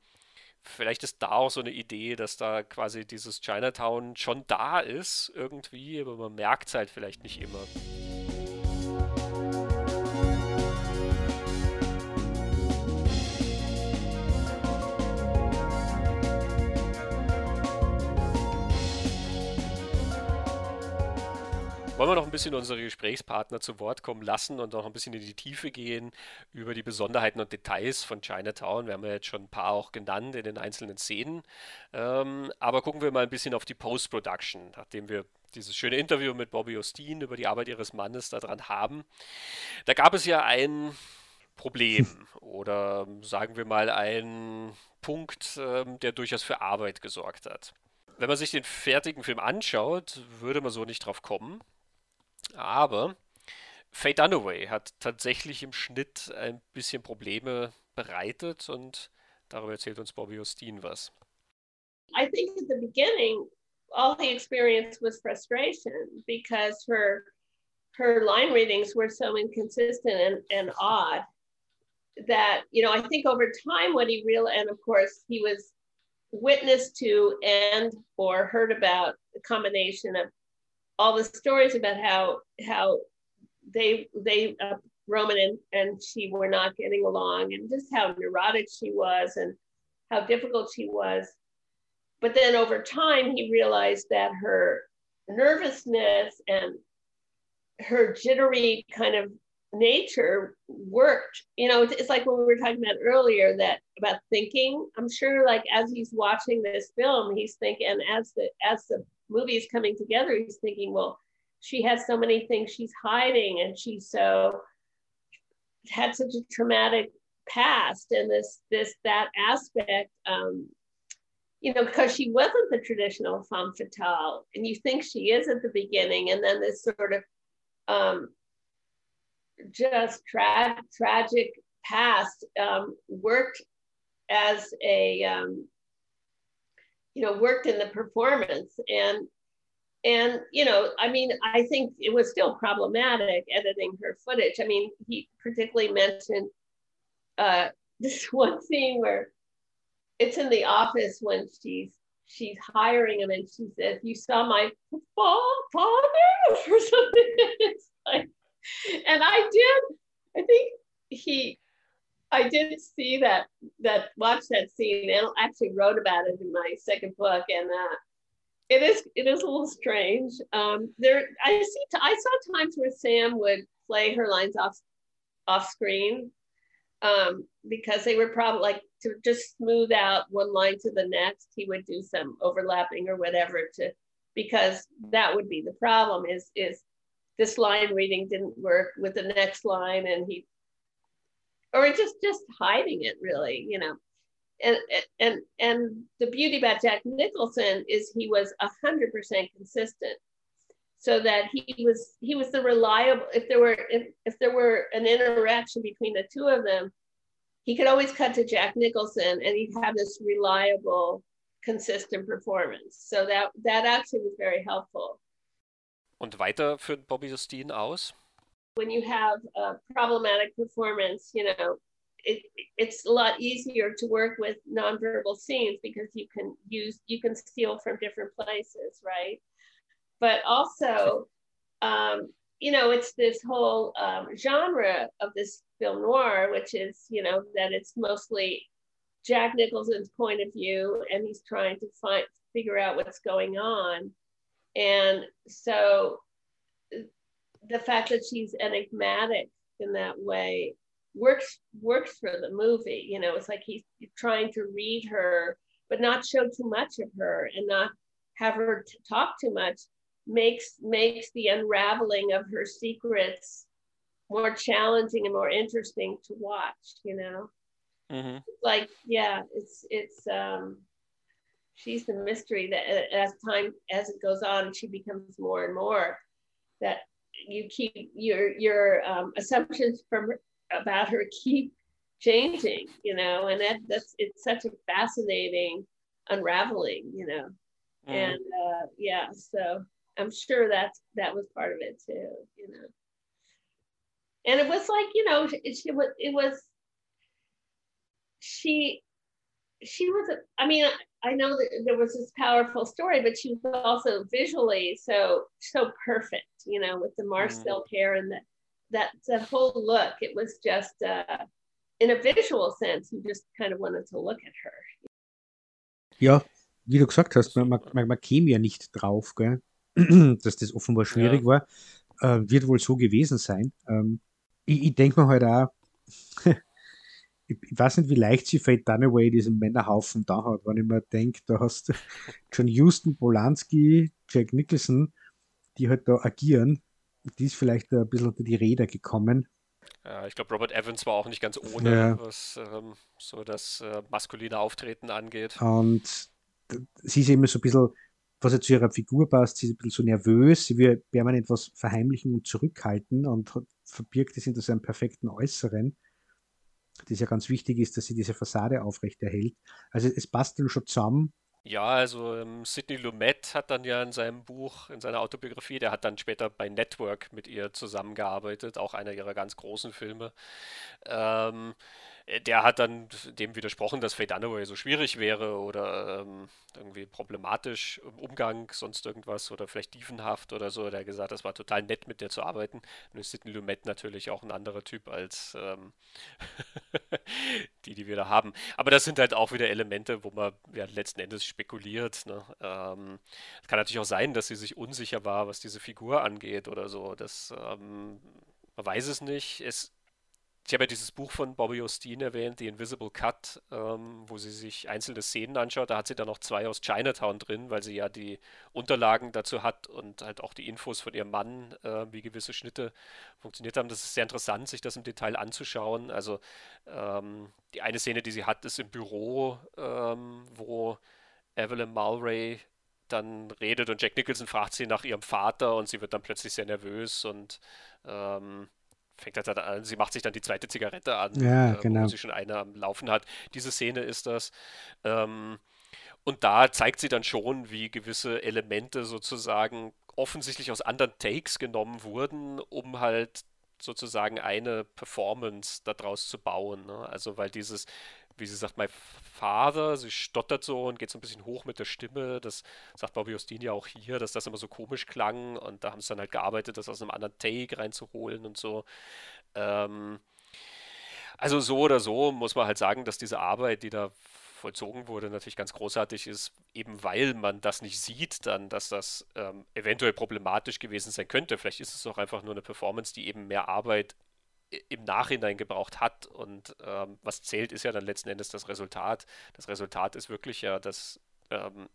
vielleicht ist da auch so eine Idee, dass da quasi dieses Chinatown schon da ist irgendwie, aber man merkt es halt vielleicht nicht immer. Wollen wir noch ein bisschen unsere Gesprächspartner zu Wort kommen lassen und noch ein bisschen in die Tiefe gehen über die Besonderheiten und Details von Chinatown? Wir haben ja jetzt schon ein paar auch genannt in den einzelnen Szenen. Ähm, aber gucken wir mal ein bisschen auf die Post-Production, nachdem wir dieses schöne Interview mit Bobby Osteen über die Arbeit ihres Mannes daran haben. Da gab es ja ein Problem oder sagen wir mal einen Punkt, ähm, der durchaus für Arbeit gesorgt hat. Wenn man sich den fertigen Film anschaut, würde man so nicht drauf kommen. Aber Faye Dunaway hat tatsächlich im Schnitt ein bisschen Probleme bereitet und darüber erzählt uns Bobby Osteen was. I think at the beginning, all he experienced was frustration because her her line readings were so inconsistent and, and odd that you know I think over time what he real and of course he was witness to and or heard about a combination of all the stories about how how they they uh, Roman and, and she were not getting along and just how neurotic she was and how difficult she was. But then over time, he realized that her nervousness and her jittery kind of nature worked. You know, it's like when we were talking about earlier that about thinking. I'm sure, like as he's watching this film, he's thinking as the as the movie is coming together, he's thinking, well, she has so many things she's hiding, and she's so had such a traumatic past, and this this that aspect. Um, you know, because she wasn't the traditional femme fatale, and you think she is at the beginning, and then this sort of um, just tra- tragic past um, worked as a um, you know worked in the performance. And and you know i mean i think it was still problematic editing her footage. I mean he particularly mentioned uh, this one scene where it's in the office when she's she's hiring him and she says you saw my father? Or something. It's like and I did, I think he, I did see that, that, watch that scene and actually wrote about it in my second book. And uh, it is, it is a little strange. Um, there, I see, I saw times where Sam would play her lines off, off screen um, because they were probably like to just smooth out one line to the next. He would do some overlapping or whatever to, because that would be the problem is, is this line reading didn't work with the next line and he or just just hiding it really you know. And and and the beauty about jack nicholson is he was a hundred percent consistent so that he was he was the reliable if there were if, if there were an interaction between the two of them he could always cut to jack nicholson and he'd have this reliable consistent performance. So that that actually was very helpful. Und weiter führt Bobby Justine aus. When you have a problematic performance, you know, it, it's a lot easier to work with nonverbal scenes because you can use you can steal from different places, right? But also, um, you know, it's this whole um, genre of this film noir, which is, you know, that it's mostly Jack Nicholson's point of view, and he's trying to find figure out what's going on. And so the fact that she's enigmatic in that way works works for the movie. You know, it's like he's trying to read her, but not show too much of her and not have her talk too much makes makes the unraveling of her secrets more challenging and more interesting to watch you know mm-hmm. like yeah it's it's um she's the mystery that as time as it goes on she becomes more and more that you keep your your um, assumptions from about her keep changing you know and that that's it's such a fascinating unraveling you know mm. and uh, yeah so i'm sure that's that was part of it too you know and it was like you know it, it was it was she she was i mean i know that there was this powerful story but she was also visually so so perfect you know with the marcel mm. hair and that that that whole look it was just uh in a visual sense you just kind of wanted to look at her ja wie du gesagt hast man, man, man käme ja nicht drauf gell? dass das offenbar schwierig ja. war äh, wird wohl so gewesen sein ähm, ich, ich denke mir halt auch ich, ich, weiß nicht, wie leicht sie Fate Dunaway diesen Männerhaufen da hat, wenn ich mir denke, da hast du John Houston, Polanski, Jack Nicholson, die halt da agieren. Die ist vielleicht ein bisschen unter die Räder gekommen. Ja, ich glaube, Robert Evans war auch nicht ganz ohne, ja. was ähm, so das äh, maskuline Auftreten angeht. Und sie ist immer so ein bisschen, was ja zu ihrer Figur passt, sie ist ein bisschen so nervös, sie will permanent etwas verheimlichen und zurückhalten und verbirgt es hinter so einem perfekten Äußeren das ja ganz wichtig ist, dass sie diese Fassade aufrechterhält. Also es passt dann schon zusammen. Ja, also ähm, Sidney Lumet hat dann ja in seinem Buch, in seiner Autobiografie, der hat dann später bei Network mit ihr zusammengearbeitet, auch einer ihrer ganz großen Filme. Ähm, der hat dann dem widersprochen, dass Faye Dunaway so schwierig wäre oder ähm, irgendwie problematisch im Umgang, sonst irgendwas oder vielleicht dievenhaft oder so. Der hat gesagt, das war total nett, mit der zu arbeiten. Nun ist Sidney Lumet natürlich auch ein anderer Typ als ähm, die, die wir da haben. Aber das sind halt auch wieder Elemente, wo man ja, letzten Endes spekuliert. Ne? Ähm, es kann natürlich auch sein, dass sie sich unsicher war, was diese Figur angeht oder so. Das ähm, man weiß es nicht. Es ich habe ja dieses Buch von Bobby Osteen erwähnt, The Invisible Cut, ähm, wo sie sich einzelne Szenen anschaut. Da hat sie dann noch zwei aus Chinatown drin, weil sie ja die Unterlagen dazu hat und halt auch die Infos von ihrem Mann, äh, wie gewisse Schnitte funktioniert haben. Das ist sehr interessant, sich das im Detail anzuschauen. Also ähm, die eine Szene, die sie hat, ist im Büro, ähm, wo Evelyn Mulray dann redet und Jack Nicholson fragt sie nach ihrem Vater und sie wird dann plötzlich sehr nervös und ähm, fängt halt an, sie macht sich dann die zweite Zigarette an, ja, äh, genau. wo sie schon eine am Laufen hat. Diese Szene ist das. Ähm, und da zeigt sie dann schon, wie gewisse Elemente sozusagen offensichtlich aus anderen Takes genommen wurden, um halt sozusagen eine Performance daraus zu bauen. Ne? Also weil dieses, wie sie sagt, mein Vater, sie stottert so und geht so ein bisschen hoch mit der Stimme. Das sagt Bobby Ostin ja auch hier, dass das immer so komisch klang und da haben sie dann halt gearbeitet, das aus einem anderen Take reinzuholen und so. Ähm, also so oder so muss man halt sagen, dass diese Arbeit, die da vollzogen wurde, natürlich ganz großartig ist, eben weil man das nicht sieht, dann, dass das ähm, eventuell problematisch gewesen sein könnte. Vielleicht ist es auch einfach nur eine Performance, die eben mehr Arbeit im Nachhinein gebraucht hat. Und ähm, was zählt, ist ja dann letzten Endes das Resultat. Das Resultat ist wirklich ja, dass ähm,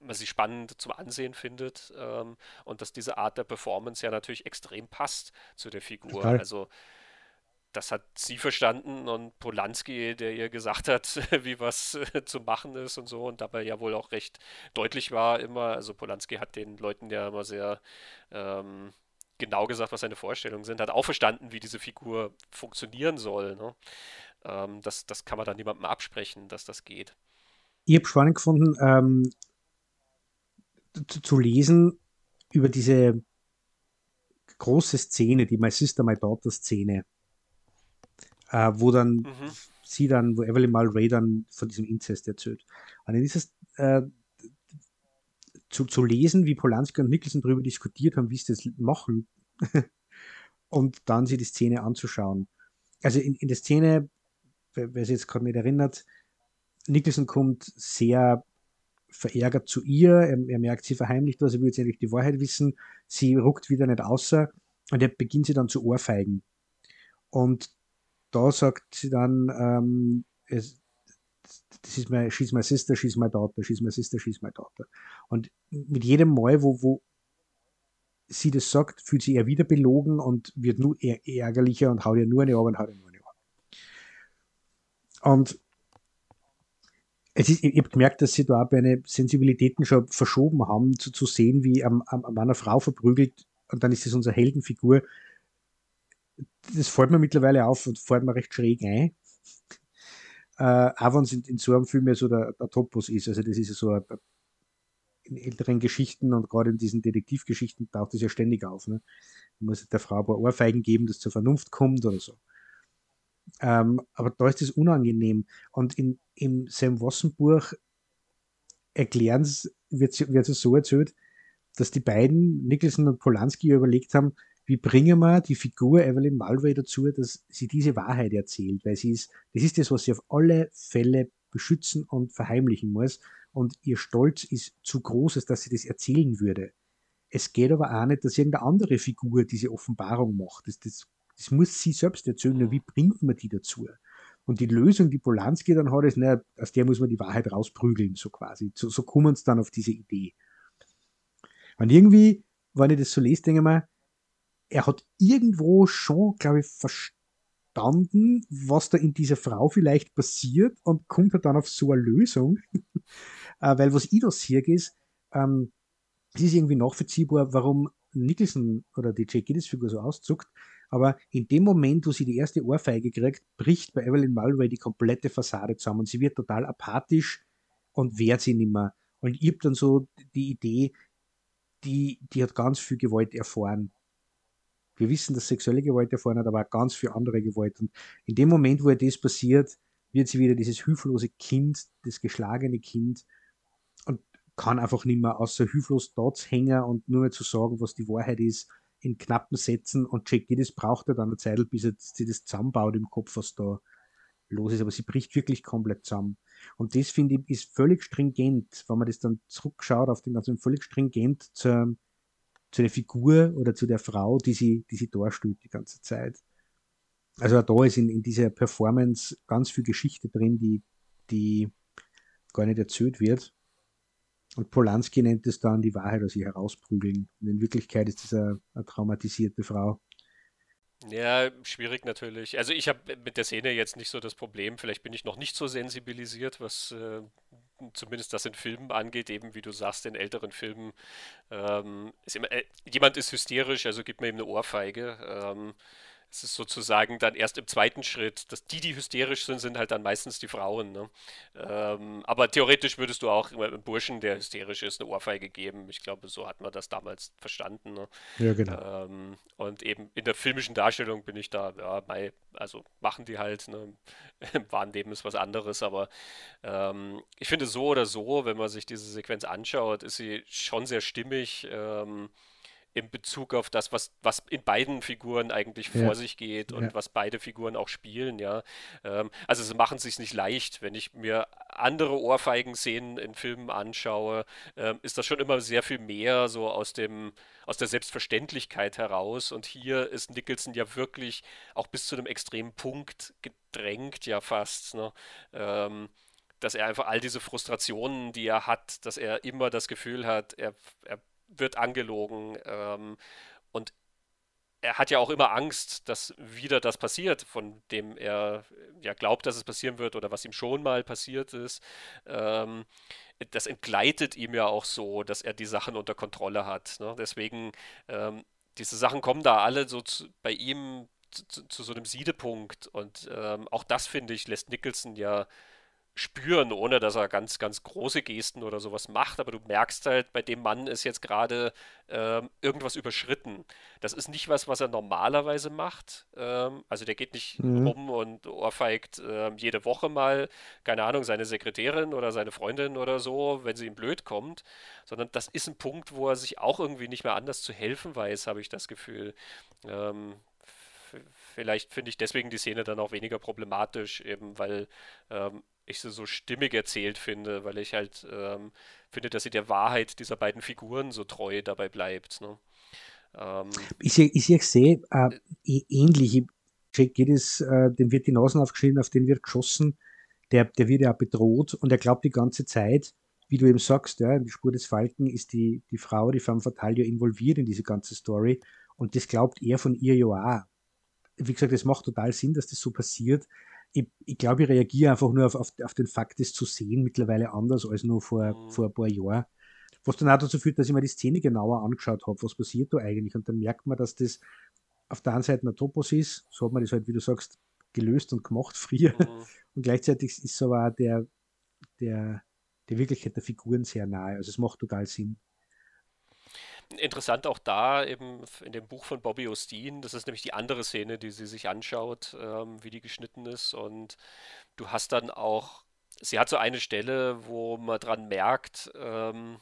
man sie spannend zum Ansehen findet ähm, und dass diese Art der Performance ja natürlich extrem passt zu der Figur. Total. Also das hat sie verstanden und Polanski, der ihr gesagt hat, wie was äh, zu machen ist und so und dabei ja wohl auch recht deutlich war immer. Also Polanski hat den Leuten ja immer sehr ähm, genau gesagt, was seine Vorstellungen sind, hat auch verstanden, wie diese Figur funktionieren soll. Ne? Ähm, das, das kann man dann niemandem absprechen, dass das geht. Ich habe spannend gefunden, ähm, zu, zu, lesen über diese große Szene, die My Sister, My Daughter Szene, äh, wo dann mhm. sie dann, wo Evelyn Mulray dann von diesem Inzest erzählt. Und in dieses äh, zu, zu lesen, wie Polanski und Nicholson darüber diskutiert haben, wie sie das machen und dann sich die Szene anzuschauen. Also in, in der Szene, wer, sich jetzt gerade nicht erinnert, Nicholson kommt sehr verärgert zu ihr, er, er merkt, sie verheimlicht was, er will jetzt endlich die Wahrheit wissen, sie ruckt wieder nicht außer und er beginnt sie dann zu ohrfeigen. Und da sagt sie dann, ähm, es, das ist my, she's my sister, she's my daughter, she's my sister, she's my daughter. Und mit jedem Mal, wo, wo sie das sagt, fühlt sie eher wieder belogen und wird nur ärgerlicher und haut ihr nur eine Ohr und haut ihr nur eine Ohr. Und es ist, ich habe gemerkt, dass sie da auch eine Sensibilitäten schon verschoben haben, zu, zu sehen, wie am, am, am einer Frau verprügelt und dann ist es unsere Heldenfigur. Das fällt mir mittlerweile auf und fällt mir recht schräg ein äh, auch wenn es in, in, so einem Film ja so der, der Topos ist. Also das ist ja so ein, in älteren Geschichten und gerade in diesen Detektivgeschichten taucht das ja ständig auf. Ne? Man muss der Frau ein paar Ohrfeigen geben, dass zur Vernunft kommt oder so. Ähm, aber da ist es unangenehm. Und in, im Sam Wasson Buch erklären wird es so erzählt, dass die beiden, Nicholson und Polanski, überlegt haben, wie bringen wir die Figur Evelyn Mulvey dazu, dass sie diese Wahrheit erzählt, weil sie ist, das ist das, was sie auf alle Fälle beschützen und verheimlichen muss und ihr Stolz ist zu groß, dass sie das erzählen würde. Es geht aber auch nicht, dass irgendeine andere Figur diese Offenbarung macht. Das, das, das muss sie selbst erzählen, nur wie bringt man die dazu? Und die Lösung, die Polanski dann hat, ist, naja, aus der muss man die Wahrheit rausprügeln, so quasi. So, so kommen sie dann auf diese Idee. Und irgendwie, wenn ich das so lese, denke ich mir, er hat irgendwo schon, glaube ich, verstanden, was da in dieser Frau vielleicht passiert und kommt halt dann auf so eine Lösung. äh, weil was ich da sehe, ist, ähm, es ist irgendwie nachvollziehbar, warum Nicholson oder die Jake Gillis-Figur so auszuckt, aber in dem Moment, wo sie die erste Ohrfeige kriegt, bricht bei Evelyn Mulway die komplette Fassade zusammen und sie wird total apathisch und wehrt sie nicht mehr. Und ich habe dann so die Idee, die, die hat ganz viel Gewalt erfahren wir wissen, dass sexuelle Gewalt erfahren hat, aber auch ganz viel andere Gewalt. Und in dem Moment, wo ihr das passiert, wird sie wieder dieses hilflose Kind, das geschlagene Kind und kann einfach nicht mehr außer hilflos dort hängen und nur mehr zu sagen, was die Wahrheit ist, in knappen Sätzen. Und Jackie, das braucht er dann eine Zeit, bis er, sie das zusammenbaut im Kopf, was da los ist. Aber sie bricht wirklich komplett zusammen. Und das, finde ich, ist völlig stringent, wenn man das dann zurückschaut auf den ganzen, völlig stringent zur, zu der Figur oder zu der Frau, die sie, die sie darstellt die ganze Zeit. Also da ist in, in dieser Performance ganz viel Geschichte drin, die, die gar nicht erzählt wird. Und Polanski nennt es dann die Wahrheit aus ihr herausprügeln. Und in Wirklichkeit ist das eine, eine traumatisierte Frau. Ja, schwierig natürlich. Also ich habe mit der Szene jetzt nicht so das Problem. Vielleicht bin ich noch nicht so sensibilisiert, was äh, zumindest das in Filmen angeht. Eben wie du sagst, in älteren Filmen ähm, ist immer, äh, jemand ist hysterisch, also gib mir ihm eine Ohrfeige. Ähm, es ist sozusagen dann erst im zweiten Schritt, dass die, die hysterisch sind, sind halt dann meistens die Frauen. Ne? Ähm, aber theoretisch würdest du auch einem Burschen, der hysterisch ist, eine Ohrfeige geben. Ich glaube, so hat man das damals verstanden. Ne? Ja, genau. Ähm, und eben in der filmischen Darstellung bin ich da, ja, bei, also machen die halt, ne? im wahren Leben ist was anderes, aber ähm, ich finde so oder so, wenn man sich diese Sequenz anschaut, ist sie schon sehr stimmig. Ähm, in Bezug auf das, was, was in beiden Figuren eigentlich vor ja. sich geht und ja. was beide Figuren auch spielen, ja. Ähm, also sie machen es sich nicht leicht. Wenn ich mir andere Ohrfeigen-Szenen in Filmen anschaue, ähm, ist das schon immer sehr viel mehr so aus dem, aus der Selbstverständlichkeit heraus. Und hier ist Nicholson ja wirklich auch bis zu einem extremen Punkt gedrängt, ja fast. Ne? Ähm, dass er einfach all diese Frustrationen, die er hat, dass er immer das Gefühl hat, er, er wird angelogen. Ähm, und er hat ja auch immer Angst, dass wieder das passiert, von dem er ja glaubt, dass es passieren wird oder was ihm schon mal passiert ist. Ähm, das entgleitet ihm ja auch so, dass er die Sachen unter Kontrolle hat. Ne? Deswegen, ähm, diese Sachen kommen da alle so zu, bei ihm zu, zu, so einem Siedepunkt. Und ähm, auch das, finde ich, lässt Nicholson ja spüren, ohne dass er ganz, ganz große Gesten oder sowas macht. Aber du merkst halt, bei dem Mann ist jetzt gerade ähm, irgendwas überschritten. Das ist nicht was, was er normalerweise macht. Ähm, also der geht nicht mhm. rum und ohrfeigt ähm, jede Woche mal, keine Ahnung, seine Sekretärin oder seine Freundin oder so, wenn sie ihm blöd kommt. Sondern das ist ein Punkt, wo er sich auch irgendwie nicht mehr anders zu helfen weiß, habe ich das Gefühl. Ähm, vielleicht finde ich deswegen die Szene dann auch weniger problematisch, eben weil ähm, ich sie so stimmig erzählt finde, weil ich halt ähm, finde, dass sie der Wahrheit dieser beiden Figuren so treu dabei bleibt. Ne? Ähm, ich, ich, ich sehe äh, ähnlich. Geht es, äh, dem wird die Nasen aufgeschnitten, auf den wird geschossen, der, der wird ja bedroht und er glaubt die ganze Zeit, wie du eben sagst, ja, die Spur des Falken ist die, die Frau, die Femme Fatale ja involviert in diese ganze Story und das glaubt er von ihr ja auch. Wie gesagt, es macht total Sinn, dass das so passiert, ich, ich glaube, ich reagiere einfach nur auf, auf, auf, den Fakt, das zu sehen, mittlerweile anders als nur vor, mhm. vor ein paar Jahren. Was dann auch dazu führt, dass ich mir die Szene genauer angeschaut habe, was passiert da eigentlich. Und dann merkt man, dass das auf der einen Seite ein Topos ist, so hat man das halt, wie du sagst, gelöst und gemacht früher. Mhm. Und gleichzeitig ist aber auch der, der, der Wirklichkeit der Figuren sehr nahe. Also es macht total Sinn. Interessant auch da eben in dem Buch von Bobby Osteen, das ist nämlich die andere Szene, die sie sich anschaut, ähm, wie die geschnitten ist. Und du hast dann auch, sie hat so eine Stelle, wo man dran merkt, ähm,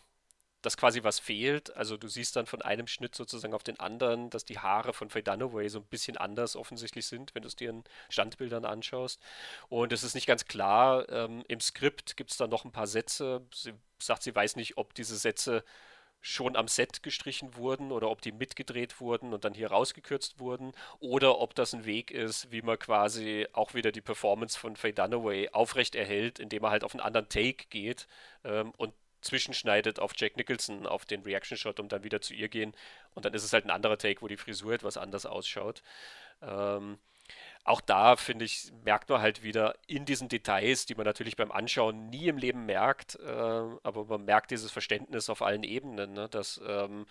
dass quasi was fehlt. Also du siehst dann von einem Schnitt sozusagen auf den anderen, dass die Haare von Faye Dunaway so ein bisschen anders offensichtlich sind, wenn du es dir in Standbildern anschaust. Und es ist nicht ganz klar. Ähm, Im Skript gibt es dann noch ein paar Sätze. Sie sagt, sie weiß nicht, ob diese Sätze schon am Set gestrichen wurden oder ob die mitgedreht wurden und dann hier rausgekürzt wurden oder ob das ein Weg ist, wie man quasi auch wieder die Performance von Faye Dunaway aufrecht erhält, indem er halt auf einen anderen Take geht ähm, und zwischenschneidet auf Jack Nicholson, auf den Reaction Shot, um dann wieder zu ihr gehen und dann ist es halt ein anderer Take, wo die Frisur etwas anders ausschaut. Ähm, auch da, finde ich, merkt man halt wieder in diesen Details, die man natürlich beim Anschauen nie im Leben merkt, äh, aber man merkt dieses Verständnis auf allen Ebenen, ne, dass ähm,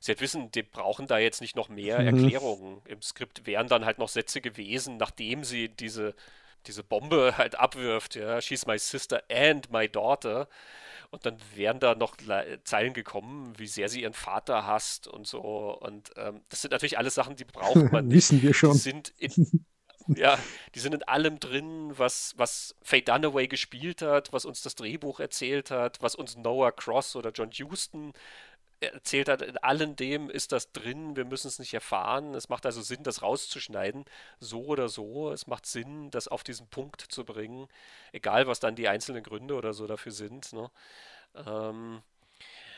sie halt wissen, die brauchen da jetzt nicht noch mehr mhm. Erklärungen. Im Skript wären dann halt noch Sätze gewesen, nachdem sie diese, diese Bombe halt abwirft, ja, she's my sister and my daughter. Und dann wären da noch Zeilen gekommen, wie sehr sie ihren Vater hasst und so. Und ähm, das sind natürlich alles Sachen, die braucht man nicht. Wissen wir schon. Die sind in, ja, die sind in allem drin, was, was Faye Dunaway gespielt hat, was uns das Drehbuch erzählt hat, was uns Noah Cross oder John Huston erzählt hat. In allem dem ist das drin. Wir müssen es nicht erfahren. Es macht also Sinn, das rauszuschneiden. So oder so. Es macht Sinn, das auf diesen Punkt zu bringen. Egal, was dann die einzelnen Gründe oder so dafür sind. Ne? Ähm,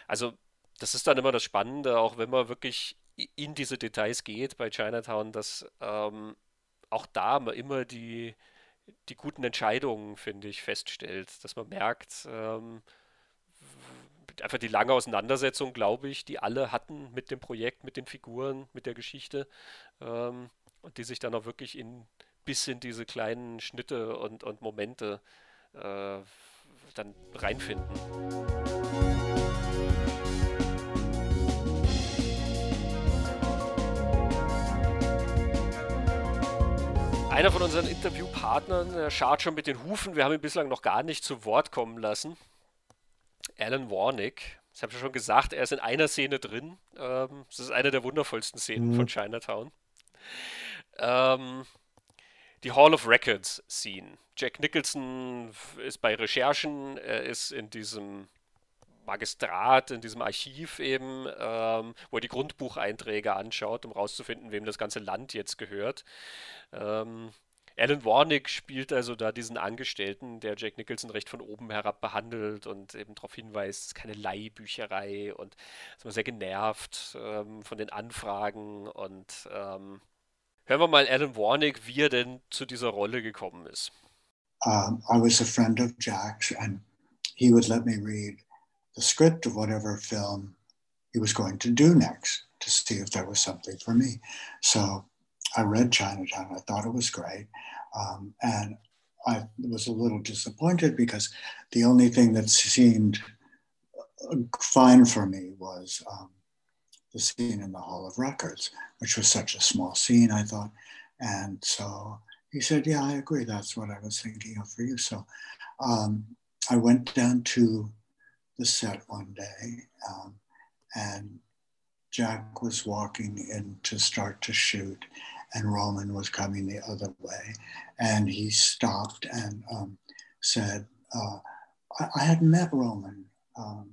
also das ist dann immer das Spannende, auch wenn man wirklich in diese Details geht bei Chinatown, dass ähm, auch da immer die, die guten Entscheidungen, finde ich, feststellt, dass man merkt, ähm, einfach die lange Auseinandersetzung, glaube ich, die alle hatten mit dem Projekt, mit den Figuren, mit der Geschichte ähm, und die sich dann auch wirklich in bis in diese kleinen Schnitte und, und Momente äh, dann reinfinden. Einer von unseren Interviewpartnern schaut schon mit den Hufen. Wir haben ihn bislang noch gar nicht zu Wort kommen lassen. Alan Warnick. Ich habe schon gesagt, er ist in einer Szene drin. Ähm, das ist eine der wundervollsten Szenen mhm. von Chinatown. Ähm, die Hall of Records Scene. Jack Nicholson ist bei Recherchen, er ist in diesem Magistrat, in diesem Archiv eben, ähm, wo er die Grundbucheinträge anschaut, um rauszufinden, wem das ganze Land jetzt gehört. Ähm, Alan Warnick spielt also da diesen Angestellten, der Jack Nicholson recht von oben herab behandelt und eben darauf hinweist, es ist keine Leihbücherei und ist immer sehr genervt ähm, von den Anfragen und ähm, hören wir mal Alan Warnick, wie er denn zu dieser Rolle gekommen ist. Um, I was a friend of Jack's and he would let me read the script of whatever film he was going to do next to see if there was something for me. So I read Chinatown. I thought it was great. Um, and I was a little disappointed because the only thing that seemed fine for me was um, the scene in the Hall of Records, which was such a small scene, I thought. And so he said, Yeah, I agree. That's what I was thinking of for you. So um, I went down to the set one day um, and Jack was walking in to start to shoot and Roman was coming the other way. And he stopped and um, said, uh, I, I, had met Roman um,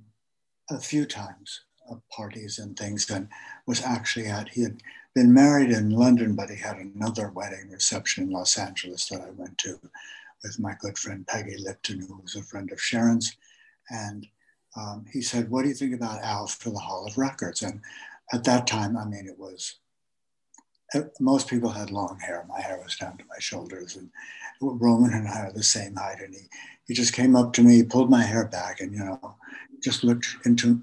a few times at parties and things and was actually at, he had been married in London, but he had another wedding reception in Los Angeles that I went to with my good friend Peggy Lipton, who was a friend of Sharon's. And um, he said, What do you think about Al for the Hall of Records? And at that time, I mean, it was uh, most people had long hair. My hair was down to my shoulders, and Roman and I are the same height. And he, he just came up to me, pulled my hair back, and you know, just looked into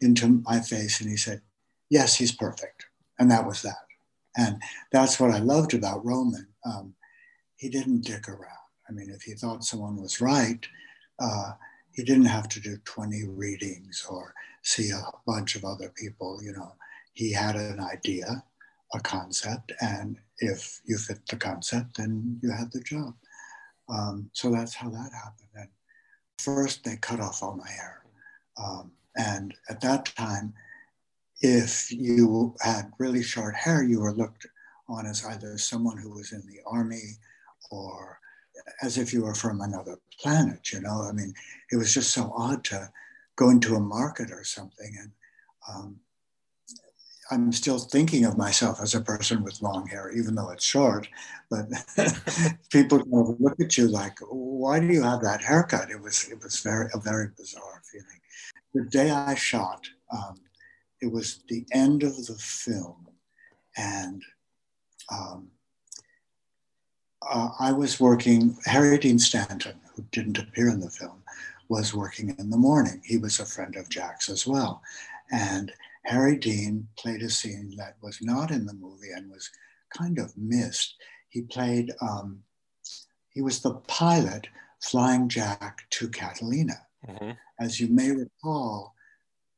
into my face, and he said, "Yes, he's perfect," and that was that. And that's what I loved about Roman. Um, he didn't dick around. I mean, if he thought someone was right, uh, he didn't have to do 20 readings or see a bunch of other people. You know, he had an idea a concept, and if you fit the concept, then you have the job. Um, so that's how that happened. And first, they cut off all my hair, um, and at that time, if you had really short hair, you were looked on as either someone who was in the army or as if you were from another planet. You know, I mean, it was just so odd to go into a market or something and um, I'm still thinking of myself as a person with long hair, even though it's short. But people kind of look at you like, "Why do you have that haircut?" It was it was very a very bizarre feeling. The day I shot, um, it was the end of the film, and um, uh, I was working. Harry Dean Stanton, who didn't appear in the film, was working in the morning. He was a friend of Jack's as well, and Harry Dean played a scene that was not in the movie and was kind of missed. He played, um, he was the pilot flying Jack to Catalina. Mm-hmm. As you may recall,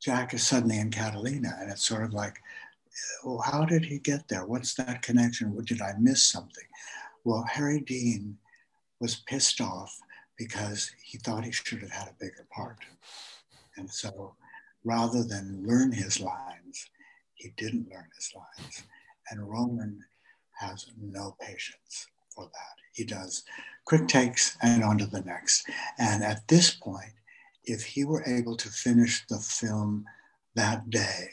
Jack is suddenly in Catalina, and it's sort of like, well, how did he get there? What's that connection? Did I miss something? Well, Harry Dean was pissed off because he thought he should have had a bigger part. And so rather than learn his lines, he didn't learn his lines. And Roman has no patience for that. He does quick takes and on to the next. And at this point, if he were able to finish the film that day,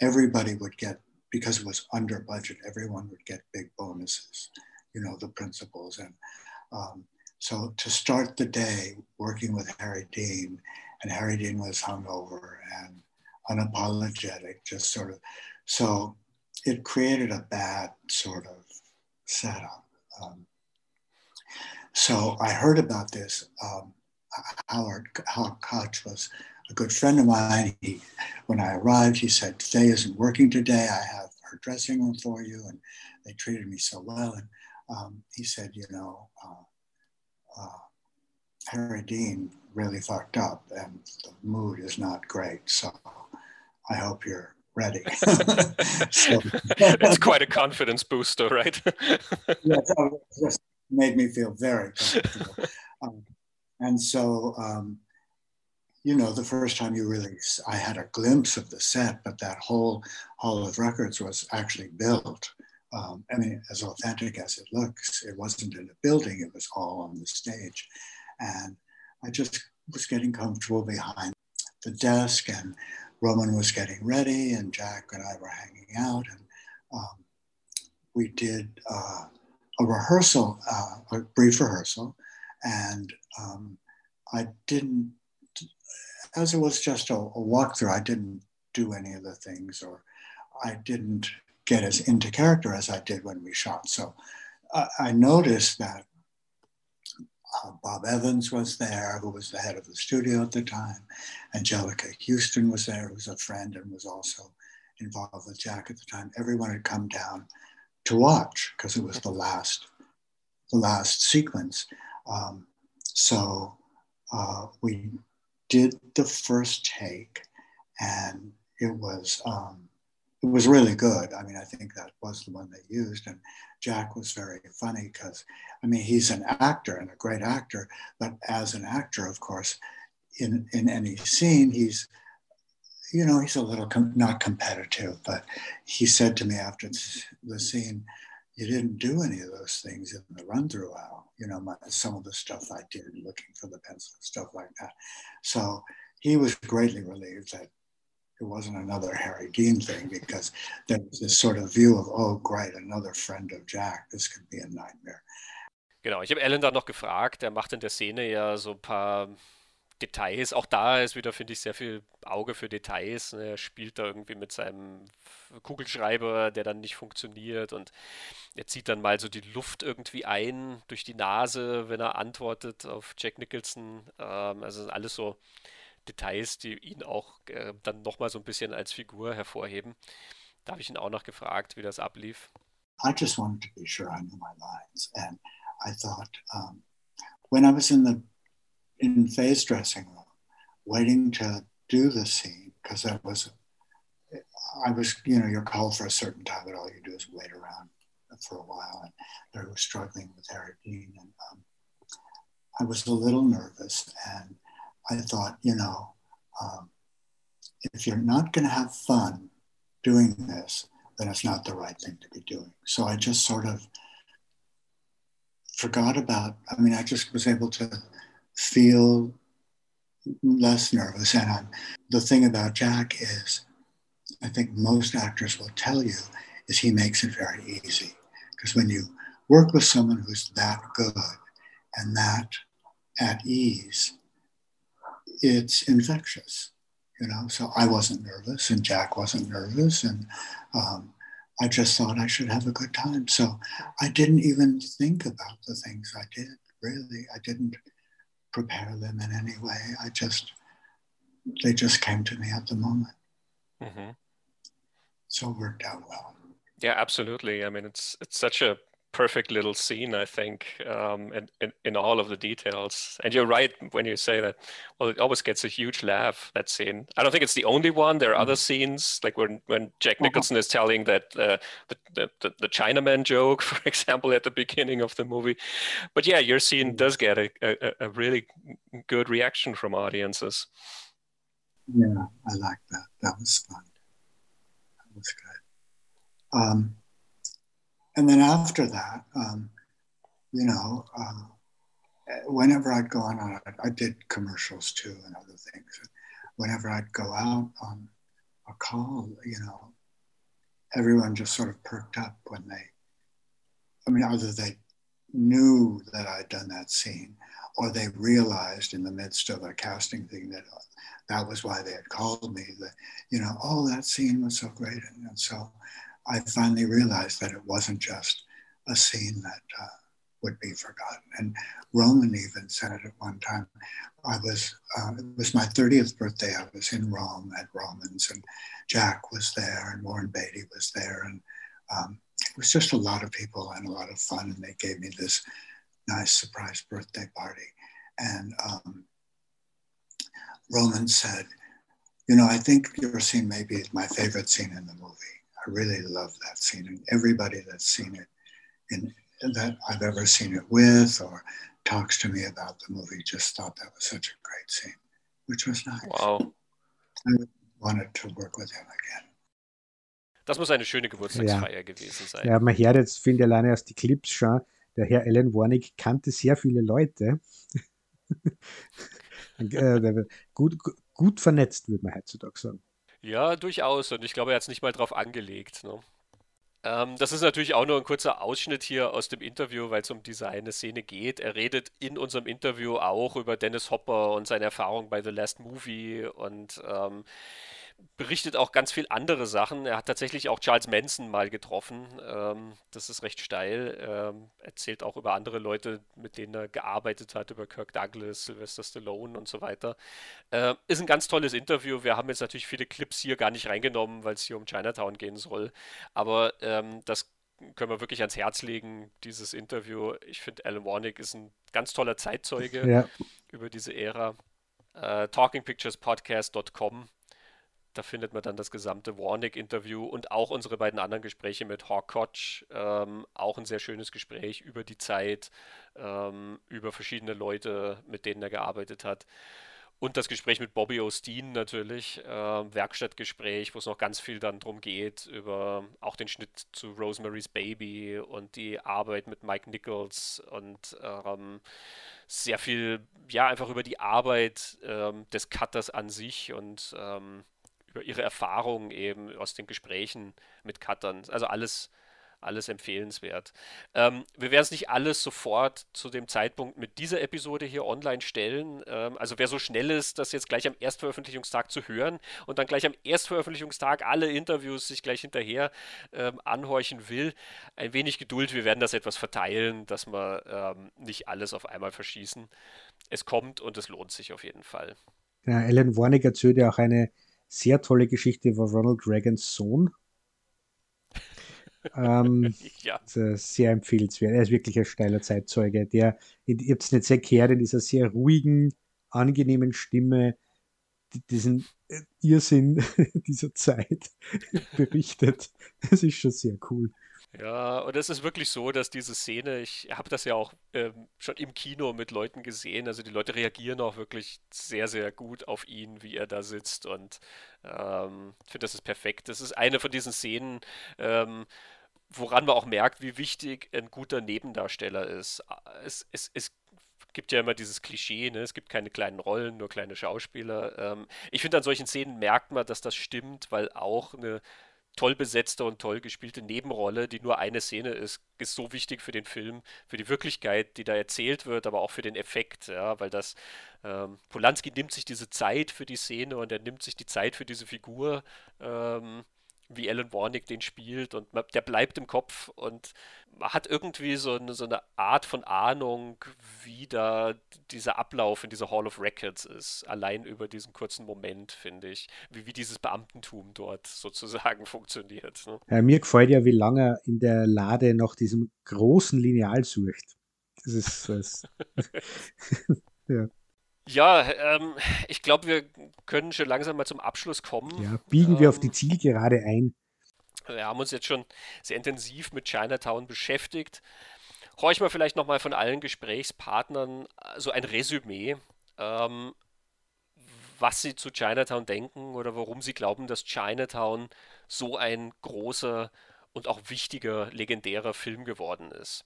everybody would get, because it was under budget, everyone would get big bonuses, you know, the principles. And um, so to start the day working with Harry Dean and Harry Dean was hungover, and unapologetic, just sort of. So it created a bad sort of setup. Um, so I heard about this. Um, Howard, Howard Koch was a good friend of mine. He, when I arrived, he said, Faye isn't working today. I have her dressing room for you. And they treated me so well. And um, he said, you know, uh, uh, Harry Dean really fucked up and the mood is not great. So I hope you're ready. so, it's quite a confidence booster, right? yeah, it just made me feel very comfortable. Um, and so, um, you know, the first time you really, I had a glimpse of the set, but that whole Hall of Records was actually built. Um, I mean, as authentic as it looks, it wasn't in a building, it was all on the stage. And I just was getting comfortable behind the desk, and Roman was getting ready, and Jack and I were hanging out. And um, we did uh, a rehearsal, uh, a brief rehearsal, and um, I didn't as it was just a, a walkthrough, I didn't do any of the things or I didn't get as into character as I did when we shot. So uh, I noticed that uh, Bob Evans was there, who was the head of the studio at the time. Angelica Houston was there, who was a friend and was also involved with Jack at the time. Everyone had come down to watch because it was the last, the last sequence. Um, so uh, we did the first take, and it was um, it was really good. I mean, I think that was the one they used, and Jack was very funny because I mean he's an actor and a great actor, but as an actor, of course, in in any scene he's you know he's a little com- not competitive, but he said to me after the scene, "You didn't do any of those things in the run through, Al." you know, my, some of the stuff I did looking for the pencil, stuff like that. So he was greatly relieved that it wasn't another Harry Dean thing because there was this sort of view of, oh, great, another friend of Jack, this could be a nightmare. Genau, ich habe Alan da noch gefragt, er macht in der Szene ja so ein paar Details. Auch da ist wieder, finde ich, sehr viel Auge für Details. Ne? Er spielt da irgendwie mit seinem Kugelschreiber, der dann nicht funktioniert und er zieht dann mal so die Luft irgendwie ein durch die Nase, wenn er antwortet auf Jack Nicholson. Ähm, also alles so Details, die ihn auch äh, dann nochmal so ein bisschen als Figur hervorheben. Da habe ich ihn auch noch gefragt, wie das ablief. I just wanted to be sure I knew my lines and I thought um, when I was in the in Faye's dressing room, waiting to do the scene because that was, I was, you know, you're called for a certain time, but all you do is wait around for a while. And they were struggling with Harry Dean, and um, I was a little nervous, and I thought, you know, um, if you're not going to have fun doing this, then it's not the right thing to be doing. So I just sort of forgot about. I mean, I just was able to feel less nervous. And I'm, the thing about Jack is, I think most actors will tell you, is he makes it very easy. Because when you work with someone who's that good and that at ease, it's infectious, you know. So I wasn't nervous, and Jack wasn't nervous, and um, I just thought I should have a good time. So I didn't even think about the things I did. Really, I didn't prepare them in any way. I just, they just came to me at the moment. Mm-hmm. So it worked out well. Yeah, absolutely. I mean, it's it's such a perfect little scene, I think, um, in, all of the details. And you're right when you say that, well, it always gets a huge laugh, that scene. I don't think it's the only one. There are mm-hmm. other scenes, like when, when Jack uh-huh. Nicholson is telling that uh, the, the, the, the Chinaman joke, for example, at the beginning of the movie. But yeah, your scene mm-hmm. does get a, a, a really good reaction from audiences. Yeah, I like that. That was fun. That was good. Um, and then after that, um, you know, uh, whenever I'd go on, I did commercials too and other things. Whenever I'd go out on a call, you know, everyone just sort of perked up when they, I mean, either they knew that I'd done that scene or they realized in the midst of a casting thing that that was why they had called me. That you know, oh, that scene was so great, and, and so I finally realized that it wasn't just a scene that uh, would be forgotten. And Roman even said it at one time, I was, uh, it was my 30th birthday. I was in Rome at Romans, and Jack was there, and Warren Beatty was there, and um, it was just a lot of people and a lot of fun. And they gave me this nice surprise birthday party. And um, Roman said, You know, I think your scene may be my favorite scene in the movie. I really love that scene. And everybody that's seen it in that I've ever seen it with or talks to me about the movie just thought that was such a great scene, which was nice. Wow. I wanted to work with him again. Das muss eine schöne Geburtstagsfeier ja. gewesen sein. Ja, man hört jetzt, finde ich, alleine aus den Clips schon, der Herr Alan Warnick kannte sehr viele Leute. Äh, gut, gut vernetzt, würde man heutzutage sagen. Ja, durchaus. Und ich glaube, er hat es nicht mal drauf angelegt. Ne? Ähm, das ist natürlich auch nur ein kurzer Ausschnitt hier aus dem Interview, weil es um diese eine Szene geht. Er redet in unserem Interview auch über Dennis Hopper und seine Erfahrung bei The Last Movie und ähm, berichtet auch ganz viel andere Sachen. Er hat tatsächlich auch Charles Manson mal getroffen. Ähm, das ist recht steil. Ähm, erzählt auch über andere Leute, mit denen er gearbeitet hat, über Kirk Douglas, Sylvester Stallone und so weiter. Äh, ist ein ganz tolles Interview. Wir haben jetzt natürlich viele Clips hier gar nicht reingenommen, weil es hier um Chinatown gehen soll. Aber ähm, das können wir wirklich ans Herz legen, dieses Interview. Ich finde, Alan Warnick ist ein ganz toller Zeitzeuge ja. über diese Ära. Äh, talkingpicturespodcast.com da findet man dann das gesamte Warnick-Interview und auch unsere beiden anderen Gespräche mit Hawk Koch. Ähm, auch ein sehr schönes Gespräch über die Zeit, ähm, über verschiedene Leute, mit denen er gearbeitet hat. Und das Gespräch mit Bobby Osteen natürlich, äh, Werkstattgespräch, wo es noch ganz viel dann drum geht, über auch den Schnitt zu Rosemary's Baby und die Arbeit mit Mike Nichols und ähm, sehr viel, ja, einfach über die Arbeit ähm, des Cutters an sich und ähm, über ihre Erfahrungen eben aus den Gesprächen mit Cuttern. Also alles, alles empfehlenswert. Ähm, wir werden es nicht alles sofort zu dem Zeitpunkt mit dieser Episode hier online stellen. Ähm, also wer so schnell ist, das jetzt gleich am Erstveröffentlichungstag zu hören und dann gleich am Erstveröffentlichungstag alle Interviews sich gleich hinterher ähm, anhorchen will, ein wenig Geduld. Wir werden das etwas verteilen, dass wir ähm, nicht alles auf einmal verschießen. Es kommt und es lohnt sich auf jeden Fall. Ja, Alan Warnick erzählt ja auch eine sehr tolle Geschichte über Ronald Reagans Sohn. ähm, ja. Sehr empfehlenswert. Er ist wirklich ein steiler Zeitzeuge. Der, ihr habt es nicht sehr gehört, in dieser sehr ruhigen, angenehmen Stimme diesen äh, Irrsinn dieser Zeit berichtet. Das ist schon sehr cool. Ja, und es ist wirklich so, dass diese Szene, ich habe das ja auch ähm, schon im Kino mit Leuten gesehen, also die Leute reagieren auch wirklich sehr, sehr gut auf ihn, wie er da sitzt und ähm, ich finde, das ist perfekt. Das ist eine von diesen Szenen, ähm, woran man auch merkt, wie wichtig ein guter Nebendarsteller ist. Es, es, es gibt ja immer dieses Klischee, ne? es gibt keine kleinen Rollen, nur kleine Schauspieler. Ähm, ich finde, an solchen Szenen merkt man, dass das stimmt, weil auch eine toll besetzte und toll gespielte Nebenrolle, die nur eine Szene ist, ist so wichtig für den Film, für die Wirklichkeit, die da erzählt wird, aber auch für den Effekt, ja, weil das ähm, Polanski nimmt sich diese Zeit für die Szene und er nimmt sich die Zeit für diese Figur. Ähm, wie Alan Warnick den spielt und man, der bleibt im Kopf und man hat irgendwie so eine, so eine Art von Ahnung, wie da dieser Ablauf in dieser Hall of Records ist, allein über diesen kurzen Moment, finde ich, wie, wie dieses Beamtentum dort sozusagen funktioniert. Ne? Ja, mir gefällt ja, wie lange er in der Lade nach diesem großen Lineal sucht. Das ist das. ja. Ja, ähm, ich glaube, wir können schon langsam mal zum Abschluss kommen. Ja, biegen ähm, wir auf die ähm, Zielgerade ein. Wir haben uns jetzt schon sehr intensiv mit Chinatown beschäftigt. Horch mal vielleicht nochmal von allen Gesprächspartnern so ein Resümee, ähm, was sie zu Chinatown denken oder warum sie glauben, dass Chinatown so ein großer und auch wichtiger, legendärer Film geworden ist.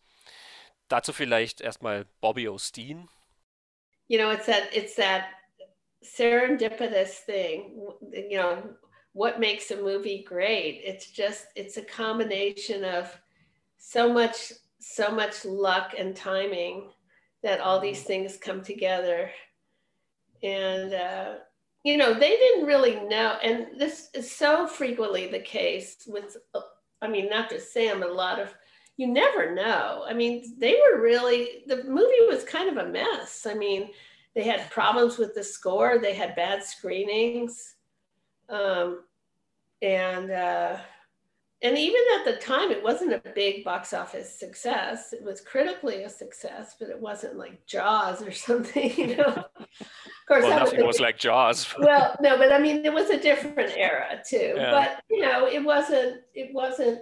Dazu vielleicht erstmal Bobby Osteen, you know, it's that it's that serendipitous thing. You know, what makes a movie great? It's just it's a combination of so much so much luck and timing that all these things come together. And, uh, you know, they didn't really know. And this is so frequently the case with, I mean, not just Sam, but a lot of, you never know. I mean, they were really, the movie was kind of a mess. I mean, they had problems with the score, they had bad screenings. Um, and, uh, and even at the time, it wasn't a big box office success. It was critically a success, but it wasn't like Jaws or something, you know. of course, well, nothing was, was like Jaws. well, no, but I mean, it was a different era too. Yeah. But you know, it wasn't. It wasn't.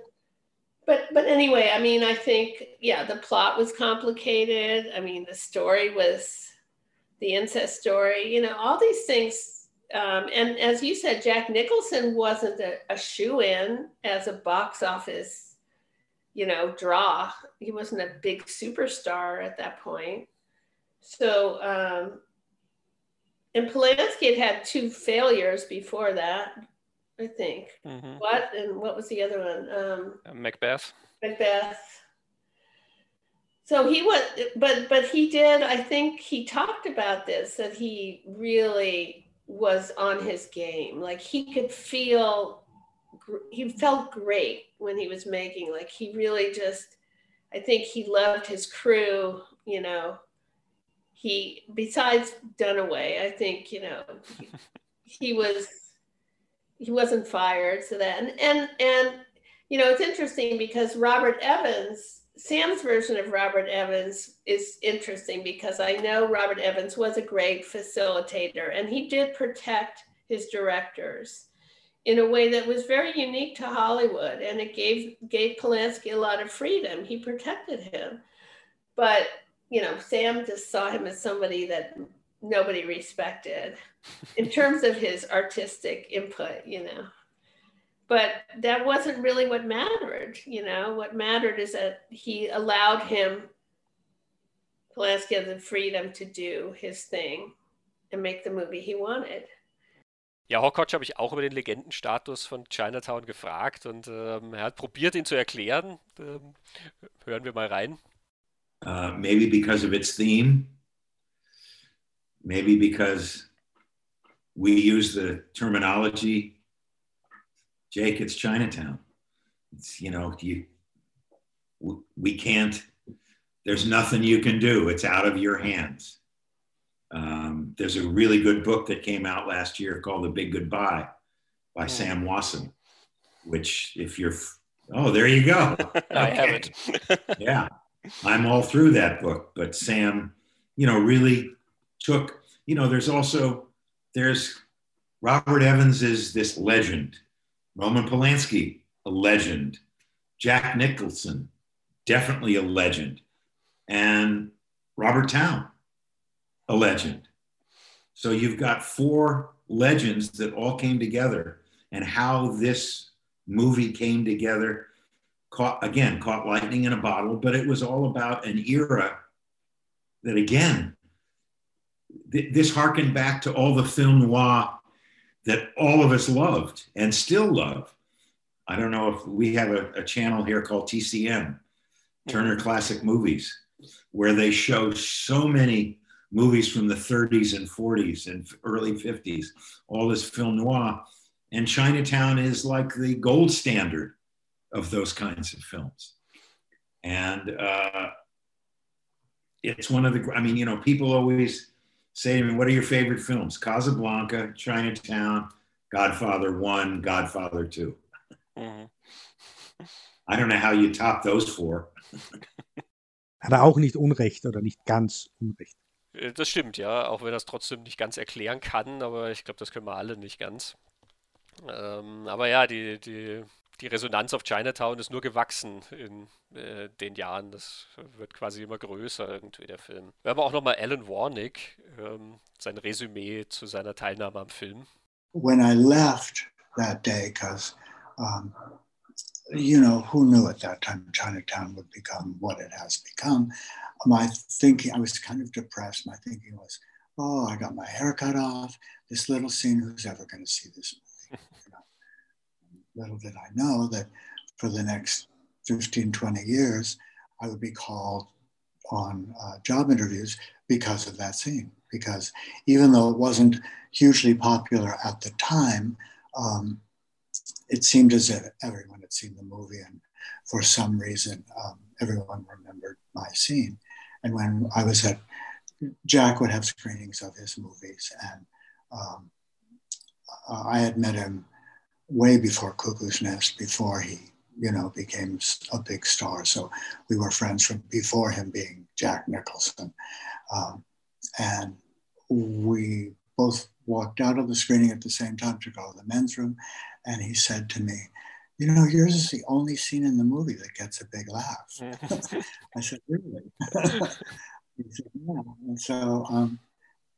But but anyway, I mean, I think yeah, the plot was complicated. I mean, the story was the incest story. You know, all these things um, and as you said, Jack Nicholson wasn't a, a shoe in as a box office, you know, draw. He wasn't a big superstar at that point. So, um, and Polanski had had two failures before that, I think. Mm-hmm. What and what was the other one? Um, uh, Macbeth. Macbeth. So he was, but but he did. I think he talked about this that he really was on his game. Like he could feel, he felt great when he was making. Like he really just, I think he loved his crew. You know, he besides Dunaway, I think you know he, he was he wasn't fired. So and and and you know it's interesting because Robert Evans Sam's version of Robert Evans is interesting because I know Robert Evans was a great facilitator and he did protect his directors in a way that was very unique to Hollywood and it gave gave Polanski a lot of freedom. He protected him. But, you know, Sam just saw him as somebody that nobody respected in terms of his artistic input, you know but that wasn't really what mattered you know what mattered is that he allowed him Polanski the freedom to do his thing and make the movie he wanted. Ja, Hawkotch habe ich auch über den Legendenstatus von Chinatown gefragt und ähm, er hat probiert, ihn zu erklären. Ähm, hören wir mal rein. Uh, maybe because of its theme. Maybe because we use the terminology Jake, it's Chinatown. It's, you know, you, we can't, there's nothing you can do. It's out of your hands. Um, there's a really good book that came out last year called The Big Goodbye by oh. Sam Wasson, which if you're, oh, there you go. I haven't. yeah. I'm all through that book, but Sam, you know, really took, you know, there's also, there's Robert Evans is this legend Roman Polanski, a legend. Jack Nicholson, definitely a legend. And Robert Town, a legend. So you've got four legends that all came together, and how this movie came together caught again caught lightning in a bottle but it was all about an era that again th- this harkened back to all the film noir that all of us loved and still love. I don't know if we have a, a channel here called TCM, Turner Classic Movies, where they show so many movies from the 30s and 40s and early 50s, all this film noir. And Chinatown is like the gold standard of those kinds of films. And uh, it's one of the, I mean, you know, people always, say to me, what are your favorite films? Casablanca, Chinatown, Godfather 1, Godfather 2. Mm-hmm. I don't know how you top those four. Hat er auch nicht Unrecht oder nicht ganz Unrecht. Äh, das stimmt, ja, auch wenn er es trotzdem nicht ganz erklären kann, aber ich glaube, das können wir alle nicht ganz. Ähm, aber ja, die, die die Resonanz auf Chinatown ist nur gewachsen in äh, den Jahren. Das wird quasi immer größer irgendwie, der Film. Wir haben auch nochmal Alan Warnick, ähm, sein Resümee zu seiner Teilnahme am Film. When I left that day, because, um, you know, who knew at that time Chinatown would become what it has become? My thinking, I was kind of depressed. My thinking was, oh, I got my hair cut off. This little scene, who's ever going to see this little did I know that for the next 15, 20 years, I would be called on uh, job interviews because of that scene. Because even though it wasn't hugely popular at the time, um, it seemed as if everyone had seen the movie, and for some reason, um, everyone remembered my scene. And when I was at Jack would have screenings of his movies, and um, I had met him way before Cuckoo's Nest, before he, you know, became a big star. So we were friends from before him being Jack Nicholson, um, and we both walked out of the screening at the same time to go to the men's room, and he said to me, you know, yours is the only scene in the movie that gets a big laugh. I said, really? He said, yeah. And so um,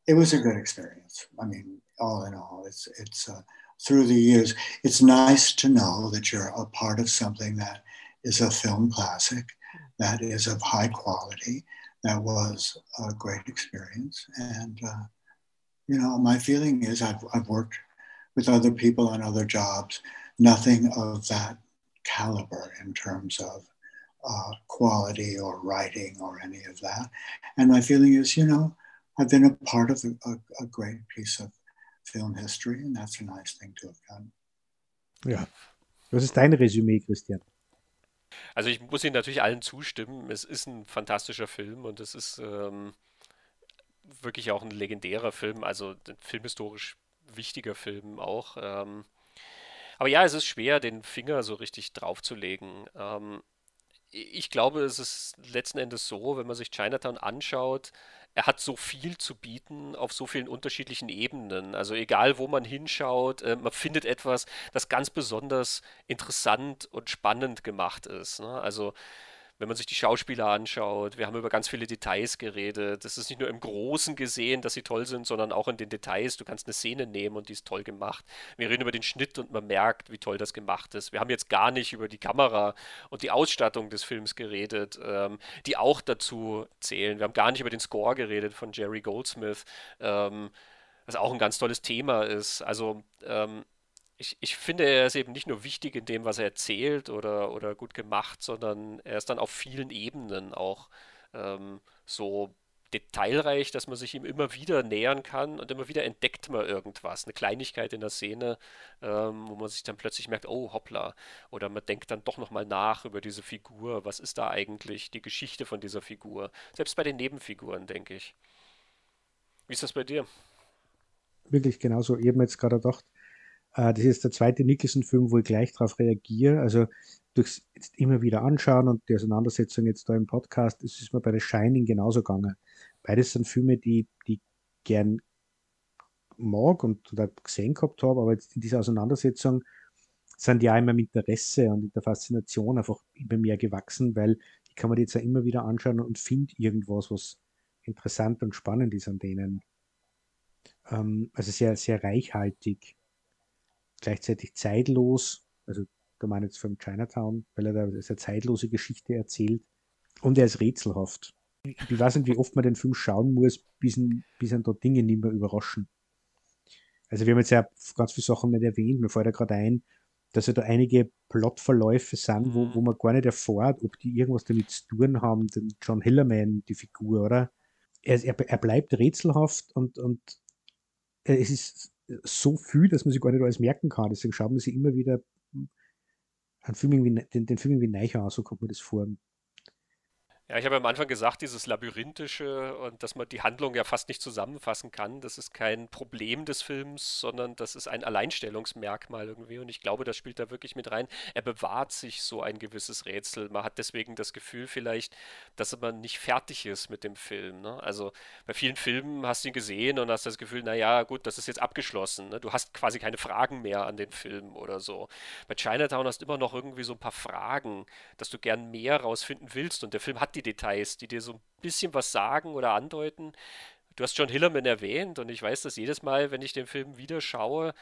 it was a good experience. I mean, all in all, it's, it's uh, through the years, it's nice to know that you're a part of something that is a film classic, that is of high quality, that was a great experience. And, uh, you know, my feeling is I've, I've worked with other people on other jobs nothing of that caliber in terms of uh, quality or writing or any of that. And my feeling is, you know, I've been a part of a, a, a great piece of film history, and that's a nice thing to have done. Ja. Was ist dein Resümee, Christian? Also ich muss Ihnen natürlich allen zustimmen. Es ist ein fantastischer Film und es ist ähm, wirklich auch ein legendärer Film, also ein filmhistorisch wichtiger Film auch. Ähm, aber ja, es ist schwer, den Finger so richtig draufzulegen. Ähm, ich glaube, es ist letzten Endes so, wenn man sich Chinatown anschaut, er hat so viel zu bieten auf so vielen unterschiedlichen Ebenen. Also egal, wo man hinschaut, äh, man findet etwas, das ganz besonders interessant und spannend gemacht ist. Ne? Also wenn man sich die Schauspieler anschaut, wir haben über ganz viele Details geredet. Das ist nicht nur im Großen gesehen, dass sie toll sind, sondern auch in den Details. Du kannst eine Szene nehmen und die ist toll gemacht. Wir reden über den Schnitt und man merkt, wie toll das gemacht ist. Wir haben jetzt gar nicht über die Kamera und die Ausstattung des Films geredet, ähm, die auch dazu zählen. Wir haben gar nicht über den Score geredet von Jerry Goldsmith, ähm, was auch ein ganz tolles Thema ist. Also ähm, ich, ich finde, er ist eben nicht nur wichtig in dem, was er erzählt oder, oder gut gemacht, sondern er ist dann auf vielen Ebenen auch ähm, so detailreich, dass man sich ihm immer wieder nähern kann und immer wieder entdeckt man irgendwas, eine Kleinigkeit in der Szene, ähm, wo man sich dann plötzlich merkt, oh hoppla, oder man denkt dann doch nochmal nach über diese Figur, was ist da eigentlich die Geschichte von dieser Figur, selbst bei den Nebenfiguren, denke ich. Wie ist das bei dir? Wirklich genauso. Ich habe mir jetzt gerade gedacht, das ist der zweite Nicholson-Film, wo ich gleich darauf reagiere. Also durchs jetzt immer wieder anschauen und die Auseinandersetzung jetzt da im Podcast, das ist mir bei The Shining genauso gegangen. Beides sind Filme, die, die gern mag und oder gesehen gehabt habe, aber jetzt in dieser Auseinandersetzung sind ja immer im Interesse und in der Faszination einfach immer mehr gewachsen, weil ich kann mir die jetzt ja immer wieder anschauen und finde irgendwas, was interessant und spannend ist an denen. Ähm, also sehr, sehr reichhaltig gleichzeitig zeitlos, also da meine ich jetzt vom Chinatown, weil er da eine zeitlose Geschichte erzählt und er ist rätselhaft. Ich weiß nicht, wie oft man den Film schauen muss, bis, bis ihn da Dinge nicht mehr überraschen. Also wir haben jetzt ja ganz viele Sachen nicht erwähnt, mir fällt ja gerade ein, dass ja da einige Plotverläufe sind, wo, wo man gar nicht erfährt, ob die irgendwas damit zu tun haben, den John Hillerman, die Figur, oder? Er, er, er bleibt rätselhaft und, und es ist so viel, dass man sich gar nicht alles merken kann. Deswegen schaut man sich immer wieder einen Film irgendwie, den, den Film irgendwie neu an, so kommt mir das vor. Ja, ich habe am Anfang gesagt, dieses Labyrinthische und dass man die Handlung ja fast nicht zusammenfassen kann, das ist kein Problem des Films, sondern das ist ein Alleinstellungsmerkmal irgendwie. Und ich glaube, das spielt da wirklich mit rein. Er bewahrt sich so ein gewisses Rätsel. Man hat deswegen das Gefühl vielleicht, dass man nicht fertig ist mit dem Film. Ne? Also bei vielen Filmen hast du ihn gesehen und hast das Gefühl, naja, gut, das ist jetzt abgeschlossen. Ne? Du hast quasi keine Fragen mehr an den Film oder so. Bei Chinatown hast du immer noch irgendwie so ein paar Fragen, dass du gern mehr rausfinden willst. Und der Film hat die Details, die dir so ein bisschen was sagen oder andeuten. Du hast John Hillerman erwähnt und ich weiß, dass jedes Mal, wenn ich den Film wieder schaue,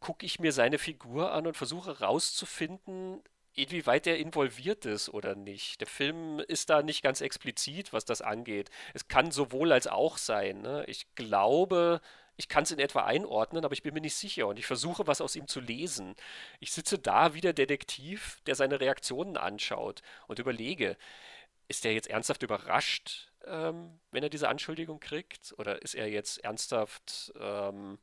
gucke ich mir seine Figur an und versuche herauszufinden, inwieweit er involviert ist oder nicht. Der Film ist da nicht ganz explizit, was das angeht. Es kann sowohl als auch sein. Ne? Ich glaube, ich kann es in etwa einordnen, aber ich bin mir nicht sicher und ich versuche, was aus ihm zu lesen. Ich sitze da wie der Detektiv, der seine Reaktionen anschaut und überlege, ist der jetzt ernsthaft überrascht, ähm, wenn er diese Anschuldigung kriegt? Oder ist er jetzt ernsthaft, ähm,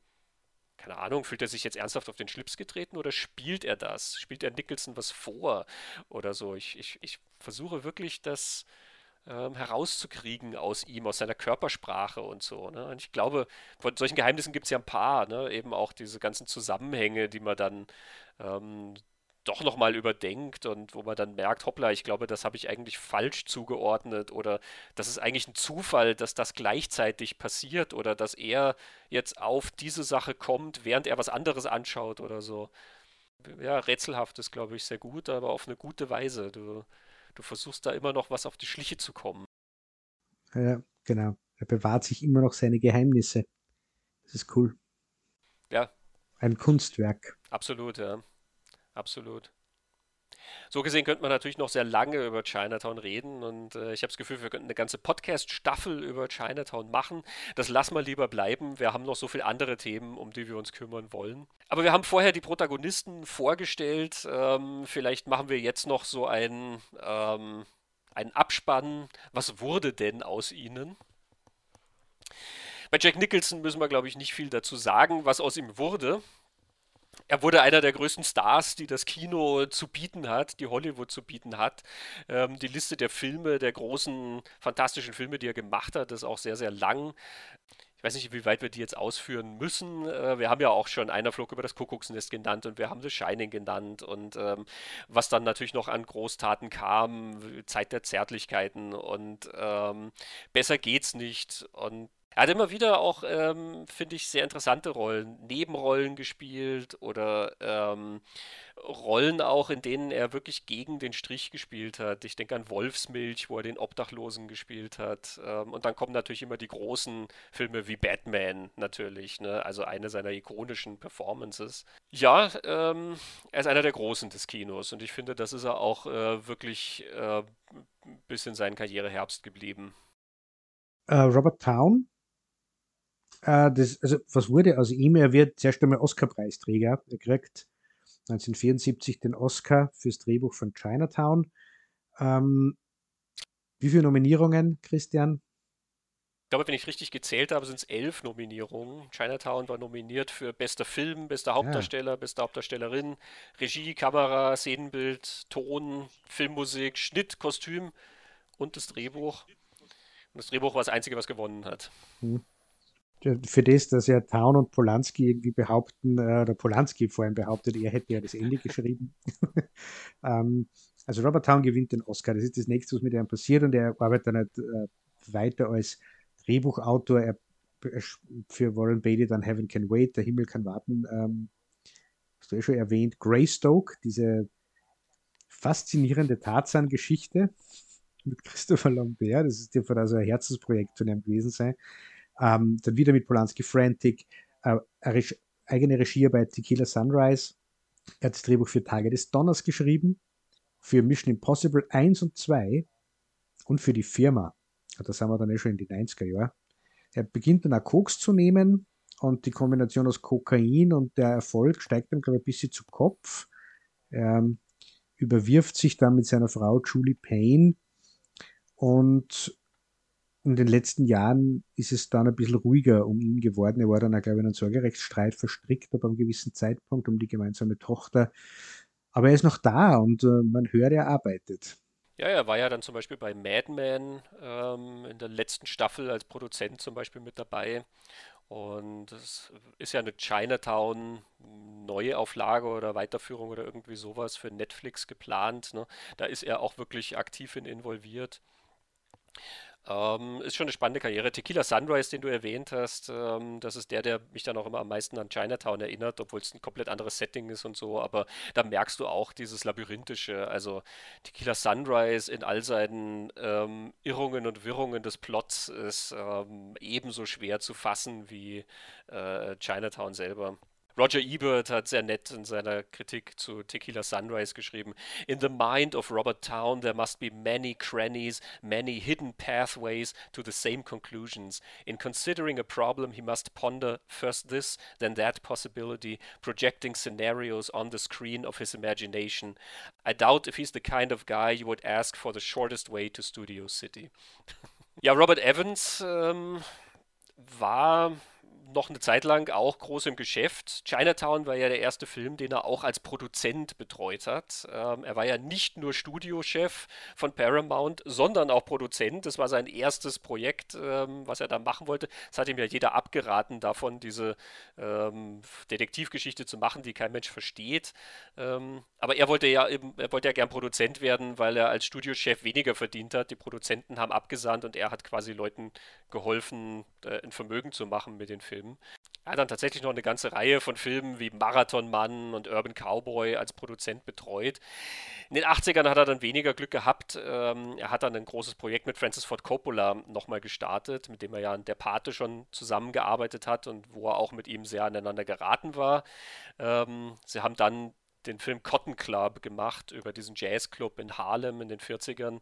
keine Ahnung, fühlt er sich jetzt ernsthaft auf den Schlips getreten oder spielt er das? Spielt er Nicholson was vor oder so? Ich, ich, ich versuche wirklich das ähm, herauszukriegen aus ihm, aus seiner Körpersprache und so. Ne? Und ich glaube, von solchen Geheimnissen gibt es ja ein paar, ne? eben auch diese ganzen Zusammenhänge, die man dann ähm, doch nochmal überdenkt und wo man dann merkt, hoppla, ich glaube, das habe ich eigentlich falsch zugeordnet oder das ist eigentlich ein Zufall, dass das gleichzeitig passiert oder dass er jetzt auf diese Sache kommt, während er was anderes anschaut oder so. Ja, rätselhaft ist, glaube ich, sehr gut, aber auf eine gute Weise. Du, du versuchst da immer noch was auf die Schliche zu kommen. Ja, genau. Er bewahrt sich immer noch seine Geheimnisse. Das ist cool. Ja. Ein Kunstwerk. Absolut, ja absolut. So gesehen könnte man natürlich noch sehr lange über Chinatown reden und äh, ich habe das Gefühl, wir könnten eine ganze Podcast-Staffel über Chinatown machen. Das lassen wir lieber bleiben. Wir haben noch so viele andere Themen, um die wir uns kümmern wollen. Aber wir haben vorher die Protagonisten vorgestellt. Ähm, vielleicht machen wir jetzt noch so einen, ähm, einen Abspann. Was wurde denn aus ihnen? Bei Jack Nicholson müssen wir, glaube ich, nicht viel dazu sagen, was aus ihm wurde. Er wurde einer der größten Stars, die das Kino zu bieten hat, die Hollywood zu bieten hat. Ähm, die Liste der Filme, der großen, fantastischen Filme, die er gemacht hat, ist auch sehr, sehr lang. Ich weiß nicht, wie weit wir die jetzt ausführen müssen. Äh, wir haben ja auch schon einer Flug über das Kuckucksnest genannt und wir haben The Shining genannt und ähm, was dann natürlich noch an Großtaten kam, Zeit der Zärtlichkeiten und ähm, besser geht's nicht und er hat immer wieder auch, ähm, finde ich, sehr interessante Rollen, Nebenrollen gespielt oder ähm, Rollen auch, in denen er wirklich gegen den Strich gespielt hat. Ich denke an Wolfsmilch, wo er den Obdachlosen gespielt hat. Ähm, und dann kommen natürlich immer die großen Filme wie Batman natürlich, ne? also eine seiner ikonischen Performances. Ja, ähm, er ist einer der Großen des Kinos und ich finde, das ist er auch äh, wirklich äh, bis in seinen Karriereherbst geblieben. Uh, Robert Town äh, das, also was wurde aus ihm? Er wird zuerst einmal Oscar-Preisträger. Er kriegt 1974 den Oscar fürs Drehbuch von Chinatown. Ähm, wie viele Nominierungen, Christian? Ich glaube, wenn ich richtig gezählt habe, sind es elf Nominierungen. Chinatown war nominiert für bester Film, bester Hauptdarsteller, ja. beste Hauptdarstellerin, Regie, Kamera, Szenenbild, Ton, Filmmusik, Schnitt, Kostüm und das Drehbuch. Und das Drehbuch war das Einzige, was gewonnen hat. Hm für das, dass ja Town und Polanski irgendwie behaupten, äh, oder Polanski vor allem behauptet, er hätte ja das Ende geschrieben. ähm, also Robert Town gewinnt den Oscar. Das ist das nächste, was mit ihm passiert und er arbeitet dann halt, äh, weiter als Drehbuchautor. Er, für Warren Beatty dann Heaven Can Wait, Der Himmel kann warten. Ähm, hast du ja schon erwähnt, Greystoke, diese faszinierende Tarzan-Geschichte mit Christopher Lambert. Das ist von also ein Herzensprojekt von ihm gewesen sein. Ähm, dann wieder mit Polanski Frantic, äh, Reg eigene Regiearbeit Tequila Sunrise. Er hat das Drehbuch für Tage des Donners geschrieben, für Mission Impossible 1 und 2 und für die Firma. Da sind wir dann eh schon in die 90er Jahre. Er beginnt dann auch Koks zu nehmen und die Kombination aus Kokain und der Erfolg steigt dann, glaube ich, ein bisschen zu Kopf. Er überwirft sich dann mit seiner Frau Julie Payne und in den letzten Jahren ist es dann ein bisschen ruhiger um ihn geworden. Er war dann, glaube ich, in einen Sorgerechtsstreit verstrickt, aber einem gewissen Zeitpunkt um die gemeinsame Tochter. Aber er ist noch da und äh, man hört, er arbeitet. Ja, er war ja dann zum Beispiel bei Mad Men ähm, in der letzten Staffel als Produzent zum Beispiel mit dabei. Und es ist ja eine Chinatown-Neuauflage oder Weiterführung oder irgendwie sowas für Netflix geplant. Ne? Da ist er auch wirklich aktiv in involviert. Ähm, ist schon eine spannende Karriere. Tequila Sunrise, den du erwähnt hast, ähm, das ist der, der mich dann auch immer am meisten an Chinatown erinnert, obwohl es ein komplett anderes Setting ist und so. Aber da merkst du auch dieses Labyrinthische. Also Tequila Sunrise in all seinen ähm, Irrungen und Wirrungen des Plots ist ähm, ebenso schwer zu fassen wie äh, Chinatown selber. Roger Ebert hat sehr nett in seiner Kritik zu Tequila Sunrise geschrieben: In the mind of Robert Town there must be many crannies, many hidden pathways to the same conclusions. In considering a problem, he must ponder first this, then that possibility, projecting scenarios on the screen of his imagination. I doubt if he's the kind of guy you would ask for the shortest way to Studio City. ja, Robert Evans ähm, war noch eine Zeit lang auch groß im Geschäft. Chinatown war ja der erste Film, den er auch als Produzent betreut hat. Ähm, er war ja nicht nur Studiochef von Paramount, sondern auch Produzent. Das war sein erstes Projekt, ähm, was er da machen wollte. Es hat ihm ja jeder abgeraten davon, diese ähm, Detektivgeschichte zu machen, die kein Mensch versteht. Ähm, aber er wollte ja eben, er wollte ja gern Produzent werden, weil er als Studiochef weniger verdient hat. Die Produzenten haben abgesandt und er hat quasi Leuten geholfen, äh, ein Vermögen zu machen mit den Filmen. Er hat dann tatsächlich noch eine ganze Reihe von Filmen wie Marathonmann und Urban Cowboy als Produzent betreut. In den 80ern hat er dann weniger Glück gehabt. Ähm, er hat dann ein großes Projekt mit Francis Ford Coppola nochmal gestartet, mit dem er ja an Der Pate schon zusammengearbeitet hat und wo er auch mit ihm sehr aneinander geraten war. Ähm, sie haben dann den Film Cotton Club gemacht über diesen Jazzclub in Harlem in den 40ern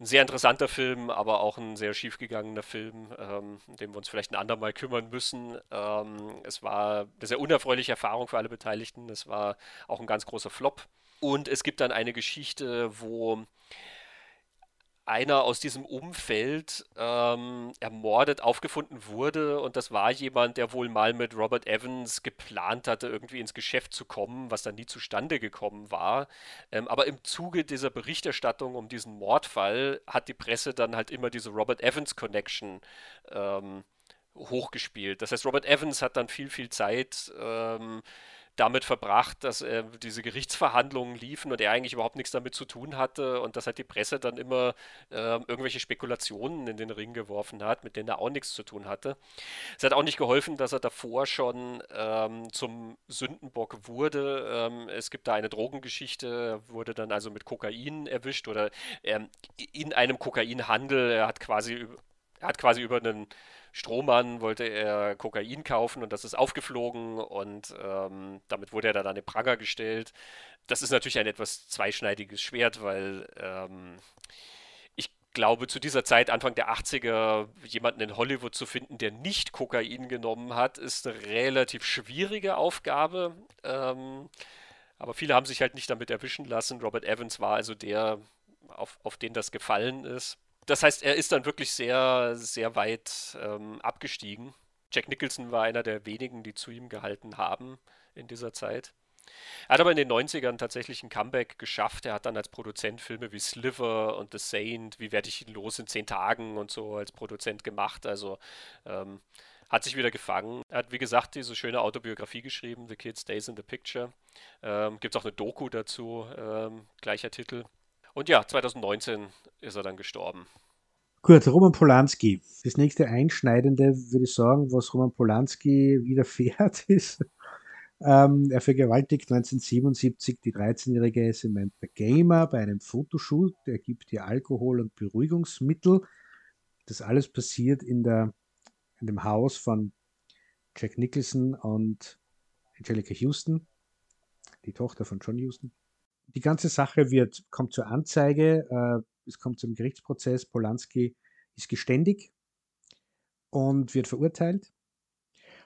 ein sehr interessanter Film, aber auch ein sehr schiefgegangener Film, ähm, um den wir uns vielleicht ein andermal kümmern müssen. Ähm, es war eine sehr unerfreuliche Erfahrung für alle Beteiligten. Es war auch ein ganz großer Flop. Und es gibt dann eine Geschichte, wo einer aus diesem Umfeld ähm, ermordet aufgefunden wurde und das war jemand, der wohl mal mit Robert Evans geplant hatte, irgendwie ins Geschäft zu kommen, was dann nie zustande gekommen war. Ähm, aber im Zuge dieser Berichterstattung um diesen Mordfall hat die Presse dann halt immer diese Robert Evans Connection ähm, hochgespielt. Das heißt, Robert Evans hat dann viel, viel Zeit ähm, damit verbracht, dass äh, diese Gerichtsverhandlungen liefen und er eigentlich überhaupt nichts damit zu tun hatte und dass halt die Presse dann immer äh, irgendwelche Spekulationen in den Ring geworfen hat, mit denen er auch nichts zu tun hatte. Es hat auch nicht geholfen, dass er davor schon ähm, zum Sündenbock wurde. Ähm, es gibt da eine Drogengeschichte, wurde dann also mit Kokain erwischt oder ähm, in einem Kokainhandel. Er hat quasi, er hat quasi über einen Strohmann wollte er Kokain kaufen und das ist aufgeflogen und ähm, damit wurde er dann an den Pranger gestellt. Das ist natürlich ein etwas zweischneidiges Schwert, weil ähm, ich glaube, zu dieser Zeit, Anfang der 80er, jemanden in Hollywood zu finden, der nicht Kokain genommen hat, ist eine relativ schwierige Aufgabe. Ähm, aber viele haben sich halt nicht damit erwischen lassen. Robert Evans war also der, auf, auf den das gefallen ist das heißt, er ist dann wirklich sehr, sehr weit ähm, abgestiegen. Jack Nicholson war einer der wenigen, die zu ihm gehalten haben in dieser Zeit. Er hat aber in den 90ern tatsächlich ein Comeback geschafft. Er hat dann als Produzent Filme wie Sliver und The Saint, Wie werde ich ihn los in zehn Tagen und so als Produzent gemacht. Also ähm, hat sich wieder gefangen. Er hat, wie gesagt, diese schöne Autobiografie geschrieben, The Kid Stays in the Picture. Ähm, Gibt es auch eine Doku dazu, ähm, gleicher Titel. Und ja, 2019 ist er dann gestorben. Gut, Roman Polanski. Das nächste Einschneidende, würde ich sagen, was Roman Polanski widerfährt, ist, ähm, er vergewaltigt 1977 die 13-jährige Samantha Gamer bei einem Fotoshoot. Er gibt ihr Alkohol und Beruhigungsmittel. Das alles passiert in, der, in dem Haus von Jack Nicholson und Angelica Houston, die Tochter von John Houston die ganze Sache wird, kommt zur Anzeige, äh, es kommt zum Gerichtsprozess. Polanski ist geständig und wird verurteilt.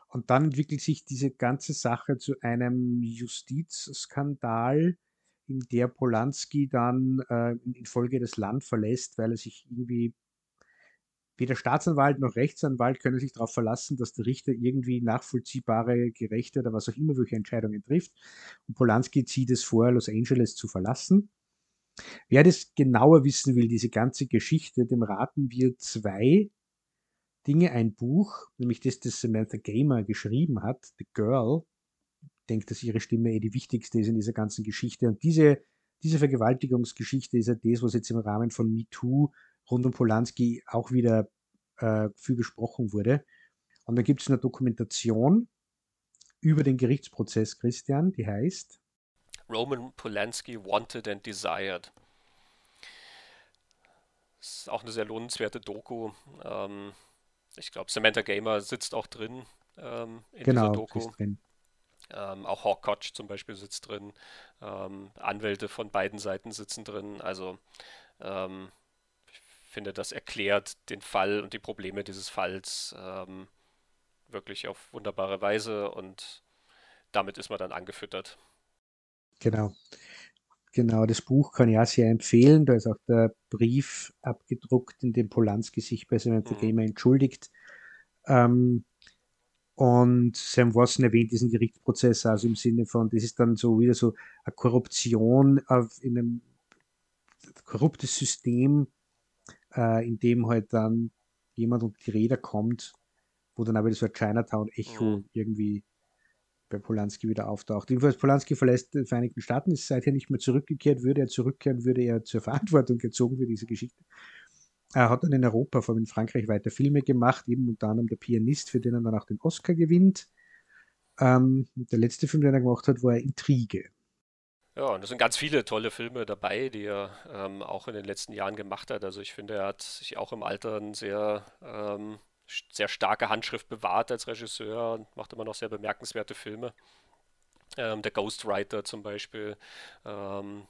Und dann entwickelt sich diese ganze Sache zu einem Justizskandal, in der Polanski dann äh, in das Land verlässt, weil er sich irgendwie Weder Staatsanwalt noch Rechtsanwalt können sich darauf verlassen, dass der Richter irgendwie nachvollziehbare, gerechte oder was auch immer welche Entscheidungen trifft. Und Polanski zieht es vor, Los Angeles zu verlassen. Wer das genauer wissen will, diese ganze Geschichte, dem raten wir zwei Dinge. Ein Buch, nämlich das, das Samantha Gamer geschrieben hat, The Girl. Ich denke, dass ihre Stimme eh die wichtigste ist in dieser ganzen Geschichte. Und diese, diese Vergewaltigungsgeschichte ist ja das, was jetzt im Rahmen von MeToo rund um Polanski auch wieder äh, viel besprochen wurde. Und dann gibt es eine Dokumentation über den Gerichtsprozess, Christian, die heißt Roman Polanski Wanted and Desired. Das ist auch eine sehr lohnenswerte Doku. Ähm, ich glaube, Samantha Gamer sitzt auch drin ähm, in genau, dieser Doku. Drin. Ähm, auch Hawk Koch zum Beispiel sitzt drin. Ähm, Anwälte von beiden Seiten sitzen drin. Also ähm, finde, das erklärt den Fall und die Probleme dieses Falls ähm, wirklich auf wunderbare Weise und damit ist man dann angefüttert. Genau. Genau, das Buch kann ich auch sehr empfehlen. Da ist auch der Brief abgedruckt, in dem Polanski sich bei Samantha mhm. Gamer entschuldigt. Ähm, und Sam Watson erwähnt diesen Gerichtsprozess also im Sinne von, das ist dann so wieder so eine Korruption auf, in einem korruptes System, äh, in dem halt dann jemand unter die Räder kommt, wo dann aber so ein Chinatown-Echo mhm. irgendwie bei Polanski wieder auftaucht. Jedenfalls Polanski verlässt die Vereinigten Staaten, ist seither nicht mehr zurückgekehrt, würde er zurückkehren, würde er zur Verantwortung gezogen für diese Geschichte. Er hat dann in Europa, vor allem in Frankreich, weiter Filme gemacht, eben unter anderem Der Pianist, für den er dann auch den Oscar gewinnt. Ähm, der letzte Film, den er gemacht hat, war Intrige. Ja, und es sind ganz viele tolle Filme dabei, die er ähm, auch in den letzten Jahren gemacht hat. Also ich finde, er hat sich auch im Alter eine sehr, ähm, sehr starke Handschrift bewahrt als Regisseur und macht immer noch sehr bemerkenswerte Filme. Ähm, der Ghostwriter zum Beispiel. Ähm,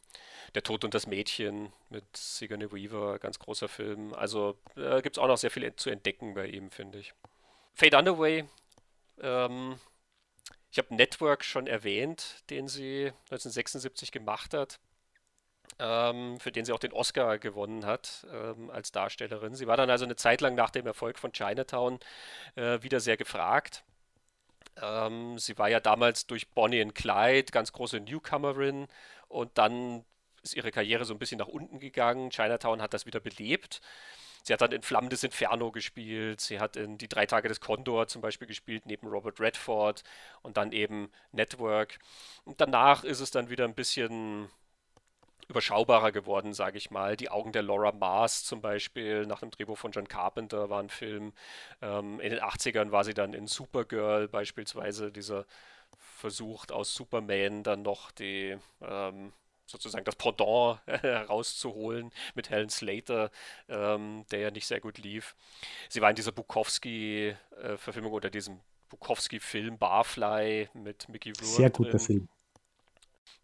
der Tod und das Mädchen mit Sigourney Weaver, ganz großer Film. Also äh, gibt es auch noch sehr viel zu entdecken bei ihm, finde ich. Fade Underway, ähm, ich habe Network schon erwähnt, den sie 1976 gemacht hat, ähm, für den sie auch den Oscar gewonnen hat ähm, als Darstellerin. Sie war dann also eine Zeit lang nach dem Erfolg von Chinatown äh, wieder sehr gefragt. Ähm, sie war ja damals durch Bonnie and Clyde ganz große Newcomerin und dann ist ihre Karriere so ein bisschen nach unten gegangen. Chinatown hat das wieder belebt. Sie hat dann in Flammendes Inferno gespielt, sie hat in Die drei Tage des Condor zum Beispiel gespielt, neben Robert Redford und dann eben Network. Und danach ist es dann wieder ein bisschen überschaubarer geworden, sage ich mal. Die Augen der Laura Mars zum Beispiel, nach dem Drehbuch von John Carpenter war ein Film. Ähm, in den 80ern war sie dann in Supergirl beispielsweise, dieser versucht aus Superman dann noch die ähm, sozusagen das Pendant herauszuholen mit Helen Slater, ähm, der ja nicht sehr gut lief. Sie war in dieser Bukowski-Verfilmung oder diesem Bukowski-Film Barfly mit Mickey Rourke. Sehr guter drin. Film.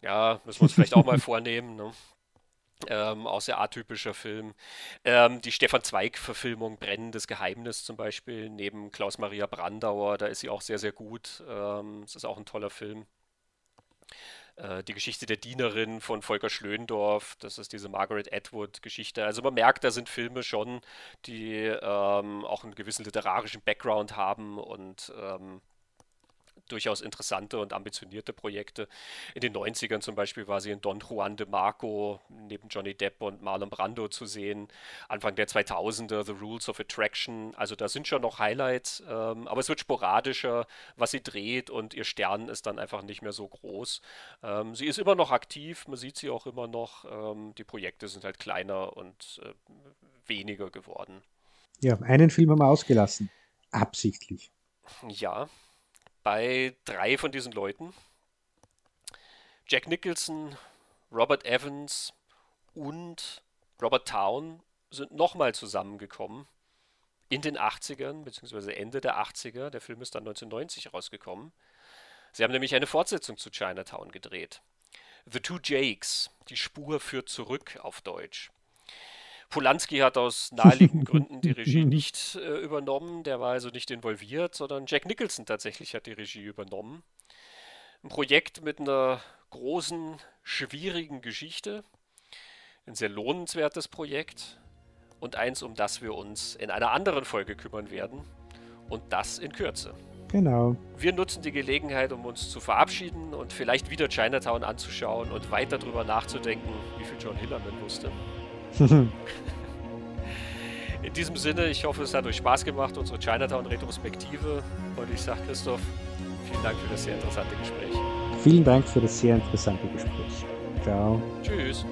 Ja, müssen wir uns vielleicht auch mal vornehmen. Ne? Ähm, auch sehr atypischer Film. Ähm, die Stefan Zweig-Verfilmung Brennendes Geheimnis zum Beispiel, neben Klaus-Maria Brandauer, da ist sie auch sehr, sehr gut. Ähm, es ist auch ein toller Film. Äh, die Geschichte der Dienerin von Volker Schlöndorff, das ist diese Margaret Atwood-Geschichte. Also man merkt, da sind Filme schon, die ähm, auch einen gewissen literarischen Background haben und ähm, durchaus interessante und ambitionierte Projekte. In den 90ern zum Beispiel war sie in Don Juan de Marco neben Johnny Depp und Marlon Brando zu sehen. Anfang der 2000er The Rules of Attraction. Also da sind schon noch Highlights, ähm, aber es wird sporadischer, was sie dreht und ihr Stern ist dann einfach nicht mehr so groß. Ähm, sie ist immer noch aktiv, man sieht sie auch immer noch. Ähm, die Projekte sind halt kleiner und äh, weniger geworden. Ja, einen Film haben wir ausgelassen. Absichtlich. Ja, bei drei von diesen Leuten. Jack Nicholson, Robert Evans und Robert Town sind nochmal zusammengekommen in den 80ern, beziehungsweise Ende der 80er. Der Film ist dann 1990 rausgekommen. Sie haben nämlich eine Fortsetzung zu Chinatown gedreht. The Two Jakes, die Spur führt zurück auf Deutsch. Polanski hat aus naheliegenden Gründen die Regie nicht äh, übernommen. Der war also nicht involviert, sondern Jack Nicholson tatsächlich hat die Regie übernommen. Ein Projekt mit einer großen, schwierigen Geschichte. Ein sehr lohnenswertes Projekt. Und eins, um das wir uns in einer anderen Folge kümmern werden. Und das in Kürze. Genau. Wir nutzen die Gelegenheit, um uns zu verabschieden und vielleicht wieder Chinatown anzuschauen und weiter darüber nachzudenken, wie viel John Hillerman wusste. In diesem Sinne, ich hoffe, es hat euch Spaß gemacht, unsere Chinatown-Retrospektive. Und ich sage Christoph, vielen Dank für das sehr interessante Gespräch. Vielen Dank für das sehr interessante Gespräch. Ciao. Tschüss.